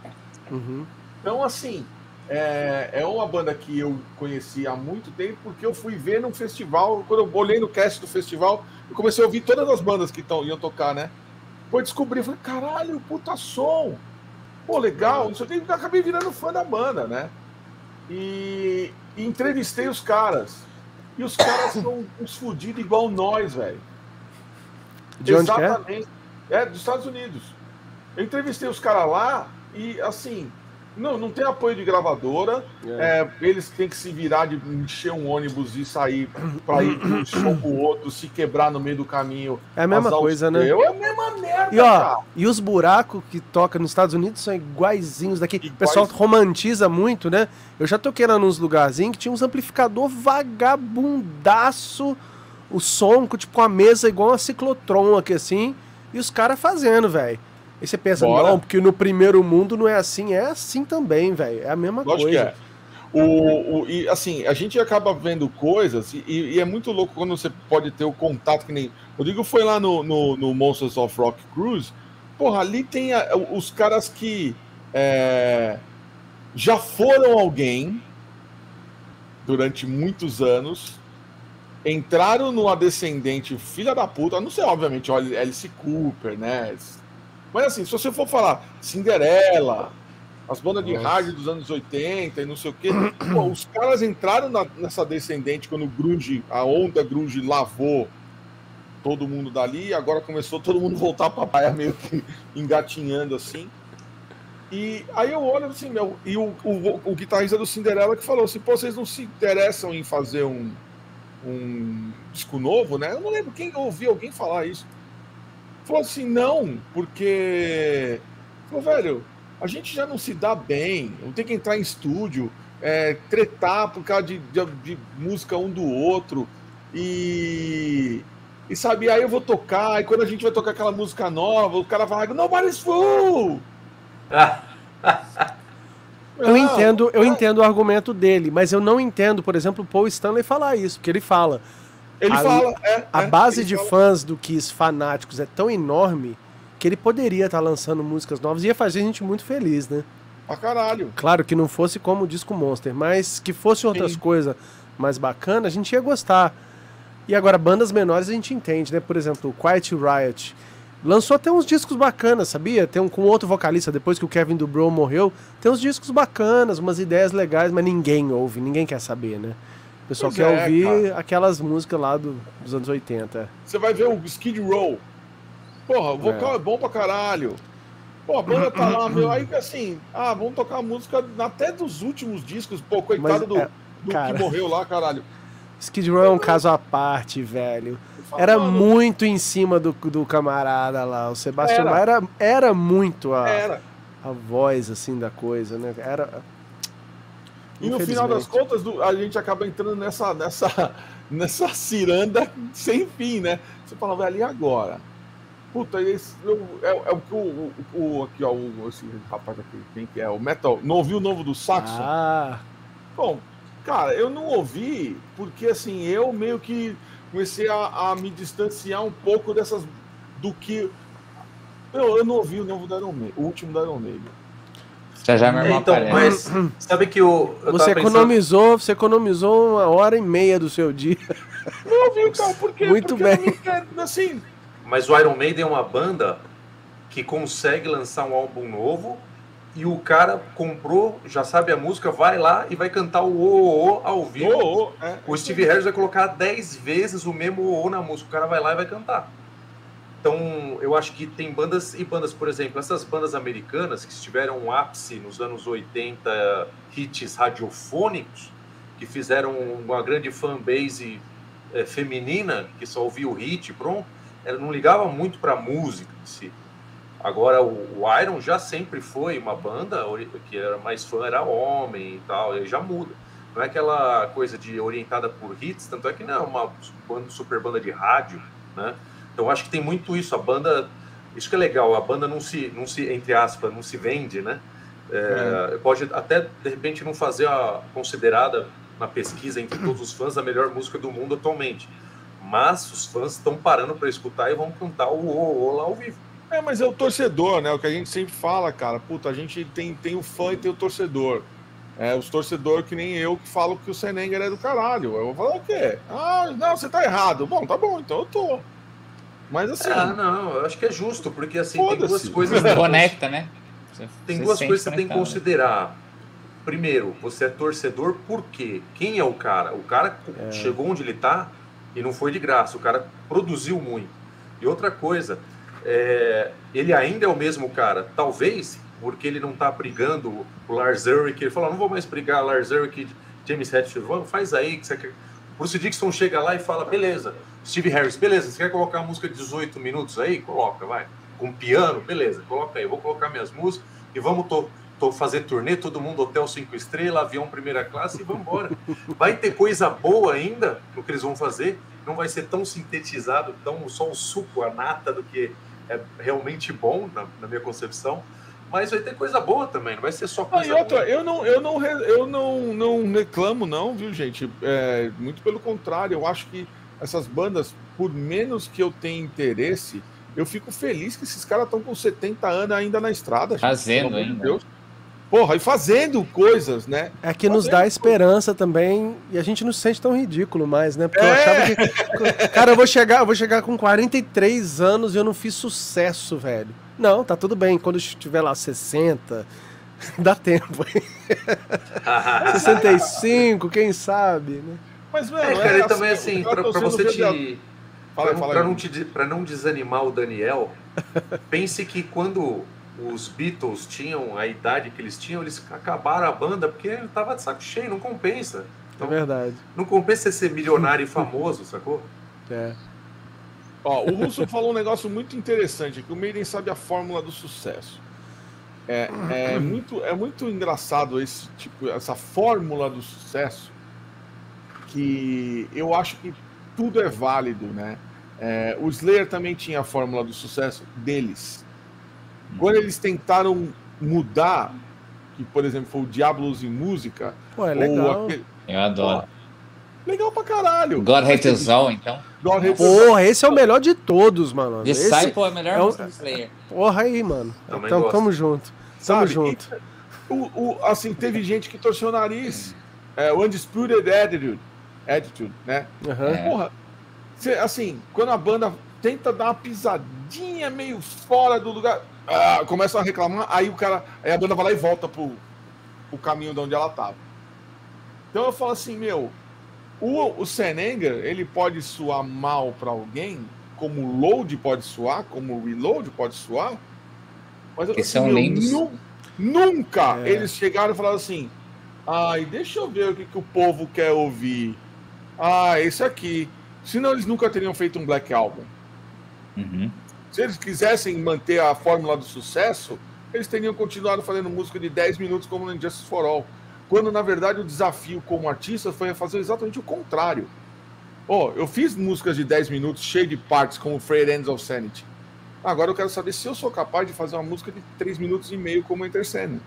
Uhum. Então, assim, é, é uma banda que eu conheci há muito tempo, porque eu fui ver num festival, quando eu olhei no cast do festival, eu comecei a ouvir todas as bandas que tão, iam tocar, né? Depois descobri, falei, caralho, puta som. Pô, legal, não sei o que, acabei virando fã da banda, né? E, e entrevistei os caras. E os caras são uns fodidos igual nós, velho. De onde é? Exatamente. É? é, dos Estados Unidos. Eu entrevistei os caras lá e, assim, não, não tem apoio de gravadora. É. É, eles têm que se virar de encher um ônibus e sair para ir de um show pro outro, se quebrar no meio do caminho. É a mesma coisa, né? É a mesma merda. E, ó, e os buracos que toca nos Estados Unidos são iguaizinhos daqui. Iguais... O pessoal romantiza muito, né? Eu já toquei lá nos lugarzinhos que tinha uns amplificador vagabundaço, o som, tipo, com a mesa igual uma ciclotron aqui assim, e os caras fazendo, velho. E você pensa, Bora. não, porque no primeiro mundo não é assim. É assim também, velho. É a mesma Lógico coisa. É. O, o, e assim, a gente acaba vendo coisas, e, e, é muito louco quando você pode ter o contato que nem. O Rodrigo foi lá no, no, no Monsters of Rock Cruise. Porra, ali tem a, os caras que é, já foram alguém durante muitos anos, entraram no Descendente filha da puta, não sei, obviamente, olha, Alice Cooper, né? Mas assim, se você for falar Cinderela, as bandas de rádio dos anos 80 e não sei o quê, pô, os caras entraram na, nessa descendente quando o grunge, a onda grunge lavou todo mundo dali, e agora começou todo mundo voltar para a meio que engatinhando assim. E aí eu olho assim, meu, e o, o, o guitarrista do Cinderela que falou assim, pô, vocês não se interessam em fazer um, um disco novo, né? Eu não lembro quem ouvi alguém falar isso. Falou assim, não, porque. Falou, velho, a gente já não se dá bem, não tem que entrar em estúdio, é, tretar por causa de, de, de, música um do outro. E. E sabe, aí eu vou tocar, e quando a gente vai tocar aquela música nova, o cara vai, nobody's fool! Eu entendo, eu entendo o argumento dele, mas eu não entendo, por exemplo, o Paul Stanley falar isso, porque ele fala: ele a, fala, é, A é, base de fala. fãs do Kiss fanáticos é tão enorme que ele poderia estar tá lançando músicas novas e ia fazer a gente muito feliz, né? Pra caralho. Claro que não fosse como o disco Monster, mas que fosse outras coisas mais bacanas, a gente ia gostar. E agora, bandas menores a gente entende, né? Por exemplo, o Quiet Riot. Lançou até uns discos bacanas, sabia? Tem um com outro vocalista, depois que o Kevin Dubrow morreu. Tem uns discos bacanas, umas ideias legais, mas ninguém ouve, ninguém quer saber, né? Pessoal pois quer é, ouvir cara. aquelas músicas lá do, dos anos 80. Você vai ver o Skid Row. Porra, o vocal é, é bom pra caralho. Pô, a banda tá lá, meu. Aí assim, ah, vamos tocar música até dos últimos discos. Pô, coitado Mas, do, é, do que morreu lá, caralho. Skid Row é um caso à parte, velho. Era muito em cima do, do camarada lá. O Sebastião era, era, era muito a, era. a voz, assim, da coisa, né? Era e no final das contas, a gente acaba entrando nessa, nessa, nessa ciranda sem fim, né? Você fala, velho, e agora? Puta, esse, é, é, o que o, o, aqui, ó, o, esse rapaz aqui, quem que é? O Metal. Não ouviu o novo do Saxon? Ah. Bom, cara, eu não ouvi porque assim, eu meio que comecei a, a me distanciar um pouco dessas. do que. Eu, eu não ouvi o novo da Iron Maiden, o último da Iron Maiden. Já já meu irmão então, aparece. mas sabe que o você economizou, pensando... você economizou uma hora e meia do seu dia. Não, viu, então, porque muito porque bem. Quero, assim. Mas o Iron Maiden é uma banda que consegue lançar um álbum novo e o cara comprou, já sabe a música, vai lá e vai cantar o o, o ao vivo. O, o, é, o Steve Harris vai colocar 10 vezes o mesmo o, o na música. O cara vai lá e vai cantar. Então, eu acho que tem bandas e bandas, por exemplo, essas bandas americanas que estiveram um ápice nos anos 80, hits radiofônicos, que fizeram uma grande fanbase é, feminina, que só ouvia o hit, pronto, ela não ligava muito para a música em si. Agora, o, o, Iron já sempre foi uma banda que era mais fã, era homem e tal, e já muda. Não é aquela coisa de orientada por hits, tanto é que não é uma super banda de rádio, né? Então acho que tem muito isso. A banda, isso que é legal, a banda não se, não se entre aspas, não se vende, né? É, é. Pode até de repente não fazer a considerada na pesquisa entre todos os fãs a melhor música do mundo atualmente, mas os fãs estão parando para escutar e vão cantar o o, o lá ao vivo. É, mas é o torcedor, né? O que a gente sempre fala, cara. Puta, a gente tem, tem o fã e tem o torcedor. É, os torcedores que nem eu que falo que o Senenger é do caralho. Eu vou falar o quê? Ah, não, você tá errado. Bom, tá bom, então eu tô. Mas assim. Ah, não, eu acho que é justo, porque assim, tem duas coisas. conecta, né? Você, tem duas coisas que você tem que considerar. primeiro, você é torcedor por quê? Quem é o cara? O cara é. chegou onde ele está e não foi de graça. O cara produziu muito. E outra coisa, é, ele ainda é o mesmo cara. Talvez porque ele não está brigando o Lars Ulrich. Ele falou, não vou mais brigar Lars Ulrich James Hetfield. Faz aí que você quer... Bruce Dixon chega lá e fala, beleza. Steve Harris, beleza, você quer colocar a música de 18 minutos aí? Coloca, vai. Com piano, beleza, coloca aí. Eu vou colocar minhas músicas e vamos to tô fazer turnê, todo mundo hotel cinco estrelas, avião primeira classe e vamos embora. Vai ter coisa boa ainda no que eles vão fazer, não vai ser tão sintetizado, tão só o suco, a nata do que é realmente bom, na, na minha concepção. Mas vai ter coisa boa também, não vai ser só coisa ah, outra, boa. Eu não, eu não, eu não, não reclamo, não, viu, gente? É, muito pelo contrário, eu acho que essas bandas, por menos que eu tenha interesse, eu fico feliz que esses caras estão com 70 anos ainda na estrada. Fazendo ainda. Deus. Porra, e fazendo coisas, né? É que nos dá esperança também e a gente não se sente tão ridículo mais, né? Porque é. eu achava que. Cara, eu vou chegar, eu vou chegar com 43 anos e eu não fiz sucesso, velho. Não, tá tudo bem. Quando eu estiver lá 60, dá tempo. 65, quem sabe, né? Mas, mano, é, cara, é, também assim, pra, pra você te. Fala, pra, fala pra, não te, pra não desanimar o Daniel, pense que quando os Beatles tinham a idade que eles tinham, eles acabaram a banda porque ele tava de saco cheio, não compensa. Então, é verdade. Não compensa ser milionário e famoso, sacou? É. Ó, o Russo falou um negócio muito interessante, que o Maiden sabe a fórmula do sucesso. É, é, muito, é muito engraçado esse tipo, essa fórmula do sucesso, que eu acho que tudo é válido, né? É, o Slayer também tinha a fórmula do sucesso deles. Quando eles tentaram mudar, que por exemplo foi o Diablos em música, Pô, é legal. Aquele... Eu adoro. Pô, legal pra caralho. God Hate Us All, então. God Porra, esse é o melhor de todos, mano. Disciple é a melhor é música do Slayer. Porra aí, mano. Também então, gosto. tamo junto. Tamo Sabe, junto. E, o, o, assim, teve gente que torceu o nariz. É, o Undisputed Attitude, attitude né? Uhum. Porra, cê, assim, quando a banda tenta dar uma pisadinha meio fora do lugar, ah, começam a reclamar, aí o cara, aí a banda vai lá e volta pro, pro caminho de onde ela tava. Então eu falo assim, meu, o, o Senenger, ele pode soar mal para alguém, como o load pode soar, como o reload pode soar, mas que assim, são meu, lindos. Nu, nunca é. eles chegaram e falaram assim, ai, deixa eu ver o que, que o povo quer ouvir. Ah, esse aqui. Senão eles nunca teriam feito um Black Album. Uhum. Se eles quisessem manter a fórmula do sucesso, eles teriam continuado fazendo música de 10 minutos como no Injustice for All. Quando, na verdade, o desafio como artista foi fazer exatamente o contrário. Oh, eu fiz músicas de 10 minutos, cheio de partes, como Frayed Ends of Sanity. Agora eu quero saber se eu sou capaz de fazer uma música de 3 minutos e meio como Enter Sandman.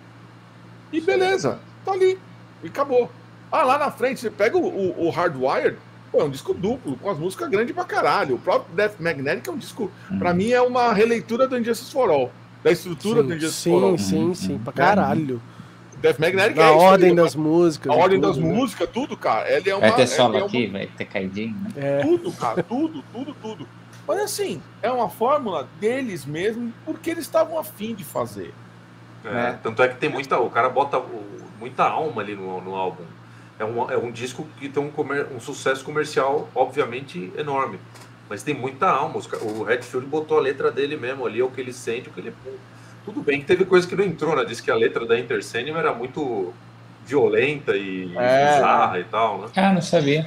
E beleza, tá ali. E acabou. Ah, lá na frente, você pega o, o, o Hardwired, Pô, é um disco duplo, com as músicas grandes pra caralho. O próprio Death Magnetic é um disco, hum. pra mim, é uma releitura do Injustice for All. Da estrutura sim, do Injustice sim, for All. Sim, sim, sim, pra caralho. Death Magnetic Na é ordem aí, das músicas. A ordem tudo, das né? músicas, tudo, cara. Ele é uma, vai ter solo é aqui, vai ter caidinho, né? É. Tudo, cara, tudo, tudo, tudo. Mas assim, é uma fórmula deles mesmo, porque eles estavam afim de fazer. É, né? Tanto é que tem muita. O cara bota muita alma ali no, no álbum é um, é um disco que tem um, comer, um sucesso comercial, obviamente, enorme. Mas tem muita alma. O Redfield botou a letra dele mesmo ali, é o que ele sente, o que ele. Tudo bem que teve coisa que não entrou, né? Diz que a letra da Enter era muito violenta e é. bizarra e tal, né? Ah, não sabia.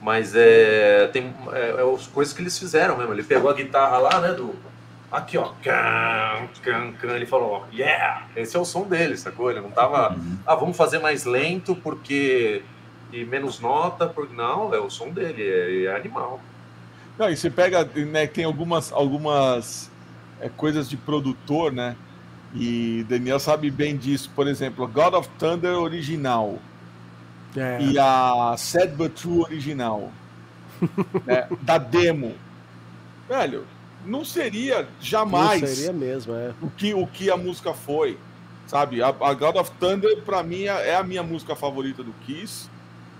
Mas é, tem é, é as coisas que eles fizeram mesmo. Ele pegou a guitarra lá, né? Do, Aqui, ó. Can, can, can. Ele falou, yeah! Esse é o som dele, sacou? Ele não tava. Uhum. Ah, vamos fazer mais lento porque. E menos nota, porque. Não, é o som dele, é, é animal. Não, e você pega, né? Tem algumas, algumas é, coisas de produtor, né? E Daniel sabe bem disso. Por exemplo, God of Thunder original. É. E a Sad But True original. né, da demo. Velho, não seria jamais não seria mesmo, é. o, que, o que a música foi. Sabe? A, a God of Thunder, para mim, é, é a minha música favorita do Kiss.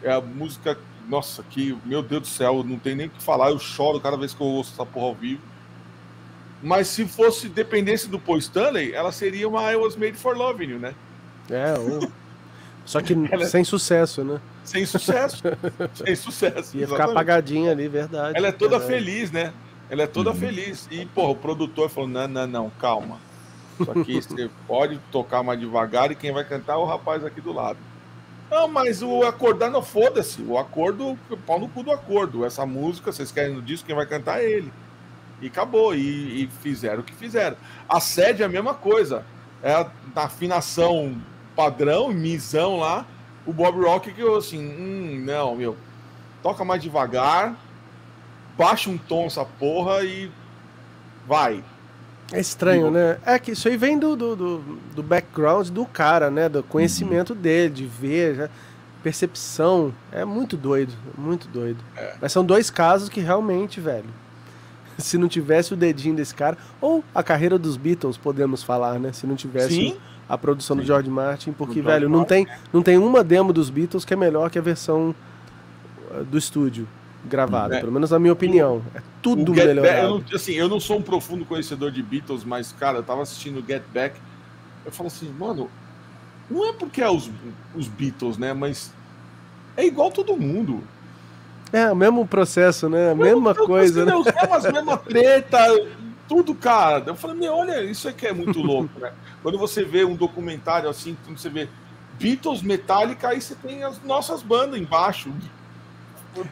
É a música. Nossa, que, meu Deus do céu, não tem nem o que falar. Eu choro cada vez que eu ouço essa porra ao vivo. Mas se fosse dependesse do Paul Stanley, ela seria uma I Was Made for Loving You, né? É, o... Só que ela... sem sucesso, né? Sem sucesso. sem sucesso. Ia exatamente. ficar apagadinha ali, verdade. Ela é toda verdade. feliz, né? Ela é toda uhum. feliz. E, porra, o produtor falou: não, não, não, calma. Isso aqui você pode tocar mais devagar e quem vai cantar é o rapaz aqui do lado. Não, mas o acordar não foda-se. O acordo, pau no cu do acordo. Essa música, vocês querem no disco, quem vai cantar é ele. E acabou. E, e fizeram o que fizeram. A sede é a mesma coisa. É a, a afinação padrão, misão lá. O Bob Rock que eu assim, hum, não, meu. Toca mais devagar, baixa um tom essa porra e vai. É estranho, né? É que isso aí vem do, do, do, do background do cara, né? Do conhecimento uhum. dele, de ver, né? percepção. É muito doido, muito doido. É. Mas são dois casos que realmente, velho. Se não tivesse o dedinho desse cara, ou a carreira dos Beatles, podemos falar, né? Se não tivesse Sim. a produção Sim. do George Martin, porque, velho, não tem, não tem uma demo dos Beatles que é melhor que a versão uh, do estúdio gravada, é. pelo menos na minha opinião. É tudo melhor. Eu não, assim, eu não sou um profundo conhecedor de Beatles, mas, cara, eu tava assistindo Get Back, eu falo assim, mano, não é porque é os, os Beatles, né? Mas é igual todo mundo. É, o mesmo processo, né? A mesma coisa, né? Os mesmas, mesma treta, tudo, cara. Eu falei, meu, olha, isso aqui é muito louco, né? Quando você vê um documentário assim, quando você vê Beatles, Metallica, aí você tem as nossas bandas embaixo.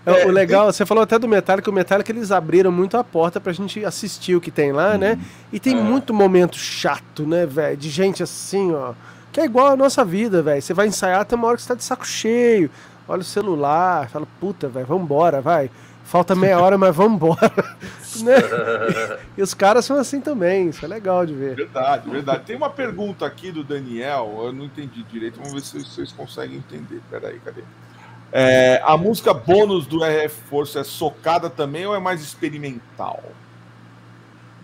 É, o legal, você falou até do Metallica, o Metallica eles abriram muito a porta pra gente assistir o que tem lá, né? E tem é. muito momento chato, né, velho? De gente assim, ó. Que é igual a nossa vida, velho. Você vai ensaiar até uma hora que você tá de saco cheio. Olha o celular, fala, puta, velho, vambora, vai. Falta meia hora, mas vambora. né? E os caras são assim também, isso é legal de ver. Verdade, verdade. Tem uma pergunta aqui do Daniel, eu não entendi direito, vamos ver se vocês conseguem entender. Peraí, cadê? É, a música bônus do RF Força é socada também ou é mais experimental?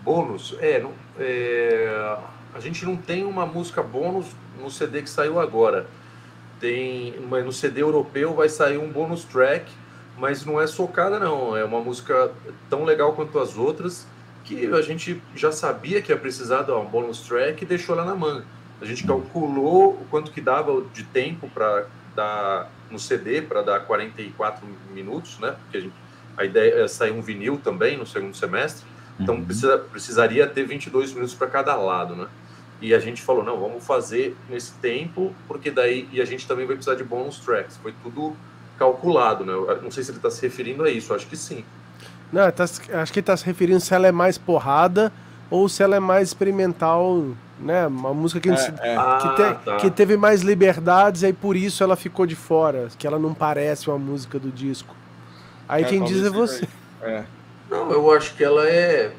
Bônus? É, não, é, a gente não tem uma música bônus no CD que saiu agora. Tem, no CD europeu vai sair um bônus track, mas não é socada não. É uma música tão legal quanto as outras que a gente já sabia que ia precisar de um bônus track e deixou lá na manga. A gente calculou o quanto que dava de tempo para dar no CD para dar 44 minutos, né? Porque a, gente, a, ideia é sair um vinil também no segundo semestre, então uhum. precisa, precisaria ter 22 minutos para cada lado, né? E a gente falou, não, vamos fazer nesse tempo, porque daí e a gente também vai precisar de bônus tracks. Foi tudo calculado, né? Eu não sei se ele está se referindo a isso, acho que sim. Não, tá, acho que ele está se referindo se ela é mais porrada ou se ela é mais experimental né? Uma música que, é, é. Que, ah, te, tá. que, teve mais liberdades e aí por isso ela ficou de fora, que ela não parece uma música do disco. Aí é, quem diz é você. É. Não, eu acho que ela é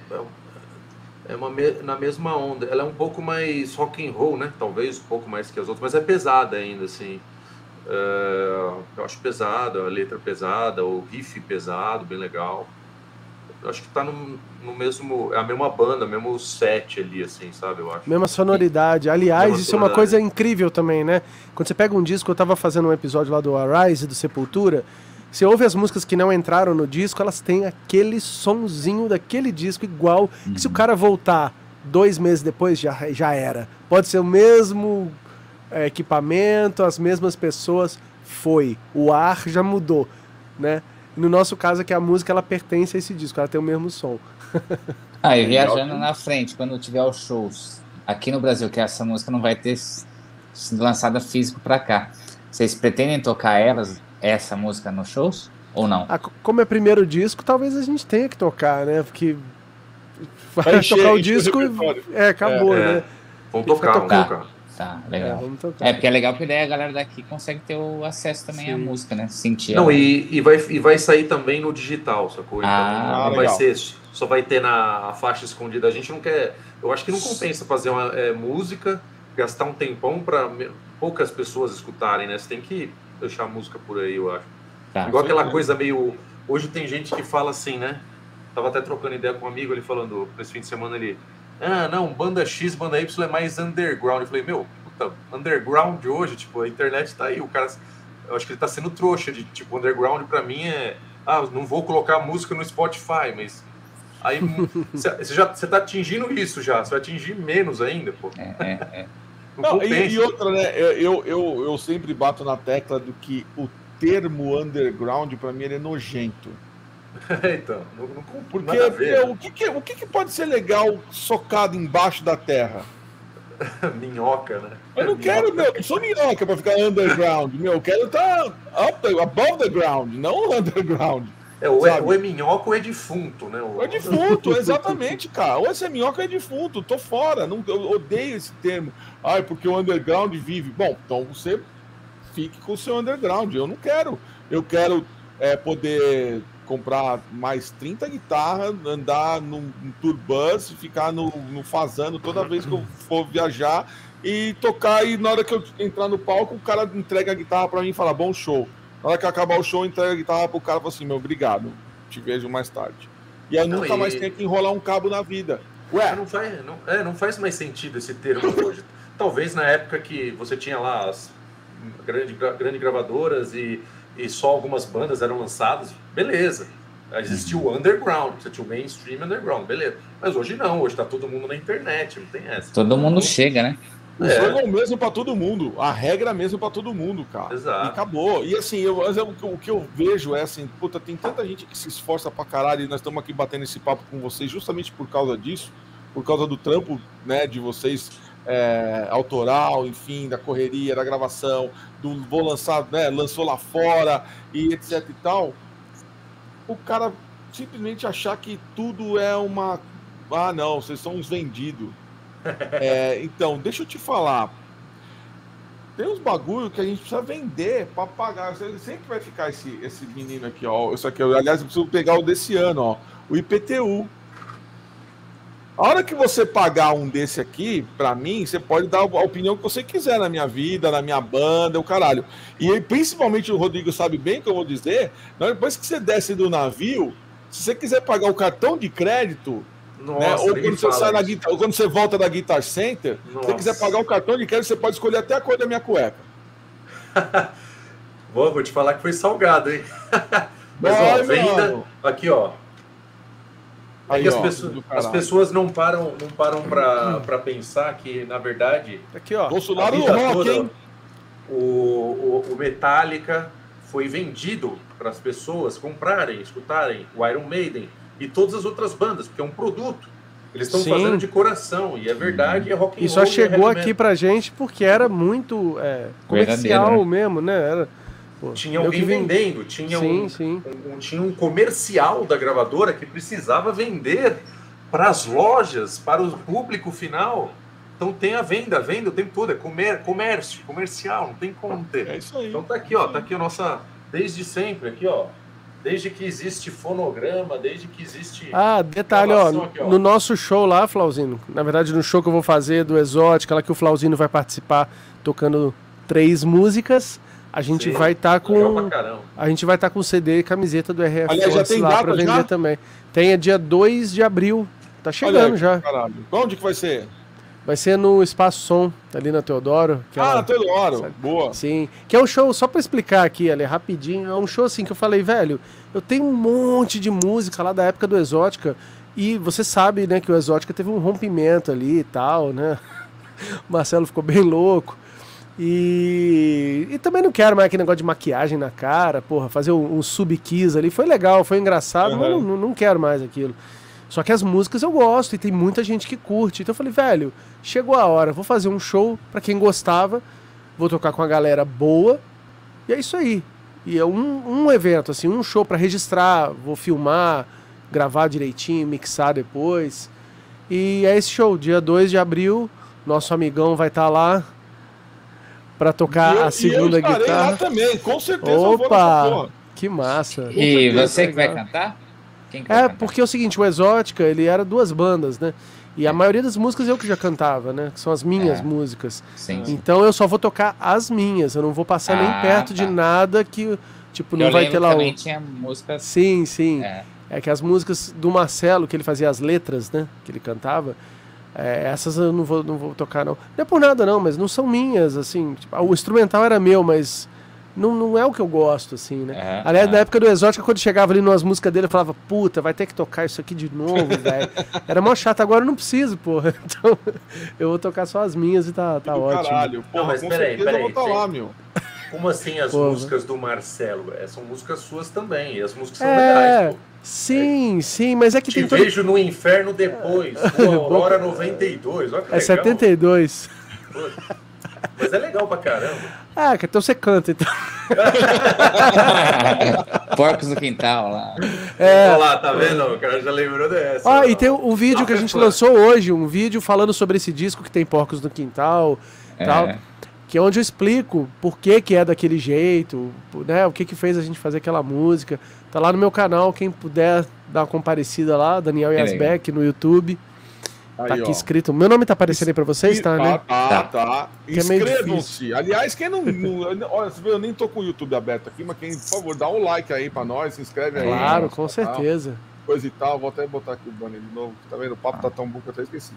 é uma na mesma onda. Ela é um pouco mais rock and roll, né? Talvez um pouco mais que as outras, mas é pesada ainda assim. É, eu acho pesada, a letra pesada, o riff pesado, bem legal acho que tá no, no mesmo. É a mesma banda, mesmo set ali, assim, sabe? Eu acho. Mesma sonoridade. Aliás, mesma isso sonoridade. é uma coisa incrível também, né? Quando você pega um disco, eu tava fazendo um episódio lá do Arise, do Sepultura. Você ouve as músicas que não entraram no disco, elas têm aquele sonzinho daquele disco igual. Uhum. Que se o uhum. cara voltar dois meses depois, já, já era. Pode ser o mesmo é, equipamento, as mesmas pessoas. Foi. O ar já mudou, né? No nosso caso aqui, a música ela pertence a esse disco, ela tem o mesmo som. ah, e viajando na frente, quando tiver os shows aqui no Brasil, que essa música não vai ter sido lançada físico para cá. Vocês pretendem tocar elas, essa música nos shows? Ou não? Ah, como é primeiro disco, talvez a gente tenha que tocar, né? Porque vai tocar o disco e é, acabou, é, né? Vamos tocar, vamos tocar. Tá, legal. É, é, porque é legal porque daí a galera daqui consegue ter o acesso também Sim. à música, né? Sentir. Não, e, e, vai, e vai sair também no digital, sacou? Então ah, não vai ser, só vai ter na faixa escondida. A gente não quer. Eu acho que não compensa fazer uma é, música, gastar um tempão para poucas pessoas escutarem, né? Você tem que deixar a música por aí, eu acho. Tá. Igual aquela coisa meio. Hoje tem gente que fala assim, né? Tava até trocando ideia com um amigo, ele falando, nesse fim de semana, ele ah, não, banda X, banda Y é mais underground. Eu falei, meu, puta, underground hoje, tipo, a internet tá aí, o cara. Eu acho que ele tá sendo trouxa de, tipo, underground pra mim é. Ah, não vou colocar música no Spotify, mas. Aí você já você tá atingindo isso já, você vai atingir menos ainda, pô. É, é, é. Não, e, e, outra, né? Eu, eu, eu sempre bato na tecla do que o termo underground, para mim, ele é nojento. então, não, não Porque meu, o, que, que, o que, que pode ser legal socado embaixo da terra? minhoca, né? Eu não minhoca. quero, meu, não sou minhoca pra ficar underground, meu. Eu quero estar tá up the, above the ground, não underground. É, ou, é, ou é minhoca ou é defunto, né? Ou é defunto, exatamente, cara. Ou é minhoca ou é defunto, tô fora. Não, eu odeio esse termo. Ai, porque o underground vive. Bom, então você fique com o seu underground. Eu não quero. Eu quero é, poder comprar mais 30 guitarras, andar num, num tour bus, ficar no, no fazano toda vez que eu for viajar e tocar. E na hora que eu entrar no palco, o cara entrega a guitarra para mim e fala: bom show. Na hora que acabar o show, entrega a guitarra pro cara e fala assim: meu, obrigado, te vejo mais tarde. E aí não, nunca e... mais tem que enrolar um cabo na vida. Ué, não faz, não, é, não faz mais sentido esse termo hoje. Talvez na época que você tinha lá as grandes grande gravadoras e e só algumas bandas eram lançadas, beleza. Existia o underground, você tinha o mainstream underground, beleza. Mas hoje não, hoje tá todo mundo na internet, não tem essa. Todo mundo chega, né? O é. jogo é o mesmo para todo mundo, a regra é mesmo para todo mundo, cara. Exato. E acabou. E assim, eu, o que eu vejo é assim, puta, tem tanta gente que se esforça pra caralho e nós estamos aqui batendo esse papo com vocês justamente por causa disso, por causa do trampo, né, de vocês é, autoral, enfim, da correria, da gravação, do vou lançar, né, lançou lá fora e etc e tal, o cara simplesmente achar que tudo é uma. Ah, não, vocês são uns vendidos. É, então, deixa eu te falar. Tem uns bagulho que a gente precisa vender para pagar. Sempre vai ficar esse, esse menino aqui, ó. Isso aqui, aliás, eu preciso pegar o desse ano, ó. O IPTU. A hora que você pagar um desse aqui, para mim, você pode dar a opinião que você quiser na minha vida, na minha banda, o caralho. E principalmente o Rodrigo sabe bem que eu vou dizer, depois que você desce do navio, se você quiser pagar o cartão de crédito, Nossa, né, ou quando você sai na guitar, ou quando você volta da Guitar Center, se você quiser pagar o cartão de crédito, você pode escolher até a cor da minha cueca. vou, vou te falar que foi salgado, hein? Mas, ó, venda, aqui, ó, Aí, é as, ó, pessoas, as, pessoas, não param, não param para pensar que, na verdade, aqui, ó, Bolsonaro rock, toda, o, o, o Metallica foi vendido para as pessoas comprarem, escutarem o Iron Maiden e todas as outras bandas, porque é um produto. Eles estão fazendo de coração, e é verdade, é rock and roll. E só chegou é aqui pra gente porque era muito é, comercial né? mesmo, né? Era, Pô, tinha alguém vendendo, tinha, sim, um, sim. Um, um, tinha um comercial da gravadora que precisava vender para as lojas, para o público final. Então tem a venda, a venda o tempo todo, é comer, comércio, comercial, não tem como ter. É isso aí. Então tá aqui, ó, tá aqui a nossa, desde sempre, aqui, ó. Desde que existe fonograma, desde que existe. Ah, detalhe, ó, aqui, ó, no nosso show lá, Flauzino, na verdade, no show que eu vou fazer do Exótica, lá que o Flauzino vai participar tocando três músicas. A gente Sim, vai estar tá com. A gente vai estar tá com CD e camiseta do RF Aliás, já tem lá para vender já? também. Tem é dia 2 de abril. Tá chegando aí, já. Caralho. Onde que vai ser? Vai ser no Espaço Som, ali na Teodoro. ah, na Teodoro. Sabe? Boa. Sim. Que é um show, só para explicar aqui, ali, rapidinho, é um show assim que eu falei, velho, eu tenho um monte de música lá da época do Exótica. E você sabe, né, que o Exótica teve um rompimento ali e tal, né? O Marcelo ficou bem louco. E, e também não quero mais aquele negócio de maquiagem na cara, porra, fazer um, um sub-kiss ali. Foi legal, foi engraçado, uhum. mas não, não quero mais aquilo. Só que as músicas eu gosto e tem muita gente que curte. Então eu falei, velho, chegou a hora, vou fazer um show para quem gostava, vou tocar com a galera boa. E é isso aí. E é um, um evento, assim, um show para registrar, vou filmar, gravar direitinho, mixar depois. E é esse show, dia 2 de abril, nosso amigão vai estar tá lá, para tocar eu, a segunda guitarra. também, com certeza. Opa, que massa. E você que vai cantar? Que vai é, cantar? porque é o seguinte, o Exótica, ele era duas bandas, né? E a maioria das músicas eu que já cantava, né? Que são as minhas é. músicas. Sim, então eu só vou tocar as minhas, eu não vou passar ah, nem perto tá. de nada que, tipo, não eu vai ter lá também um... tinha músicas... Sim, sim. É. é que as músicas do Marcelo, que ele fazia as letras, né? Que ele cantava, é, essas eu não vou, não vou tocar, não. Não é por nada, não, mas não são minhas, assim. Tipo, o instrumental era meu, mas não, não é o que eu gosto, assim, né? Aliás, na época do Exótica, quando chegava ali nas músicas dele, eu falava, puta, vai ter que tocar isso aqui de novo, velho. Era mó chato, agora eu não preciso, porra. Então, eu vou tocar só as minhas e tá, tá ótimo. Caralho, porra, não, mas peraí, peraí. Eu vou tá lá, meu. Como assim as Pô, músicas do Marcelo? É, são músicas suas também. E as músicas são é, legais, pô. Sim, sim, mas é que Te tem. vejo todo... no inferno depois. Rua Aurora 92. Olha que é legal. 72. Pô, mas é legal pra caramba. Ah, então você canta, então. Porcos no quintal lá. É. Olha lá, tá vendo? O cara já lembrou dessa. Ah, e tem um vídeo que a gente lançou hoje, um vídeo falando sobre esse disco que tem Porcos no Quintal é. tal. Que é onde eu explico por que, que é daquele jeito, né? O que, que fez a gente fazer aquela música. Tá lá no meu canal, quem puder dar uma comparecida lá, Daniel Yasbeck, no YouTube. Tá aí, tá aqui ó. escrito. Meu nome tá aparecendo aí pra vocês, tá, né? Tá, tá. tá. É Inscrevam-se. Aliás, quem não. não olha, você vê, eu nem tô com o YouTube aberto aqui, mas quem, por favor, dá um like aí pra nós, se inscreve aí. Claro, com certeza. Coisa e tal. Vou até botar aqui o banner de novo. Tá vendo? O papo tá tão bom que eu até esqueci.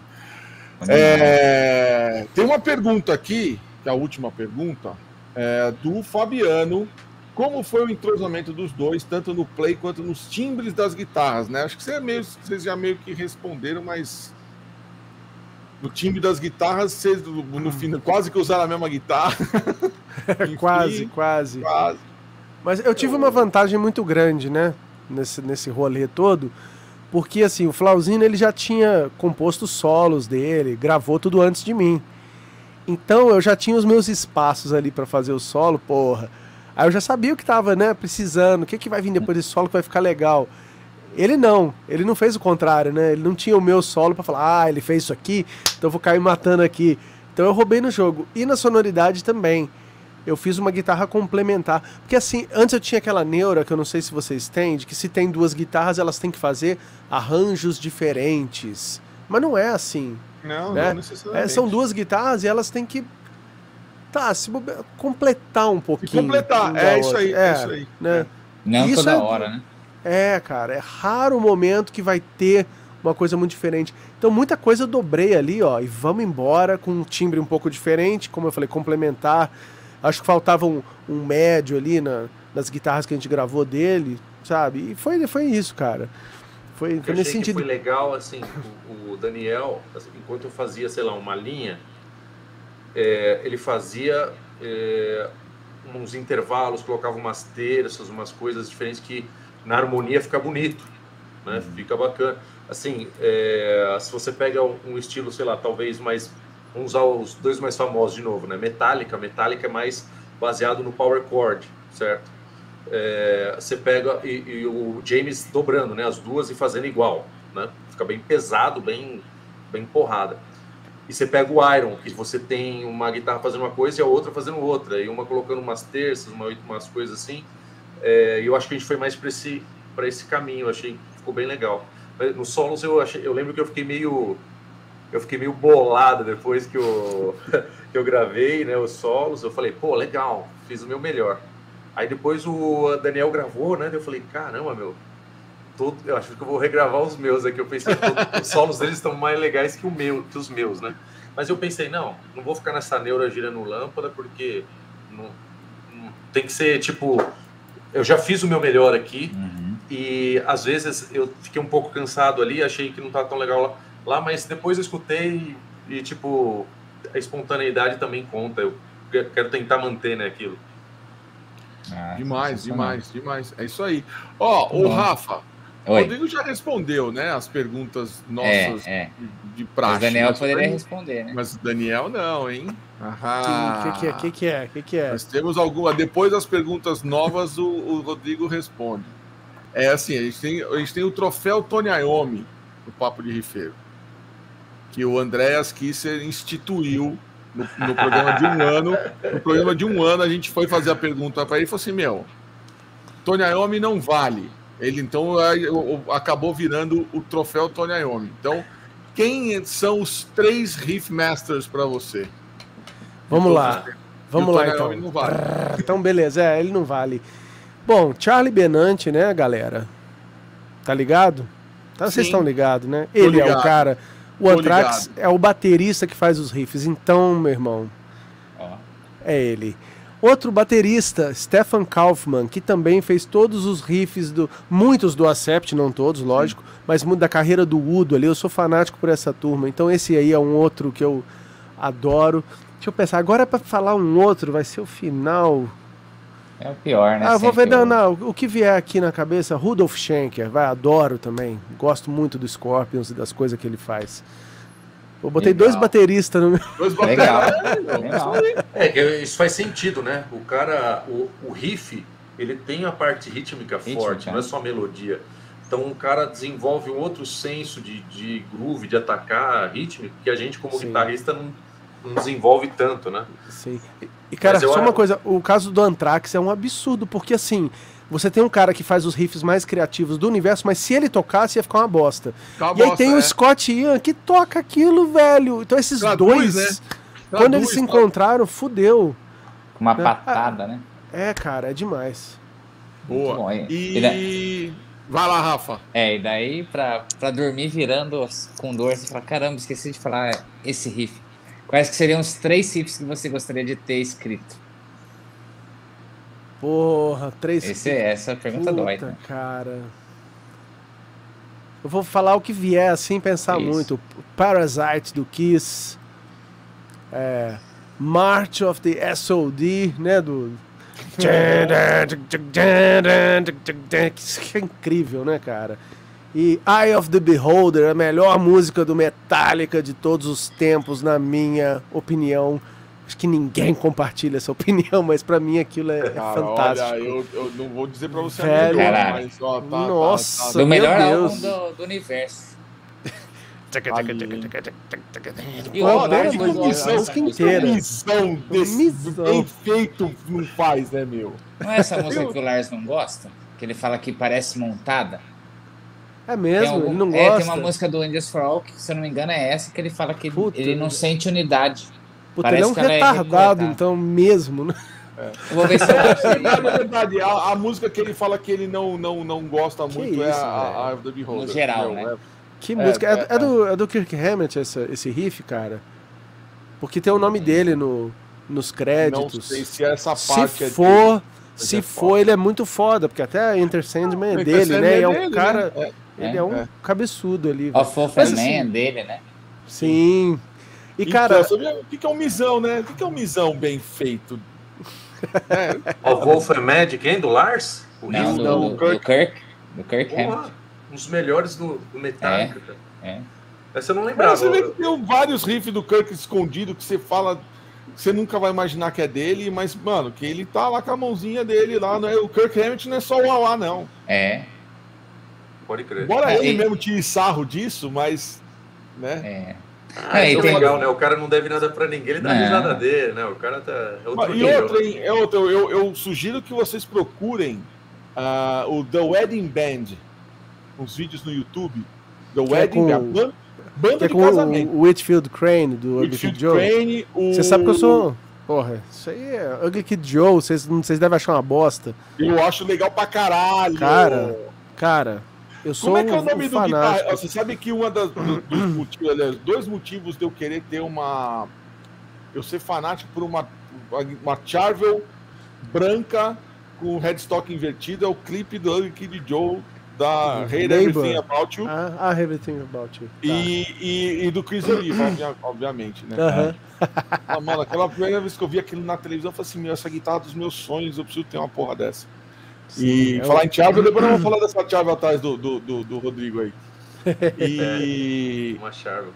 É... Tem uma pergunta aqui, que é a última pergunta, é, do Fabiano. Como foi o entrosamento dos dois, tanto no play quanto nos timbres das guitarras, né? Acho que vocês, é meio, vocês já meio que responderam, mas no timbre das guitarras, vocês no fim quase que usaram a mesma guitarra. quase, quase, quase. Mas eu tive uma vantagem muito grande, né? Nesse, nesse rolê todo. Porque assim, o Flauzino ele já tinha composto solos dele, gravou tudo antes de mim. Então eu já tinha os meus espaços ali para fazer o solo, porra. Aí eu já sabia o que tava, né, precisando, o que, que vai vir depois desse solo que vai ficar legal. Ele não, ele não fez o contrário, né? Ele não tinha o meu solo para falar, ah, ele fez isso aqui, então eu vou cair matando aqui. Então eu roubei no jogo. E na sonoridade também. Eu fiz uma guitarra complementar. Porque assim, antes eu tinha aquela neura, que eu não sei se vocês têm, de que se tem duas guitarras, elas têm que fazer arranjos diferentes. Mas não é assim. Não, né? não necessariamente. É, são duas guitarras e elas têm que. Tá, se completar um pouquinho. E completar, é isso aí, é, é, isso aí. Né? Não isso toda é, hora, né? É, cara, é raro o momento que vai ter uma coisa muito diferente. Então muita coisa eu dobrei ali, ó, e vamos embora com um timbre um pouco diferente, como eu falei, complementar. Acho que faltava um, um médio ali na, nas guitarras que a gente gravou dele, sabe? E foi, foi isso, cara. Foi, foi nesse sentido. foi legal, assim, o, o Daniel, assim, enquanto eu fazia, sei lá, uma linha, é, ele fazia é, uns intervalos, colocava umas terças, umas coisas diferentes que na harmonia fica bonito, né? Uhum. Fica bacana. Assim, é, se você pega um estilo, sei lá, talvez mais vamos usar os dois mais famosos de novo, né? Metallica, Metallica é mais baseado no power chord, certo? É, você pega e, e, o James dobrando, né? As duas e fazendo igual, né? Fica bem pesado, bem bem porrada. E você pega o Iron, que você tem uma guitarra fazendo uma coisa e a outra fazendo outra, e uma colocando umas terças, uma, umas coisas assim. É, eu acho que a gente foi mais para esse, esse caminho, achei que ficou bem legal. No solos eu, achei, eu lembro que eu fiquei meio eu fiquei meio bolado depois que eu, que eu gravei né, os solos. Eu falei, pô, legal, fiz o meu melhor. Aí depois o Daniel gravou, né? Eu falei, caramba, meu, todo, eu acho que eu vou regravar os meus aqui. Eu pensei, os solos deles estão mais legais que, o meu, que os meus, né? Mas eu pensei, não, não vou ficar nessa neura girando lâmpada, porque não, não, tem que ser tipo eu já fiz o meu melhor aqui uhum. e às vezes eu fiquei um pouco cansado ali, achei que não tá tão legal lá, lá mas depois eu escutei e, e, tipo a espontaneidade também conta. Eu quero tentar manter né, aquilo. Ah, demais, demais, demais. É isso aí. Ó, oh, o Rafa, Oi. O Rodrigo já respondeu, né? As perguntas nossas é, é. de praxe. Mas Daniel poderia responder, né? Mas o Daniel não, hein? O que, que, é? que, que é? que, que é? Nós temos alguma. Depois das perguntas novas, o, o, Rodrigo responde. É assim, a gente tem, a gente tem o troféu Tony Iommi no Papo de Rifeiro, que o Andréas Kisser instituiu no, no, programa de um ano. No programa de um ano, a gente foi fazer a pergunta para ele e falou assim: Meu, Tony Iommi não vale ele então acabou virando o troféu Tony Iommi. Então, quem são os três Riff Masters para você? Vamos lá. Vamos lá então. Vale. Então, beleza, é, ele não vale. Bom, Charlie Benante, né, galera? Tá ligado? Tá, vocês estão ligados, né? Ele é o cara. O Anthrax é o baterista que faz os riffs. Então, meu irmão, é ele. Outro baterista, Stefan Kaufmann, que também fez todos os riffs do. Muitos do Acept, não todos, lógico, mas muito da carreira do Udo ali. Eu sou fanático por essa turma. Então esse aí é um outro que eu adoro. Deixa eu pensar, agora é pra falar um outro, vai ser o final. É o pior, né? Ah, vou ver, não, o- não, o que vier aqui na cabeça, Rudolf Schenker, vai, adoro também. Gosto muito do Scorpions e das coisas que ele faz. Eu botei Legal. dois bateristas no meu. Dois Legal. bateras. Legal. É, isso faz sentido, né? O cara, o, o riff, ele tem a parte rítmica Rítmica, forte, não é só melodia. Então o cara desenvolve um outro senso de, de groove, de atacar rítmico, que a gente, como Sim. guitarrista, não, não desenvolve tanto, né? Sim. E- E, cara, só uma coisa, o caso do Anthrax é um absurdo, porque assim, você tem um cara que faz os riffs mais criativos do universo, mas se ele tocasse ia ficar uma bosta. Tá e aí bosta, tem é. o Scott Ian que toca aquilo, velho. Então esses Traduz, dois, né? quando Traduz, eles se encontraram, fudeu. Uma É. patada, né? É, cara, é demais. Boa. bom. E, E... e da- Vai lá, Rafa. é, e daí pra, pra dormir virando com dor, você fala, caramba, esqueci de falar esse riff. Quais que seriam os três riffs que você gostaria de ter escrito? Porra, três. Esse, essa pergunta dói, Puta, né? cara. Eu vou falar o que vier assim, pensar Isso. muito. Parasite do Kiss. É, March of the SOD, né? Do. Que é incrível, né, cara? E Eye of the Beholder, a melhor música do Metallica de todos os tempos, na minha opinião. Acho que ninguém compartilha essa opinião, mas pra mim aquilo é, é Cara, fantástico. Olha, eu, eu não vou dizer pra você Velho. a melhor, mas ó, tá, tá, Nossa. tá, Do meu melhor Deus. álbum do, do universo. E Ó, o Roberto que comissão, música inteira. missão desse bem feito não faz, né, meu? Não é essa música que o Lars não gosta? Que ele fala que parece montada? É mesmo, algum- ele não é, gosta. tem uma música do Indies for All que, se eu não me engano, é essa que ele fala que ele- Puta, ele não sente unidade. Puta, ele é um parece é retardado, recortada. então, mesmo, né? Eu vou ver se eu acho É verdade, a, a música que ele fala que ele não, não, não gosta Que muito é isso, a, a, a the Beholder. No geral, Meu, né? Que É, música. É, é, é do, é do Kirk Hammett essa, esse riff, cara? Porque tem o nome dele no, nos Não créditos. sei se essa se parte é for, dele, se é for, ele é muito foda, porque até Enter Sandman é dele, né? é é um dele, cara. né? Ele é, É, um é. cabeçudo ali. Mas, Man assim, dele, né? Sim. E, Então, cara, o que que é um misão, né? O que que é um misão bem feito? Ó, Wolf and Magic, hein? Do Lars? O Não, riff do, não, do, do do Kirk. Kirk. Do Kirk Hammett. Porra, um dos melhores do, do Metallica, cara. É. Essa eu não Mas lembrava. você vê que tem vários riffs do Kirk escondido que você fala. que Você nunca vai imaginar que é dele, mas, mano, que ele tá lá com a mãozinha dele lá. Não é, o Kirk Hammett não é só o Alá, não. É, Pode crer. Embora É, ele e- mesmo tire sarro disso, mas. Né? é. Ah, É, isso é tem- legal, né? O cara não deve nada pra ninguém, ele dá Não. risada dele, né? O cara tá. É outro E outra, hein? É outra, eu, eu sugiro que vocês procurem ah, o The Wedding Band, uns vídeos no YouTube. The Que é Wedding com- Band, ban- banda é de com casamento. o, Whitfield Crane do Ugly Whitfield Kid Joe. Crane, o... Você sabe que eu sou. Porra, isso aí é Ugly Kid Joe, vocês, vocês devem achar uma bosta. Eu acho legal pra caralho. Cara, Cara, eu sou Como é que é o nome um do guitarra? fanático. Você sabe que uma das do- dos motivos, aliás, dois motivos de eu querer ter uma. Eu ser fanático por uma, uma Charvel branca com headstock invertido é o clipe do Ugly Kid Joe da Hate Neighbor. Everything About You Ah, ah, Everything About You. Tá. e, e, e do Chris Oliva, obvia- obviamente, né? Aham. Ah, Mano, aquela primeira vez que eu vi aquilo na televisão, eu falei assim: meu, essa guitarra dos meus sonhos, eu preciso ter uma porra dessa. E é falar em Thiago, depois nós vamos falar dessa Thiago atrás do, do, do, do Rodrigo aí. E Uma chave.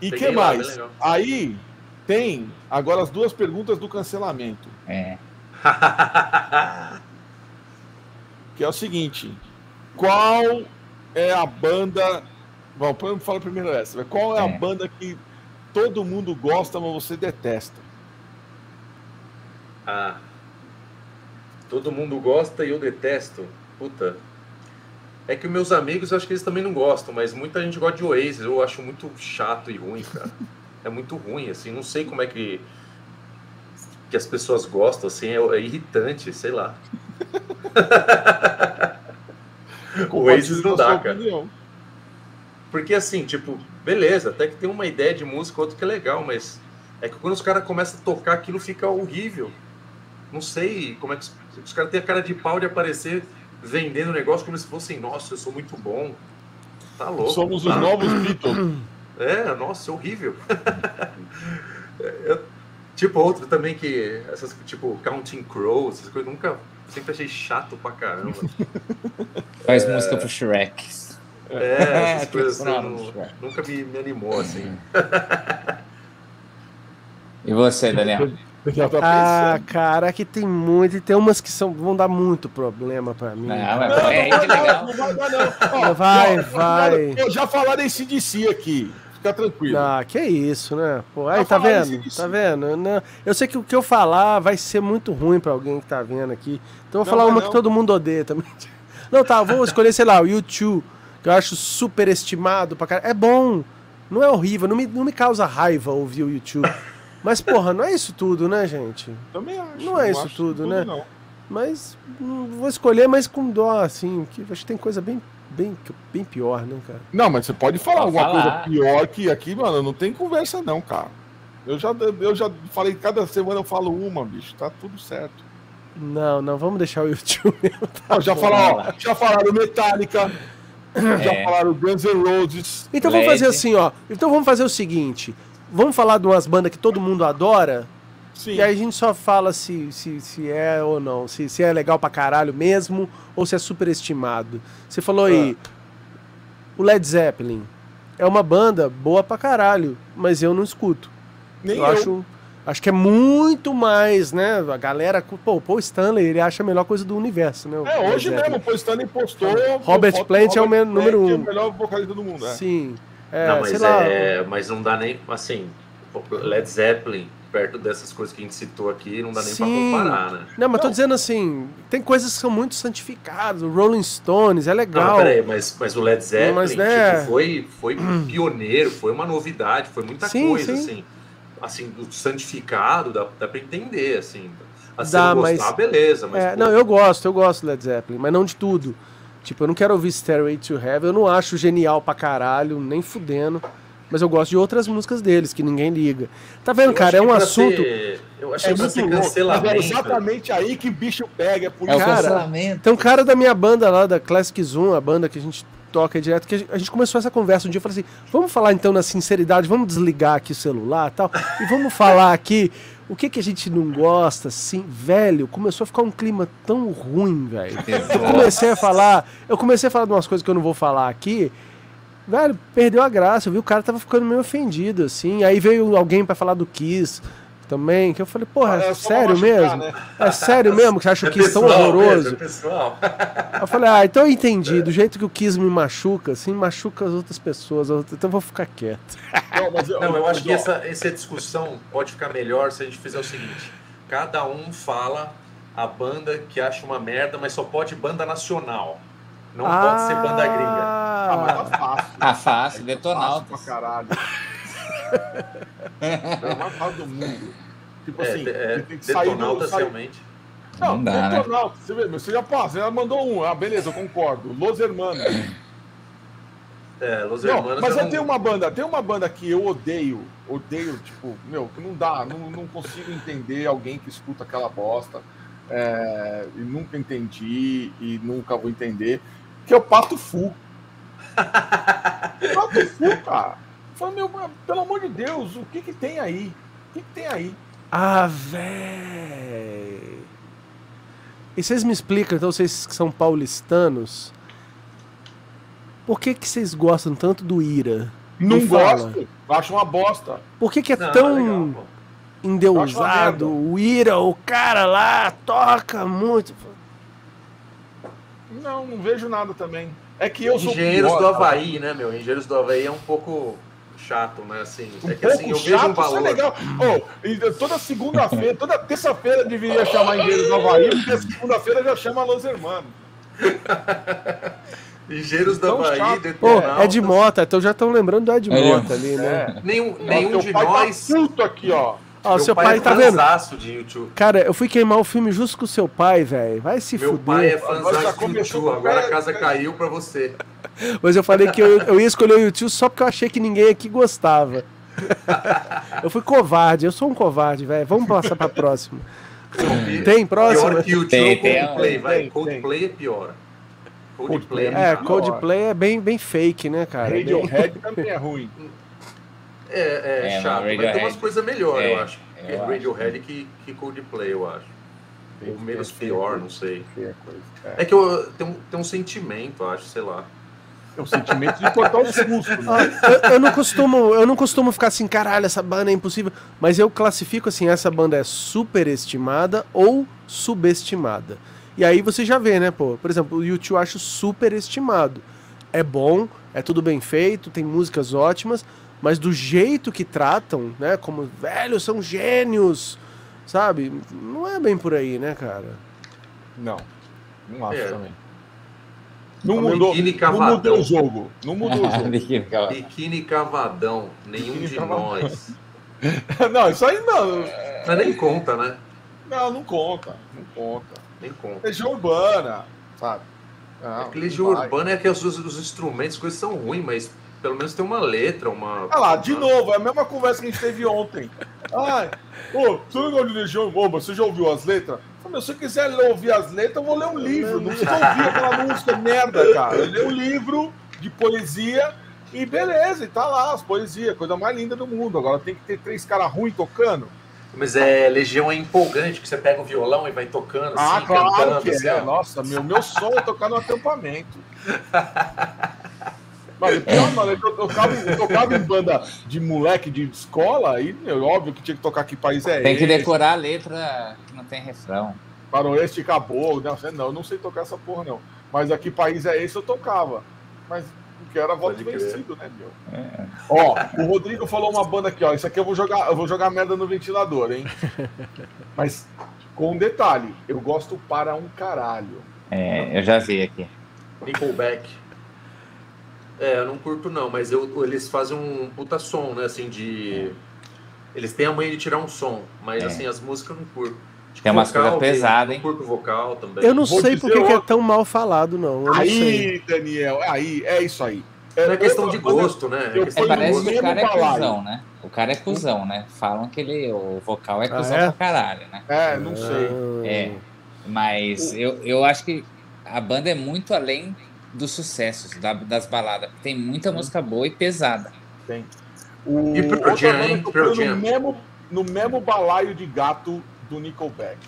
e Peguei que lá, mais? legal. Aí tem agora as duas perguntas do cancelamento, É. que é o seguinte: qual é a banda? Bom, vamos falar primeiro essa. Qual é, a É. banda que todo mundo gosta, mas você detesta? Ah. Todo mundo gosta e eu detesto. Puta. É que os meus amigos, eu acho que eles também não gostam, mas muita gente gosta de Oasis. Eu acho muito chato e ruim, cara. É muito ruim, assim. Não sei como é que, que as pessoas gostam, assim. É, é irritante, sei lá. Oasis não Compartilhe da dá, cara. opinião. Porque assim, tipo, beleza, até que tem uma ideia de música, outro que é legal, mas é que quando os caras começam a tocar, aquilo fica horrível. Não sei como é que os caras têm a cara de pau de aparecer vendendo o negócio como se fossem, nossa, eu sou muito bom. Tá louco. Somos tá? os novos Beatles. É, nossa, horrível. eu, tipo, outro também que. Essas, tipo, Counting Crows, essas coisas, nunca. Sempre achei chato pra caramba. Faz é... música pro Shrek. É, essas coisas assim, não, nunca me, me animou assim. e você, Daniel? Ah, cara, aqui tem muito. E tem umas que são, vão dar muito problema pra mim. Não, mas não, é não, legal. Não vai dar, não. Ó, vai, vai. Eu já falaram em CDC aqui. Fica tranquilo. Ah, que isso, né? Pô, aí, tá vendo? Tá vendo? Não, eu sei que o que eu falar vai ser muito ruim pra alguém que tá vendo aqui. Então eu vou falar uma que todo mundo odeia também. Não, tá, vou escolher, sei lá, o YouTube, que eu acho super estimado pra caralho. É bom. Não é horrível, não me, não me causa raiva ouvir o YouTube. Mas, porra, não é isso tudo, né, gente? Também acho. Não é isso tudo, tudo, né? Não. Mas hum, vou escolher, mas com dó, assim, que acho que tem coisa bem, bem, bem pior, né, cara? Não, mas você pode falar pode alguma falar. coisa pior que aqui, mano, não tem conversa não, cara. Eu já, eu já falei, cada semana eu falo uma, bicho, tá tudo certo. Não, não, vamos deixar o YouTube. Tá já, falaram, já falaram Metallica, é. já falaram Guns N' Roses. Então vamos fazer assim, ó. Então vamos fazer o seguinte vamos falar de umas bandas que todo mundo adora? Sim. E aí a gente só fala se, se, se é ou não, se, se é legal pra caralho mesmo ou se é superestimado. Você falou aí, ah. o Led Zeppelin é uma banda boa pra caralho, mas eu não escuto. Nem eu, eu. acho acho que é muito mais, né? A galera, pô, o Paul Stanley, ele acha a melhor coisa do universo, né? É, hoje mesmo, o Paul Stanley postou. Robert Plant é o número um. É o melhor vocalista do mundo, é. Sim. É, não, mas, é, mas não dá nem, assim, Led Zeppelin, perto dessas coisas que a gente citou aqui, não dá nem Sim. pra comparar, né? Não, mas não. tô dizendo assim, tem coisas que são muito santificadas, o Rolling Stones é legal. Não, peraí, mas, mas o Led Zeppelin mas, né? tipo, foi, foi pioneiro, foi uma novidade, foi muita sim, coisa, sim. assim. Assim, o santificado dá, dá pra entender, assim. Assim, dá, gostar, mas, beleza, mas... É, não, eu gosto, eu gosto do Led Zeppelin, mas não de tudo. Tipo, eu não quero ouvir Stairway to Heaven, eu não acho genial pra caralho, nem fudendo. Mas eu gosto de outras músicas deles, que ninguém liga. Tá vendo, eu cara? É um assunto. Ter... Eu achei é muito cancelamento. É exatamente aí que bicho pega. Por é cara, tem um cara da minha banda lá, da Classic Zoom, a banda que a gente toca direto, que a gente começou essa conversa um dia, eu falei assim, vamos falar então na sinceridade, vamos desligar aqui o celular e tal, e vamos falar aqui o que que a gente não gosta, assim, velho, começou a ficar um clima tão ruim, velho. Eu comecei a falar, eu comecei a falar de umas coisas que eu não vou falar aqui, velho, perdeu a graça, eu vi o cara tava ficando meio ofendido, assim, aí veio alguém para falar do Kiss, também, que eu falei, porra, é, é sério mesmo? Né? É sério mesmo que você acha o Kiss é tão horroroso? Mesmo, é eu falei, ah, então eu entendi, do jeito que o Kiss me machuca, assim, machuca as outras pessoas, então eu vou ficar quieto. Não, mas eu, Não, eu acho que essa, essa discussão pode ficar melhor se a gente fizer o seguinte, cada um fala a banda que acha uma merda, mas só pode banda nacional. Não ah, pode ser banda gringa. Ah, mas tá fácil. Ah, fácil, detonal. Fácil pra caralho é a maior fase do mundo. Tipo é, assim, é, tem que sair do, realmente. Não, não dá, né? você, vê, você já passa, já mandou um. Ah, beleza, eu concordo. Los Hermanos. É, Los Hermanos. Mas eu não... tenho uma banda, tem uma banda que eu odeio, odeio, tipo, meu, que não dá, não, não consigo entender alguém que escuta aquela bosta. É, e nunca entendi e nunca vou entender, que é o Pato Fu. Pato Fu, cara. Falei, meu, pelo amor de Deus, o que que tem aí? O que, que tem aí? Ah, véi. E vocês me explicam, então, vocês que são paulistanos, por que que vocês gostam tanto do Ira? Não gosto, acho uma bosta. Por que que é Não, tão é legal, endeusado? O Ira, o cara lá, toca muito. Não, não vejo nada também. É que eu sou Engenheiros pior, do Havaí, né, meu? Engenheiros do Havaí é um pouco chato, né? Assim, um é que assim, eu chato, vejo um valor. Isso é legal. Oh, toda segunda-feira, toda terça-feira deveria chamar Engenheiros do Havaí, porque segunda-feira já chama Los Hermanos. Engenheiros da Havaí, Pô, Ed Mota, então já estão lembrando do Ed Mota ali, né? É. Nenhum, nenhum de tá nós. Tá aqui, ó. Ó, seu pai, pai é tá vendo? De YouTube. Cara, eu fui queimar o filme justo com o seu pai, velho. Vai se Meu fuder. Meu pai é fãzão de YouTube, agora a casa caiu pra você. Mas eu falei que eu, eu ia escolher o YouTube só porque eu achei que ninguém aqui gostava. eu fui covarde, eu sou um covarde, velho. Vamos passar pra próxima. Tem próximo? Pior que o Tem, Tio tem, Coldplay, tem, vai. tem, Coldplay é pior. Coldplay é É. Coldplay é bem, bem fake, né, cara? Radiohead também é ruim. É, é, É, chato, mas tem umas coisas melhores, é, eu acho. eu É acho. Radiohead que, que Coldplay, eu acho. Ou menos Tem- pior, não sei. tem. É. É que eu tenho, um- tem um sentimento, eu acho, sei lá. É o sentimento de cortar os custos. Ah, Né? eu, eu não costumo, eu não costumo ficar assim, caralho, essa banda é impossível. Mas eu classifico assim, essa banda é superestimada ou subestimada. E aí você já vê, né, pô? Por exemplo, o YouTube eu acho superestimado. É bom, é tudo bem feito, tem músicas ótimas, mas do jeito que tratam, né, como velhos são gênios, sabe? Não é bem por aí, né, cara? Não, não acho É. também. Não mudou, não cavadão. mudou o jogo. Não mudou o jogo. Biquíni cavadão, nenhum Biquíni de cavadão. nós. não, isso aí não. Mas nem conta, né? Não, não conta. Não conta. Nem conta. Legião urbana, sabe? Não, Aquele não Legião. Urbana é que os, os instrumentos, as coisas são ruins, mas pelo menos tem uma letra, uma. Olha lá, de novo, é a mesma conversa que a gente teve ontem. Ai, ô, você não gosta de Legião Urbana, você já ouviu as letras? Eu falei, se você quiser ouvir as letras, eu vou ler um livro. Não precisa ouvir aquela música merda, cara. Eu leio um livro de poesia e beleza, e tá lá, as poesias, coisa mais linda do mundo. Agora tem que ter três caras ruins tocando. Mas é Legião é empolgante, que você pega o violão e vai tocando Ah, assim, claro cantando. que assim, é. ó. Nossa, meu, meu sonho é tocar no acampamento. Mano, pior, mano, eu tocava, eu tocava em banda de moleque de escola, e óbvio que tinha que tocar que país é Tem que esse, decorar a letra que não tem refrão. Faroeste acabou. Não, sei- não, eu não sei tocar essa porra, não. Mas aqui país é esse eu tocava. Mas porque era voto vencido, né, meu? Ó, o Rodrigo falou uma banda aqui, ó. Isso aqui eu vou jogar, eu vou jogar merda no ventilador, hein? Mas com um detalhe, eu gosto para um caralho. É, eu já vi aqui. Nickelback. É, eu não curto não, mas eu, eles fazem um puta som, né, assim, de... Eles têm a manha de tirar um som, mas É. assim, as músicas eu não curto. Tipo, Tem umas coisas pesadas, eu hein? Não curto vocal também. Eu não Vou sei dizer por que é tão mal falado, não. Eu não sei. Aí, Daniel, aí, é isso aí. Não é questão de gosto, né? É questão Parece gosto. que o cara é cuzão, né? O cara é cuzão, né? Falam que ele, o vocal é Ah, cuzão é? pra caralho, né? É, não sei. Ah, É. Mas eu, eu acho que a banda é muito além dos sucessos, da- das baladas. Tem muita música boa e pesada. O, E Pearl Jam, hein? Pearl Jam. no mesmo, no mesmo balaio de gato do Nickelback.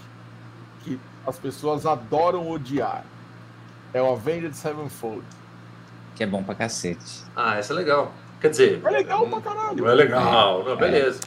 Que as pessoas adoram odiar. É o Avenged Sevenfold. Que é bom pra cacete. Ah, essa é legal. Quer dizer... É legal pra caralho. Não é legal, não, beleza.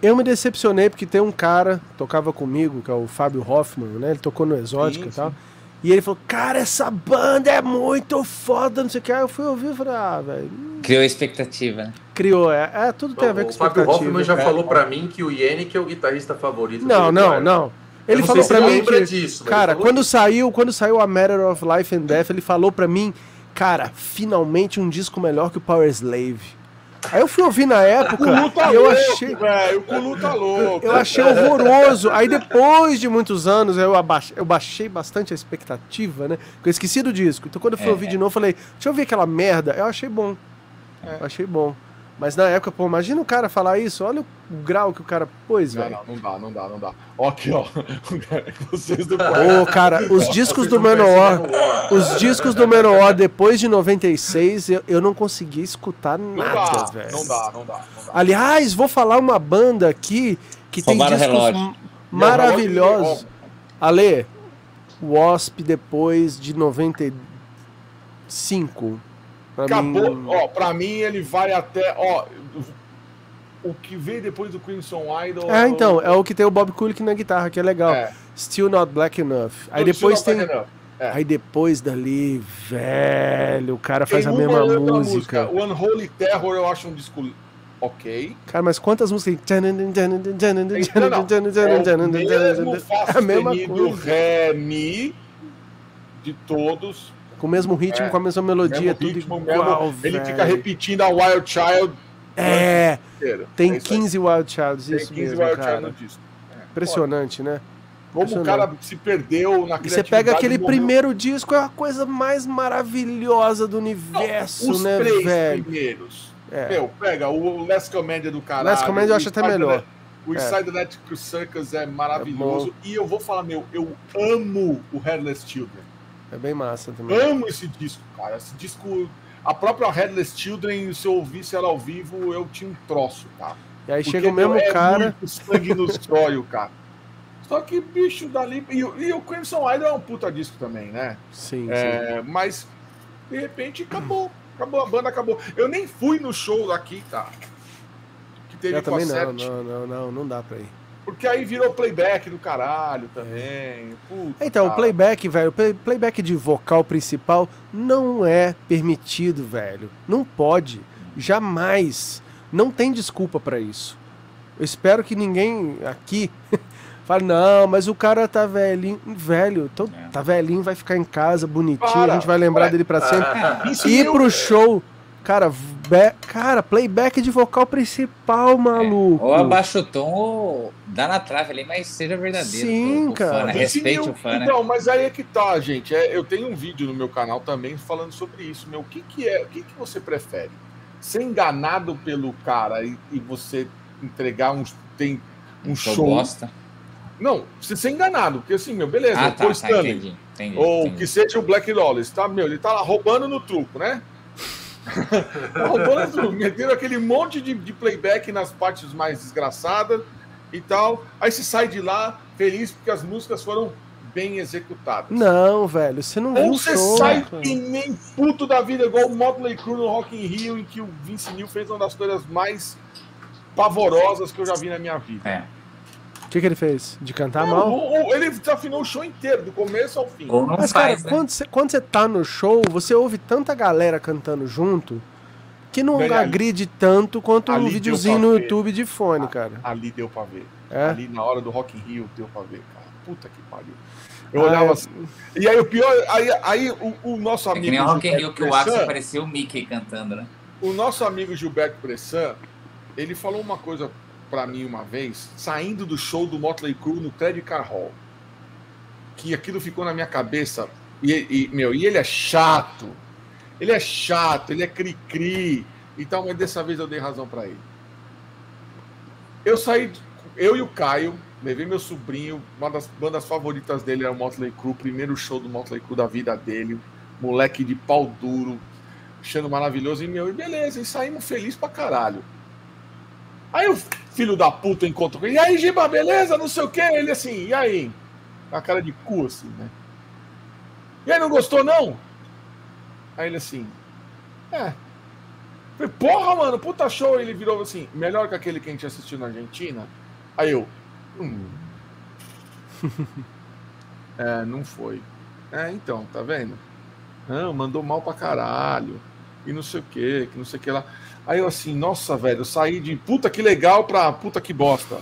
Eu me decepcionei porque tem um cara que tocava comigo, que é o Fábio Hoffman, né? Ele tocou no Exótica Sim, e tal. E ele falou, cara, essa banda é muito foda, não sei o que. Aí eu fui ouvir e falei, ah, velho, Criou expectativa, criou. É, é, tudo tem a ver com o Fábio expectativa. Hoffman já É. falou pra mim que o Yannick é o guitarrista favorito Não, do não, Guarda. não. Ele não falou ele mim lembra que, disso, cara, quando saiu, quando saiu a Matter of Life and Death, ele falou pra mim, cara, finalmente um disco melhor que o Power Slave. Aí eu fui ouvir na O época Culu tá eu louco, achei, velho. O Culu tá louco. eu achei horroroso. Aí depois de muitos anos eu, abaixei, eu baixei bastante a expectativa, né? Porque eu esqueci do disco. Então quando eu fui É, ouvir de novo, eu falei, deixa eu ver aquela merda. Eu achei bom. Eu achei bom. Mas na época, pô, imagina o cara falar isso, olha o grau que o cara pôs, velho. não, não dá, não dá, não dá. Ó, aqui, ó. Vocês do Ô, cara, os discos do Manowar, os discos do Manowar depois de 96, eu, eu não consegui escutar nada, velho. não dá, não dá, não dá. Aliás, vou falar uma banda aqui que tem Roubaram o discos maravilhosos. Ale, Wasp depois de 95. Pra Acabou, mim, ó, pra mim ele vai até, ó, o que veio depois do Crimson Idol... É, então, é o que tem o Bob Kulick na guitarra, que é legal. É. Still Not Black Enough. Aí Não, depois tem. É. Aí depois dali, velho, o cara faz Tem a mesma música. O Unholy Terror eu acho um disco ok. Cara, mas quantas músicas tem? Não. É o mesmo Fá É sustenido. Ré, Mi de todos. Com o mesmo ritmo, É, com a mesma melodia, tudo ritmo, igual, mesmo, ele fica repetindo a Wild Child É, tem É isso aí. 15 Wild Childs, Tem isso 15 mesmo, Wild cara. Child no disco. Impressionante, né? Como o cara se perdeu na E você pega aquele primeiro disco, é a coisa mais maravilhosa do universo, Os né, três velho? primeiros. É. Meu, pega o Last Comédia do caralho. Last Command eu acho até Spider- melhor. O Inside é. Electric Circus é maravilhoso. É e eu vou falar, meu, eu amo o Headless Children. É bem massa também. Amo esse disco, cara. Esse disco. A própria Headless Children, se eu ouvisse ela ao vivo, eu tinha um troço, cara. E aí Porque chega o mesmo é cara. sangue no sóio, cara. Só que, bicho, dali. E, e o Crimson Idol é um puta disco também, né? Sim, é, sim. Mas, de repente, acabou. Acabou, a banda acabou. Eu nem fui no show daqui, cara. Que teve eu também não, não, não, não, não dá pra ir. Porque aí virou playback do caralho também. Puta, então, cara. o playback, velho, o playback de vocal principal não é permitido, velho. Não pode. Jamais. Não tem desculpa para isso. Eu espero que ninguém aqui fale, não, mas o cara tá velhinho. Velho, tô, é. tá velhinho, vai ficar em casa, bonitinho, para, a gente vai lembrar ué. dele para sempre. Ah, Ir pro show Cara, cara, playback de vocal principal, maluco. É. Ou abaixa o tom ou dá na trave ali, mas seja verdadeiro. Sim, pro, pro cara. Fã, né? Respeite o fã, né? Então, mas aí é que tá, gente. É, eu tenho um vídeo no meu canal também falando sobre isso. Meu, o que, que é? O que, que você prefere? Ser enganado pelo cara e, e você entregar uns. Tem um show. Bosta. Não, você ser enganado, porque assim, meu, beleza, ah, tá, tá, entendi, entendi, ou entendi. que seja o Black Lawless, tá? Meu, ele tá lá roubando no truco, né? Roubando, metendo aquele monte de, de, playback nas partes mais desgraçadas e tal. Aí você sai de lá feliz porque as músicas foram bem executadas. Não, velho, você não Ou você show, sai cara. que nem puto da vida, igual o Motley Crue no Rock in Rio, em que o Vince Neil fez uma das coisas mais pavorosas que eu já vi na minha vida. É que, que ele fez? De cantar não, mal? ele desafinou o show inteiro, do começo ao fim. Mas, cara, faz, né? quando, você, tá no show, você ouve tanta galera cantando junto que não Bem, agride ali, tanto quanto um videozinho no ver. YouTube de fone, cara. Ali deu pra ver. É? Ali na hora do Rock in Rio deu pra ver, cara. Puta que pariu. Eu ah, olhava é... assim. E aí o pior, aí, aí o, o nosso amigo. É que nem o Rock in Rio que o Axel parecia o Mickey cantando, né? O nosso amigo Gilberto Bressan, ele falou uma coisa para mim uma vez, saindo do show do Motley Crue no Credit Car Hall. Que aquilo ficou na minha cabeça. E, e, meu, e ele é chato. Ele é chato, ele é cri-cri. Então, mas dessa vez eu dei razão para ele. Eu saí, eu e o Caio, levei meu sobrinho, uma das bandas favoritas dele era o Motley Crue, primeiro show do Motley Crue da vida dele, moleque de pau duro, achando maravilhoso, e meu, e beleza, e saímos felizes pra caralho. Aí o filho da puta encontra com ele. E aí, Giba, beleza? Não sei o quê. Ele assim, e aí? Com a cara de cu, assim, né? E aí, não gostou, não? Aí ele assim, é. Falei, porra, mano, puta show. Ele virou assim, melhor que aquele que a gente assistiu na Argentina. Aí eu, hum. é, não foi. É, então, tá vendo? Não, mandou mal pra caralho. E não sei o que, que não sei o que lá. Aí eu assim, nossa, velho, eu saí de puta que legal pra puta que bosta.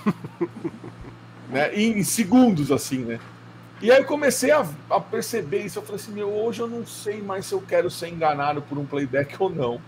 né? em segundos, assim, né? E aí eu comecei a, a, perceber isso. Eu falei assim, meu, hoje eu não sei mais se eu quero ser enganado por um playback ou não.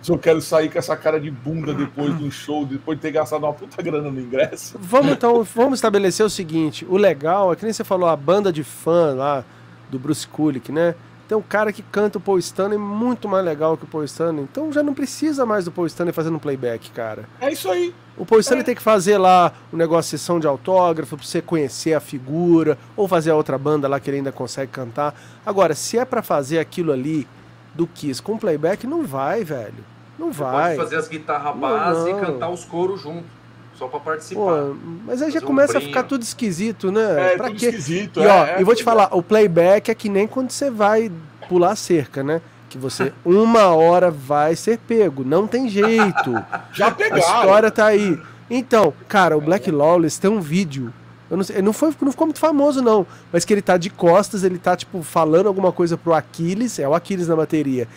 Se eu quero sair com essa cara de bunda depois de um show, depois de ter gastado uma puta grana no ingresso. Vamos então, vamos estabelecer o seguinte: o legal é que nem você falou, a banda de fã lá do Bruce Kulick, né? Tem um cara que canta o Paul Stanley muito mais legal que o Paul Stanley. Então já não precisa mais do Paul Stanley fazendo playback, cara. É isso aí. O Paul Stanley é. tem que fazer lá o um negócio de sessão de autógrafo pra você conhecer a figura, ou fazer a outra banda lá que ele ainda consegue cantar. Agora, se é para fazer aquilo ali do Kiss com playback, não vai, velho. Não você vai. Pode fazer as guitarras base e cantar os coros junto. Só para participar. Pô, mas aí já começa um a ficar tudo esquisito, né? É, pra tudo quê? esquisito. E, é, ó, é, vou te falar, o playback é que nem quando você vai pular a cerca, né? Que você, uma hora, vai ser pego. Não tem jeito. já pegaram. A história tá aí. Então, cara, o Black Lawless tem um vídeo. Eu não, sei, não, foi, não ficou muito famoso, não. Mas que ele tá de costas, ele tá, tipo, falando alguma coisa pro Aquiles. É o Aquiles na bateria.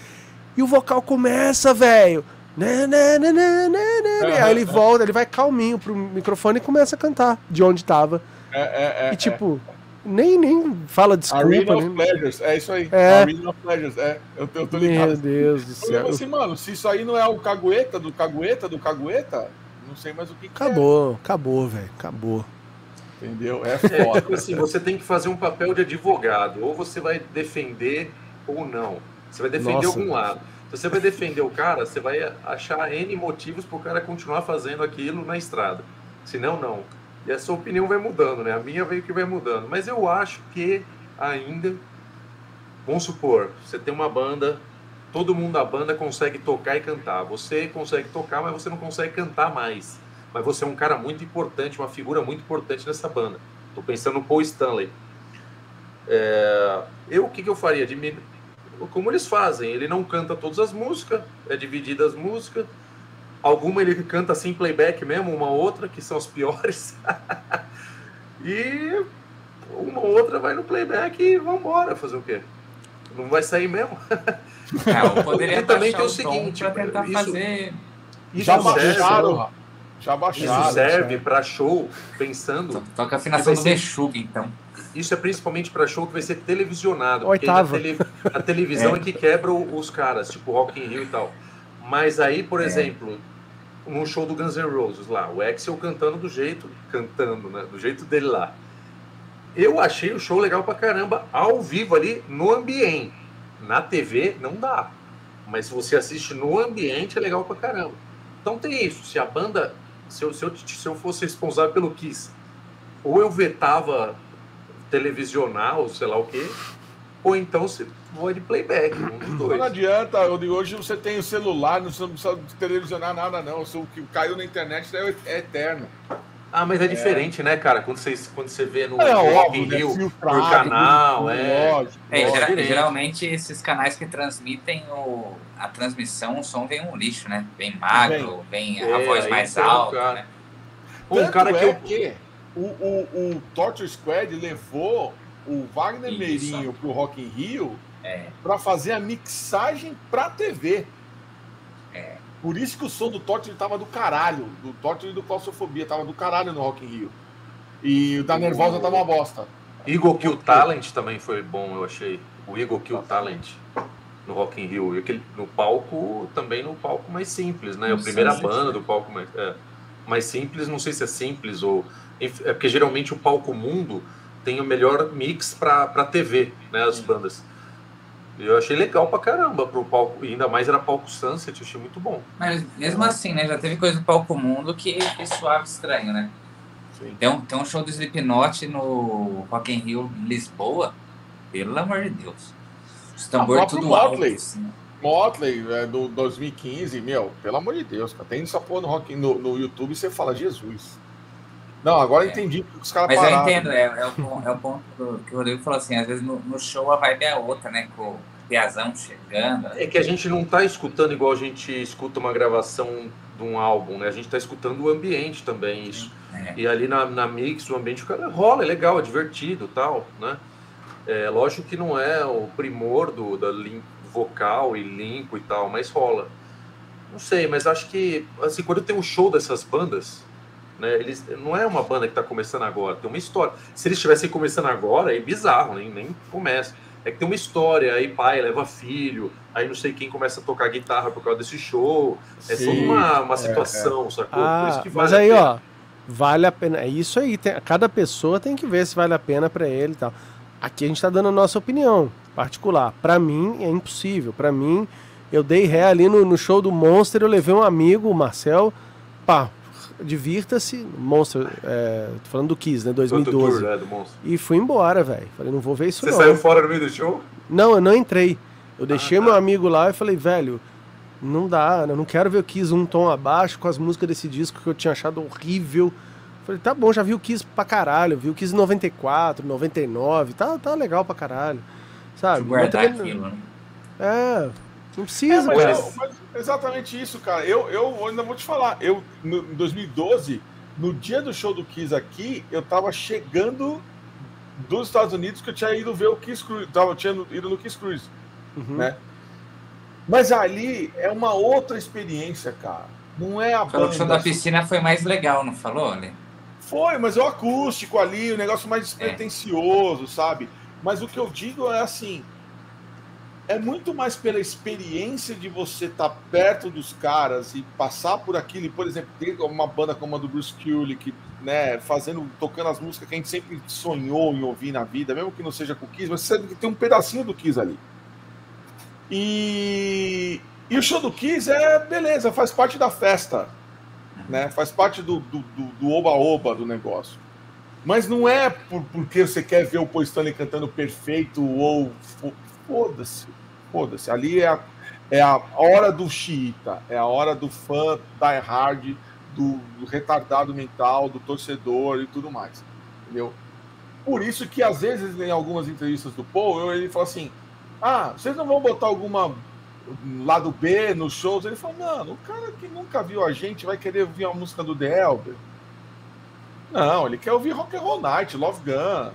E o vocal começa, velho. Né, né, né, né, né, né. Aí ele volta, ele vai calminho pro microfone e começa a cantar de onde tava. É, é, é, e tipo, nem, nem fala desculpa. Arena of Pleasures, é isso aí. É. Arena of Pleasures, é. Eu, eu tô ligado. Meu Deus do céu. Eu assim, mano, se isso aí não é o cagueta do cagueta do cagueta, não sei mais o que, Acabou, que é. acabou, velho. Acabou. Entendeu? É foda. É, assim, você tem que fazer um papel de advogado. Ou você vai defender ou não. Você vai defender Nossa, algum lado. Se você vai defender o cara, você vai achar N motivos para o cara continuar fazendo aquilo na estrada. Se não, não. E a sua opinião vai mudando, né? A minha veio que vai mudando. Mas eu acho que ainda, vamos supor, você tem uma banda, todo mundo da banda consegue tocar e cantar. Você consegue tocar, mas você não consegue cantar mais. Mas você é um cara muito importante, uma figura muito importante nessa banda. Estou pensando no Paul Stanley. É, eu, o que, que eu faria? Mim, como eles fazem, ele não canta todas as músicas, é dividida as músicas. Alguma ele canta sem playback mesmo, uma outra, que são as piores. e uma outra vai no playback e vambora fazer o quê? Não vai sair mesmo? É, eu poderia também tem o seguinte, para tentar isso, fazer. Isso já baixaram, já baixaram. Isso serve para show, pensando. Toca a afinação do Bexuga, então. Isso é principalmente para show que vai ser televisionado. Oitava. A, tele, a, televisão é. é. que quebra os caras, tipo Rock in Rio e tal. Mas aí, por é. exemplo, num show do Guns N' Roses lá, o Axel cantando do jeito, cantando, né? Do jeito dele lá. Eu achei o show legal pra caramba, ao vivo ali, no ambiente. Na TV, não dá. Mas se você assiste no ambiente, é legal pra caramba. Então tem isso. Se a banda. Se eu, se eu, se eu fosse responsável pelo Kiss, ou eu vetava televisional, sei lá o quê, ou então você voa de playback. Um dois. Não adianta, eu digo, hoje você tem o celular, não precisa televisionar nada, não. O que caiu na internet é, é eterno. Ah, mas é, é, diferente, né, cara? Quando você, quando você vê no é, óbvio, né? Rio, no canal, é. Lógico, é lógico. geralmente esses canais que transmitem o, a transmissão, o som vem um lixo, né? Vem magro, vem, vem a é, voz mais alta, né? Um cara que, é que o, o, o Torture Squad levou o Wagner Isso. Meirinho pro Rock in Rio é. para fazer a mixagem pra TV. É. Por isso que o som do Torture tava do caralho. Do Torture e do Claustrofobia tava do caralho no Rock in Rio. E o da Nervosa tava uma bosta. Eagle Kill Talent também foi bom, eu achei. O Eagle Kill Talent no Rock in Rio. E aquele, no palco, também no palco mais simples, né? A primeira banda do palco mais, é, mais simples, não sei se é simples ou... É porque geralmente o palco mundo tem o melhor mix para TV, né? As bandas. Eu achei legal pra caramba pro palco, ainda mais era palco Sunset, achei muito bom. Mas mesmo assim, né? Já teve coisa do palco mundo que é suave estranho, né? Sim. Tem, um, tem um show do Slipknot no Rock in Rio Lisboa, pelo amor de Deus. Os tambores tudo Motley. alto. Assim. Motley, é, do 2015, meu, pelo amor de Deus, cara. Tem essa porra no, rock, no, no YouTube e você fala, Jesus. Não, agora é. entendi que os caras Mas pararam. eu entendo, é, é, o, é o ponto que o Rodrigo falou assim, às vezes no, no show a vibe é outra, né? Com o Piazão chegando. É que a gente não tá escutando igual a gente escuta uma gravação de um álbum, né? A gente tá escutando o ambiente também, isso. É. E ali na, na mix, o ambiente, o cara rola, é legal, é divertido tal, né? É, lógico que não é o primor do da lim, vocal e limpo e tal, mas rola. Não sei, mas acho que, assim, quando tem um show dessas bandas, né? Eles, não é uma banda que está começando agora, tem uma história. Se eles estivessem começando agora, é bizarro, nem, nem começa. É que tem uma história, aí pai leva filho, aí não sei quem começa a tocar guitarra por causa desse show. É Sim, toda uma, uma situação, é, é. sacou? Ah, vale mas aí, ó, vale a pena. É isso aí, tem, cada pessoa tem que ver se vale a pena para ele e tal. Aqui a gente está dando a nossa opinião particular. Para mim é impossível. Para mim, eu dei ré ali no, no show do Monster, eu levei um amigo, o Marcel, pá, divirta-se, Monster, é, tô falando do Kiss, né, 2012. Tour, né, e fui embora, velho. Falei, não vou ver isso Você não. Você saiu fora no meio do show? Não, eu não entrei. Eu deixei ah, tá. meu amigo lá e falei, velho, não dá, eu não quero ver o Kiss um tom abaixo com as músicas desse disco que eu tinha achado horrível. Falei, tá bom, já vi o Kiss pra caralho, vi o Kiss 94, 99, tá, tá legal pra caralho. Sabe? Guardar aquilo, né? É, não precisa, é, mas, mas, exatamente isso, cara. Eu, eu ainda vou te falar. Eu, no, em 2012, no dia do show do Kiss aqui, eu tava chegando dos Estados Unidos que eu tinha ido ver o Kiss Cruise. Tava, tinha ido no Kiss Cruise. Uhum. Né? Mas ali é uma outra experiência, cara. Não é a banda. O show da piscina foi mais legal, não falou, né? Foi, mas é o acústico ali, o negócio mais despretensioso, é. sabe? Mas o que eu digo é assim, é muito mais pela experiência de você estar tá perto dos caras e passar por aquilo. E, por exemplo, ter uma banda como a do Bruce Kulick, né, fazendo, tocando as músicas que a gente sempre sonhou em ouvir na vida, mesmo que não seja com o Kiss, mas você sabe que tem um pedacinho do Kiss ali. E, e o show do Kiss é beleza, faz parte da festa. né? Faz parte do oba-oba do, do, do, negócio. Mas não é por, porque você quer ver o Paul Stanley cantando perfeito ou foda-se, foda-se. Ali é a, é a hora do xiita, é a hora do fã die hard, do, do retardado mental, do torcedor e tudo mais, entendeu? Por isso que às vezes em algumas entrevistas do Paul ele fala assim: ah, vocês não vão botar alguma lado B nos shows? Ele fala: mano, o cara que nunca viu a gente vai querer ouvir a música do The. Não, ele quer ouvir Rock and Roll Night, Love Gun.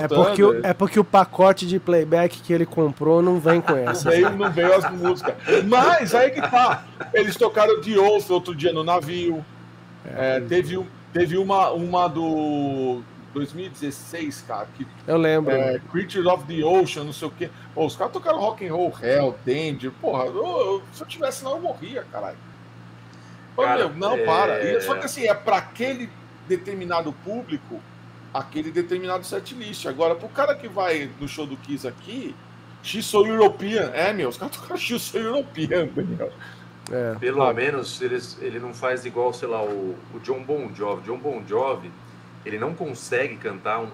É porque, o, é porque o pacote de playback que ele comprou não vem com essa. Não veio, não veio as músicas. Mas aí que tá. Eles tocaram de Wolf outro dia no navio. É, é, teve, teve uma, uma do 2016, cara. Que, eu lembro. É, Creature of the Ocean, não sei o quê. Pô, os caras tocaram rock and roll, Hell, Danger. Porra, eu, se eu tivesse não, eu morria, caralho. Cara, meu, não, é... para. Só que assim, é para aquele determinado público aquele determinado setlist. Agora, pro cara que vai no show do Kiss aqui, X sou European. É, meu, os caras tocam X sou European, Daniel. É, Pelo claro. menos eles, ele não faz igual, sei lá, o, o John Bon Jovi. John Bon Jovi, ele não consegue cantar um,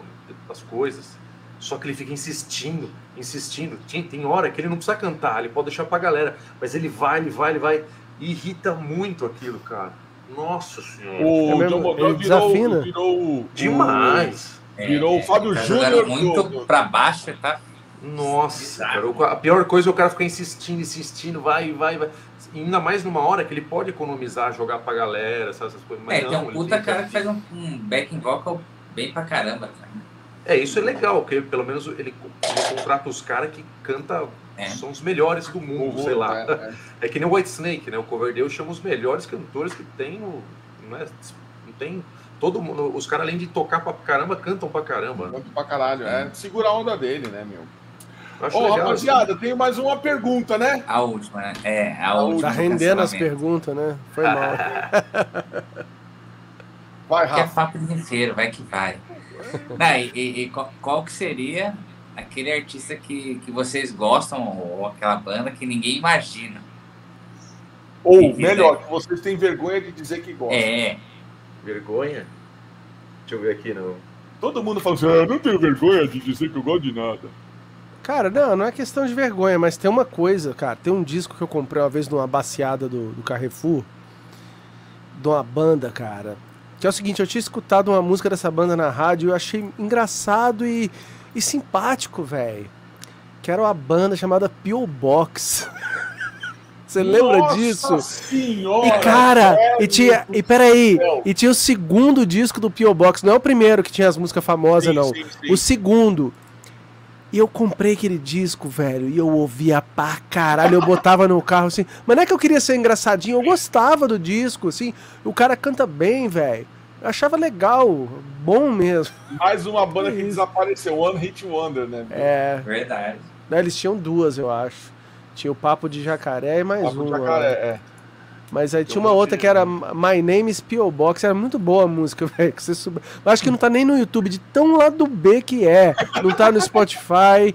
as coisas, só que ele fica insistindo, insistindo. Tem, tem hora que ele não precisa cantar, ele pode deixar pra galera, mas ele vai, ele vai, ele vai. E irrita muito aquilo, cara. Nossa senhora. O é John Jovi virou, virou, demais. É, virou o Fábio tá Júnior. muito do... para baixo, tá? Nossa, cara, a pior coisa é o cara ficar insistindo, insistindo, vai, vai, vai. ainda mais numa hora que ele pode economizar, jogar pra galera, essas coisas. Mas é, não, tem um puta cara que faz um, um backing vocal bem pra caramba. Cara. É, isso é legal, porque pelo menos ele, ele contrata os caras que canta é. são os melhores do mundo, sei lá. É, é. é, que nem o White Snake, né? O Coverdale chama os melhores cantores que tem no. Não, é, não tem. Todo mundo, os caras, além de tocar pra caramba, cantam pra caramba. Cantam pra caralho. É segurar a onda dele, né, meu? Ô, oh, rapaziada, tenho mais uma pergunta, né? A última, né? É, a, a última. Tá rendendo as perguntas, né? Foi mal. vai, Rafa. Que é papo inteiro, vai que vai. Não, e, e, e qual, qual, que seria aquele artista que, que vocês gostam, ou aquela banda que ninguém imagina. Ou, melhor, que vocês têm vergonha de dizer que gostam. É. Vergonha? Deixa eu ver aqui, não. Todo mundo fala assim, ah, eu não tenho vergonha de dizer que eu gosto de nada. Cara, não, não é questão de vergonha, mas tem uma coisa, cara. Tem um disco que eu comprei uma vez numa baseada do, do Carrefour, de uma banda, cara. Que é o seguinte, eu tinha escutado uma música dessa banda na rádio e eu achei engraçado e e simpático, velho. Que era uma banda chamada P.O. Box. Você lembra Nossa disso? Senhora, e cara, e tinha, e peraí, e tinha o segundo disco do P.O. Box, não é o primeiro que tinha as músicas famosas, sim, não. Sim, sim. O segundo. E eu comprei aquele disco, velho, e eu ouvia pra caralho, eu botava no carro assim. Mas não é que eu queria ser engraçadinho, eu gostava do disco, assim. O cara canta bem, velho. Eu achava legal, bom mesmo. Mais uma banda que, que desapareceu, One Hit Wonder, né? É. Verdade. Eles tinham duas, eu acho. Tinha o Papo de Jacaré e mais Papo uma. Jacaré, é. Mas aí tinha uma outra que era My Name is P.O. Box, era muito boa a música, velho. Você sub... Acho que não tá nem no YouTube, de tão lá do B que é. Não tá no Spotify.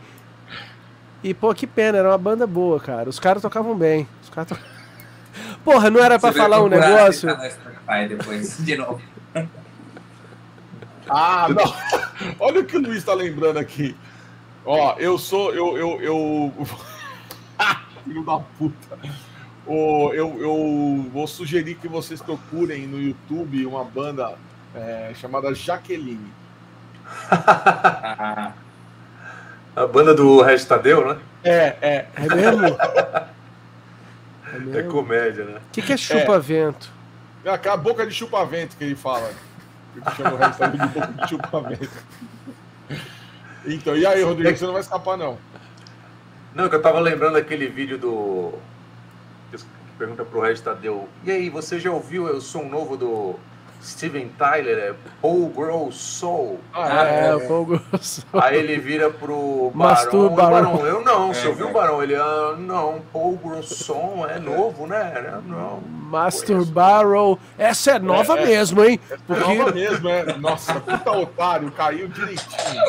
E, pô, que pena, era uma banda boa, cara. Os caras tocavam bem. Os caras to... Porra, não era pra Você falar um negócio. Depois, de novo. Ah, não. Olha o que o Luiz está lembrando aqui. Ó, eu sou. Eu. eu, eu... Filho da puta. Oh, eu, eu vou sugerir que vocês procurem no YouTube uma banda é, chamada Jaqueline. a banda do Regis Tadeu, né? É, é. É mesmo? É, mesmo? é comédia, né? O que, que é chupa-vento? É a boca de chupa-vento que ele fala. Ele chama o de boca de chupa-vento. Então, e aí, Rodrigo, você não vai escapar, não. Não, que eu tava lembrando aquele vídeo do. Pergunta pro Regis Tadeu. E aí, você já ouviu o som novo do Steven Tyler, é Paul Grow Soul. Ah, é, é, Paul Grow Soul. Aí ele vira pro Barão. Barão. Eu não, é, você ouviu o Barão? Ele, ah, não, Paul Grow Soul é novo, né? Não. Master Barrow. Essa é nova é, é. mesmo, hein? Essa Porque... é nova mesmo, é. Nossa, puta otário, caiu direitinho.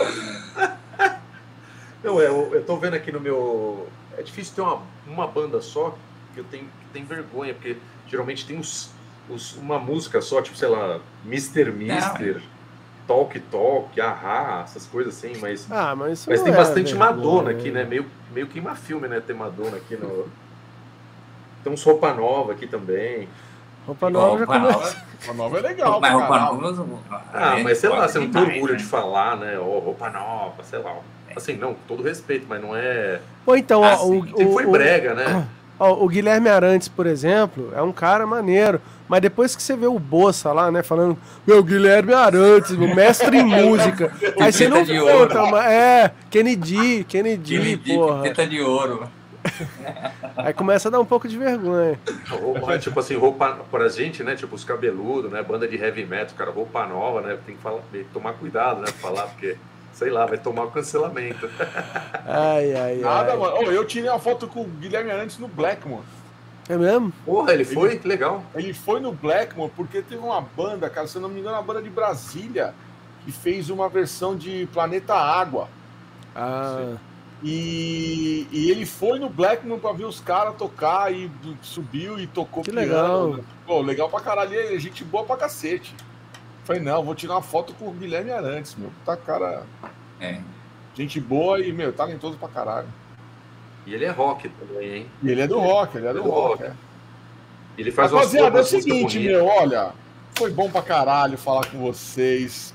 Não, eu, eu tô vendo aqui no meu. É difícil ter uma, uma banda só que eu tenho, tem vergonha, porque geralmente tem uns os, uma música só, tipo, sei lá, Mr. Mister. Não. Talk Talk, Ahá, essas coisas assim, mas. Ah, mas, mas tem é bastante Madonna aqui, né? Meio, meio queima filme, né? Ter Madonna aqui no. Tem uns roupa nova aqui também. Roupa nova já começa. Roupa nova é legal, mas roupa nova. Ah, mas sei lá, você não tem orgulho né? de falar, né? Oh, roupa nova, sei lá. Assim, não, com todo respeito, mas não é. Ou então, assim, o, o, foi brega, né? Ó, o Guilherme Arantes, por exemplo, é um cara maneiro. Mas depois que você vê o Bossa lá, né, falando, meu Guilherme Arantes, o mestre em música. aí você não conta, mas é, Kennedy, Kennedy, Kennedy porra. Teta de ouro. Aí começa a dar um pouco de vergonha. Roupa, tipo assim, roupa pra gente, né? Tipo os cabeludos, né? Banda de heavy metal, cara, roupa nova, né? Tem que falar, tem que tomar cuidado, né? Falar, porque sei lá, vai tomar o cancelamento. Ai, ai, Nada, ai. mano. Oh, eu tirei uma foto com o Guilherme Arantes no Blackmore. É mesmo? Porra, ele foi? Ele, que legal. Ele foi no Blackmore porque teve uma banda, cara, se eu não me engano, uma banda de Brasília, que fez uma versão de Planeta Água. Ah. E, e ele foi no Blackmore pra ver os caras tocar e subiu e tocou que piano. legal. Né? Pô, legal pra caralho. É gente boa pra cacete. Falei, não, vou tirar uma foto com o Guilherme Arantes, meu. Tá cara. É. Gente boa e, meu, talentoso pra caralho. E ele é rock também, hein? E ele é do rock, ele é do, ele é rock. rock. É. Ele faz Rapaziada, é o seguinte, meu, olha, foi bom pra caralho falar com vocês.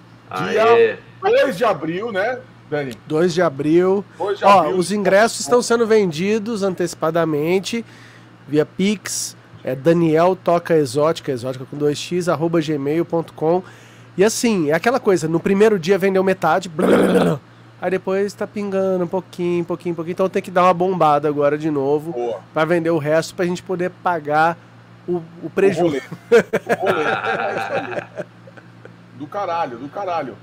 Dia 2 de abril, né, Dani? 2 de abril. 2 de abril. Ó, os ingressos estão sendo vendidos antecipadamente via Pix. É Daniel Toca Exótica, exótica com 2x, arroba gmail.com. E assim, é aquela coisa, no primeiro dia vendeu metade, blá, blá, blá, Aí depois tá pingando um pouquinho, pouquinho, pouquinho. Então tem que dar uma bombada agora de novo para vender o resto pra gente poder pagar o, o prejuízo. O rolê. É do caralho, do caralho.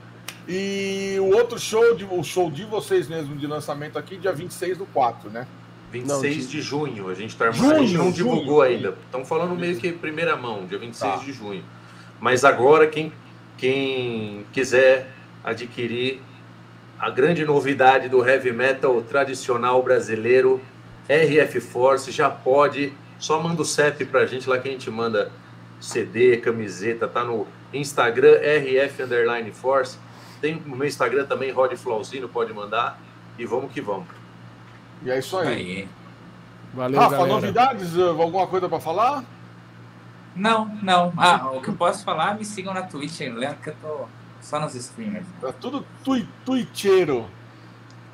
E o outro show, de, o show de vocês mesmo de lançamento aqui, dia 26 do 4, né? 26 não, de junho, a gente, tá, junho, a gente não divulgou junho, ainda. Estamos falando meio que primeira mão, dia 26 tá. de junho. Mas agora, quem, quem quiser adquirir a grande novidade do heavy metal tradicional brasileiro, RF Force, já pode. Só manda o CEP pra gente lá que a gente manda CD, camiseta, tá no Instagram RF Underline Force. Tem no meu Instagram também, Rod Flauzino, pode mandar. E vamos que vamos. E é isso aí. aí. Valeu, Rafa, galera. novidades? Alguma coisa para falar? Não, não. Ah, o que eu posso falar, me sigam na Twitch, lembra que eu tô só nos streamers. É tudo tui, twitcheiro.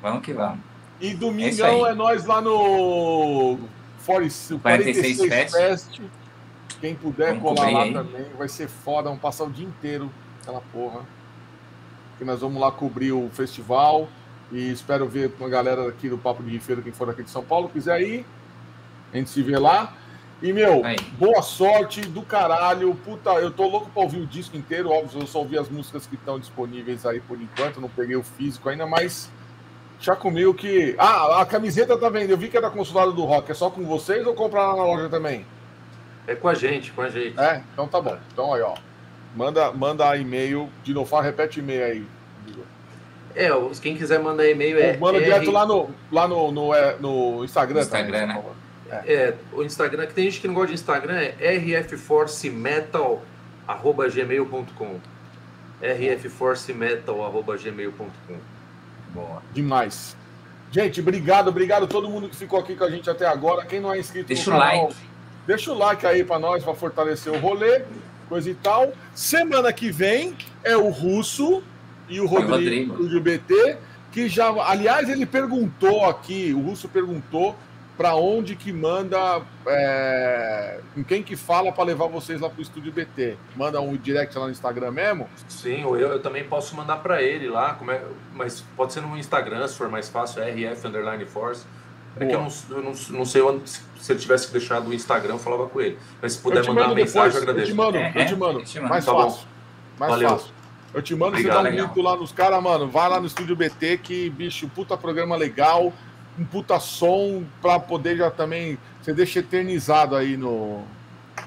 Vamos que vamos. E domingão é, é nós lá no 46, 46 Fest. Fest. Quem puder vamos colar lá aí. também, vai ser foda. Vamos passar o dia inteiro aquela porra. Que nós vamos lá cobrir o festival. E espero ver com a galera aqui do Papo de Rifeiro, quem for aqui de São Paulo, quiser ir. A gente se vê lá. E, meu, Aí. boa sorte do caralho. Puta, eu tô louco pra ouvir o disco inteiro. Óbvio, eu só ouvi as músicas que estão disponíveis aí por enquanto. Não peguei o físico ainda, mas já comigo que. Ah, a camiseta tá vendo. Eu vi que é da Consulado do Rock. É só com vocês ou comprar lá na loja também? É com a gente, com a gente. É, então tá bom. Então aí, ó. Manda, manda e-mail. De novo, repete e-mail aí. É, quem quiser mandar e-mail é. Manda direto lá no, lá no, no, é, no Instagram. Instagram, também, né? É. é. o Instagram, que tem gente que não gosta de Instagram, é rfforcemetal.gmail.com rfforcemetal.gmail.com Boa. Demais. Gente, obrigado, obrigado a todo mundo que ficou aqui com a gente até agora. Quem não é inscrito deixa no canal, like. deixa o like aí para nós, para fortalecer o rolê, coisa e tal. Semana que vem é o Russo e o Rodrigo, Rodrigo. do BT, que já, aliás, ele perguntou aqui, o Russo perguntou para onde que manda, é, com quem que fala para levar vocês lá para o estúdio BT? Manda um direct lá no Instagram mesmo? Sim, eu, eu também posso mandar para ele lá, como é, mas pode ser no Instagram, se for mais fácil, RF Underline Force. É que eu não, eu não, não sei onde, se ele tivesse deixado o Instagram, eu falava com ele. Mas se puder mandar uma mensagem, eu agradeço. Eu te mando, é, eu te mando. É, mais tá fácil. Bom. Mais Valeu. fácil. Eu te mando, Obrigado, você dá um grito lá nos caras, mano. Vai lá no estúdio BT, que, bicho, puta programa legal um puta som para poder já também você deixa eternizado aí no,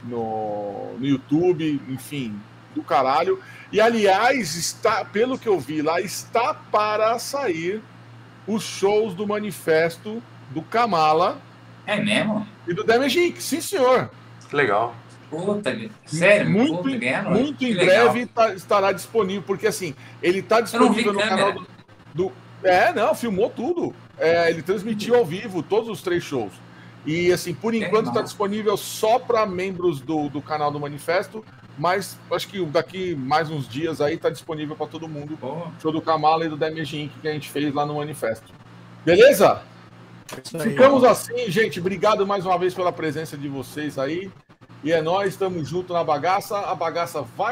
no, no YouTube, enfim, do caralho. E aliás, está, pelo que eu vi lá, está para sair os shows do manifesto do Kamala. É mesmo? E do Damage Inc. Sim, senhor. Que legal. Puta, sério? Muito, Puta, muito em breve tá, estará disponível, porque assim, ele está disponível no canal do, do, É, não, filmou tudo. É, ele transmitiu ao vivo todos os três shows. E assim, por enquanto está disponível só para membros do, do canal do Manifesto, mas acho que daqui mais uns dias aí está disponível para todo mundo. Boa. Show do Kamala e do Inc. que a gente fez lá no Manifesto. Beleza? Aí, Ficamos assim, gente. Obrigado mais uma vez pela presença de vocês aí. E é nós, estamos junto na bagaça. A bagaça vai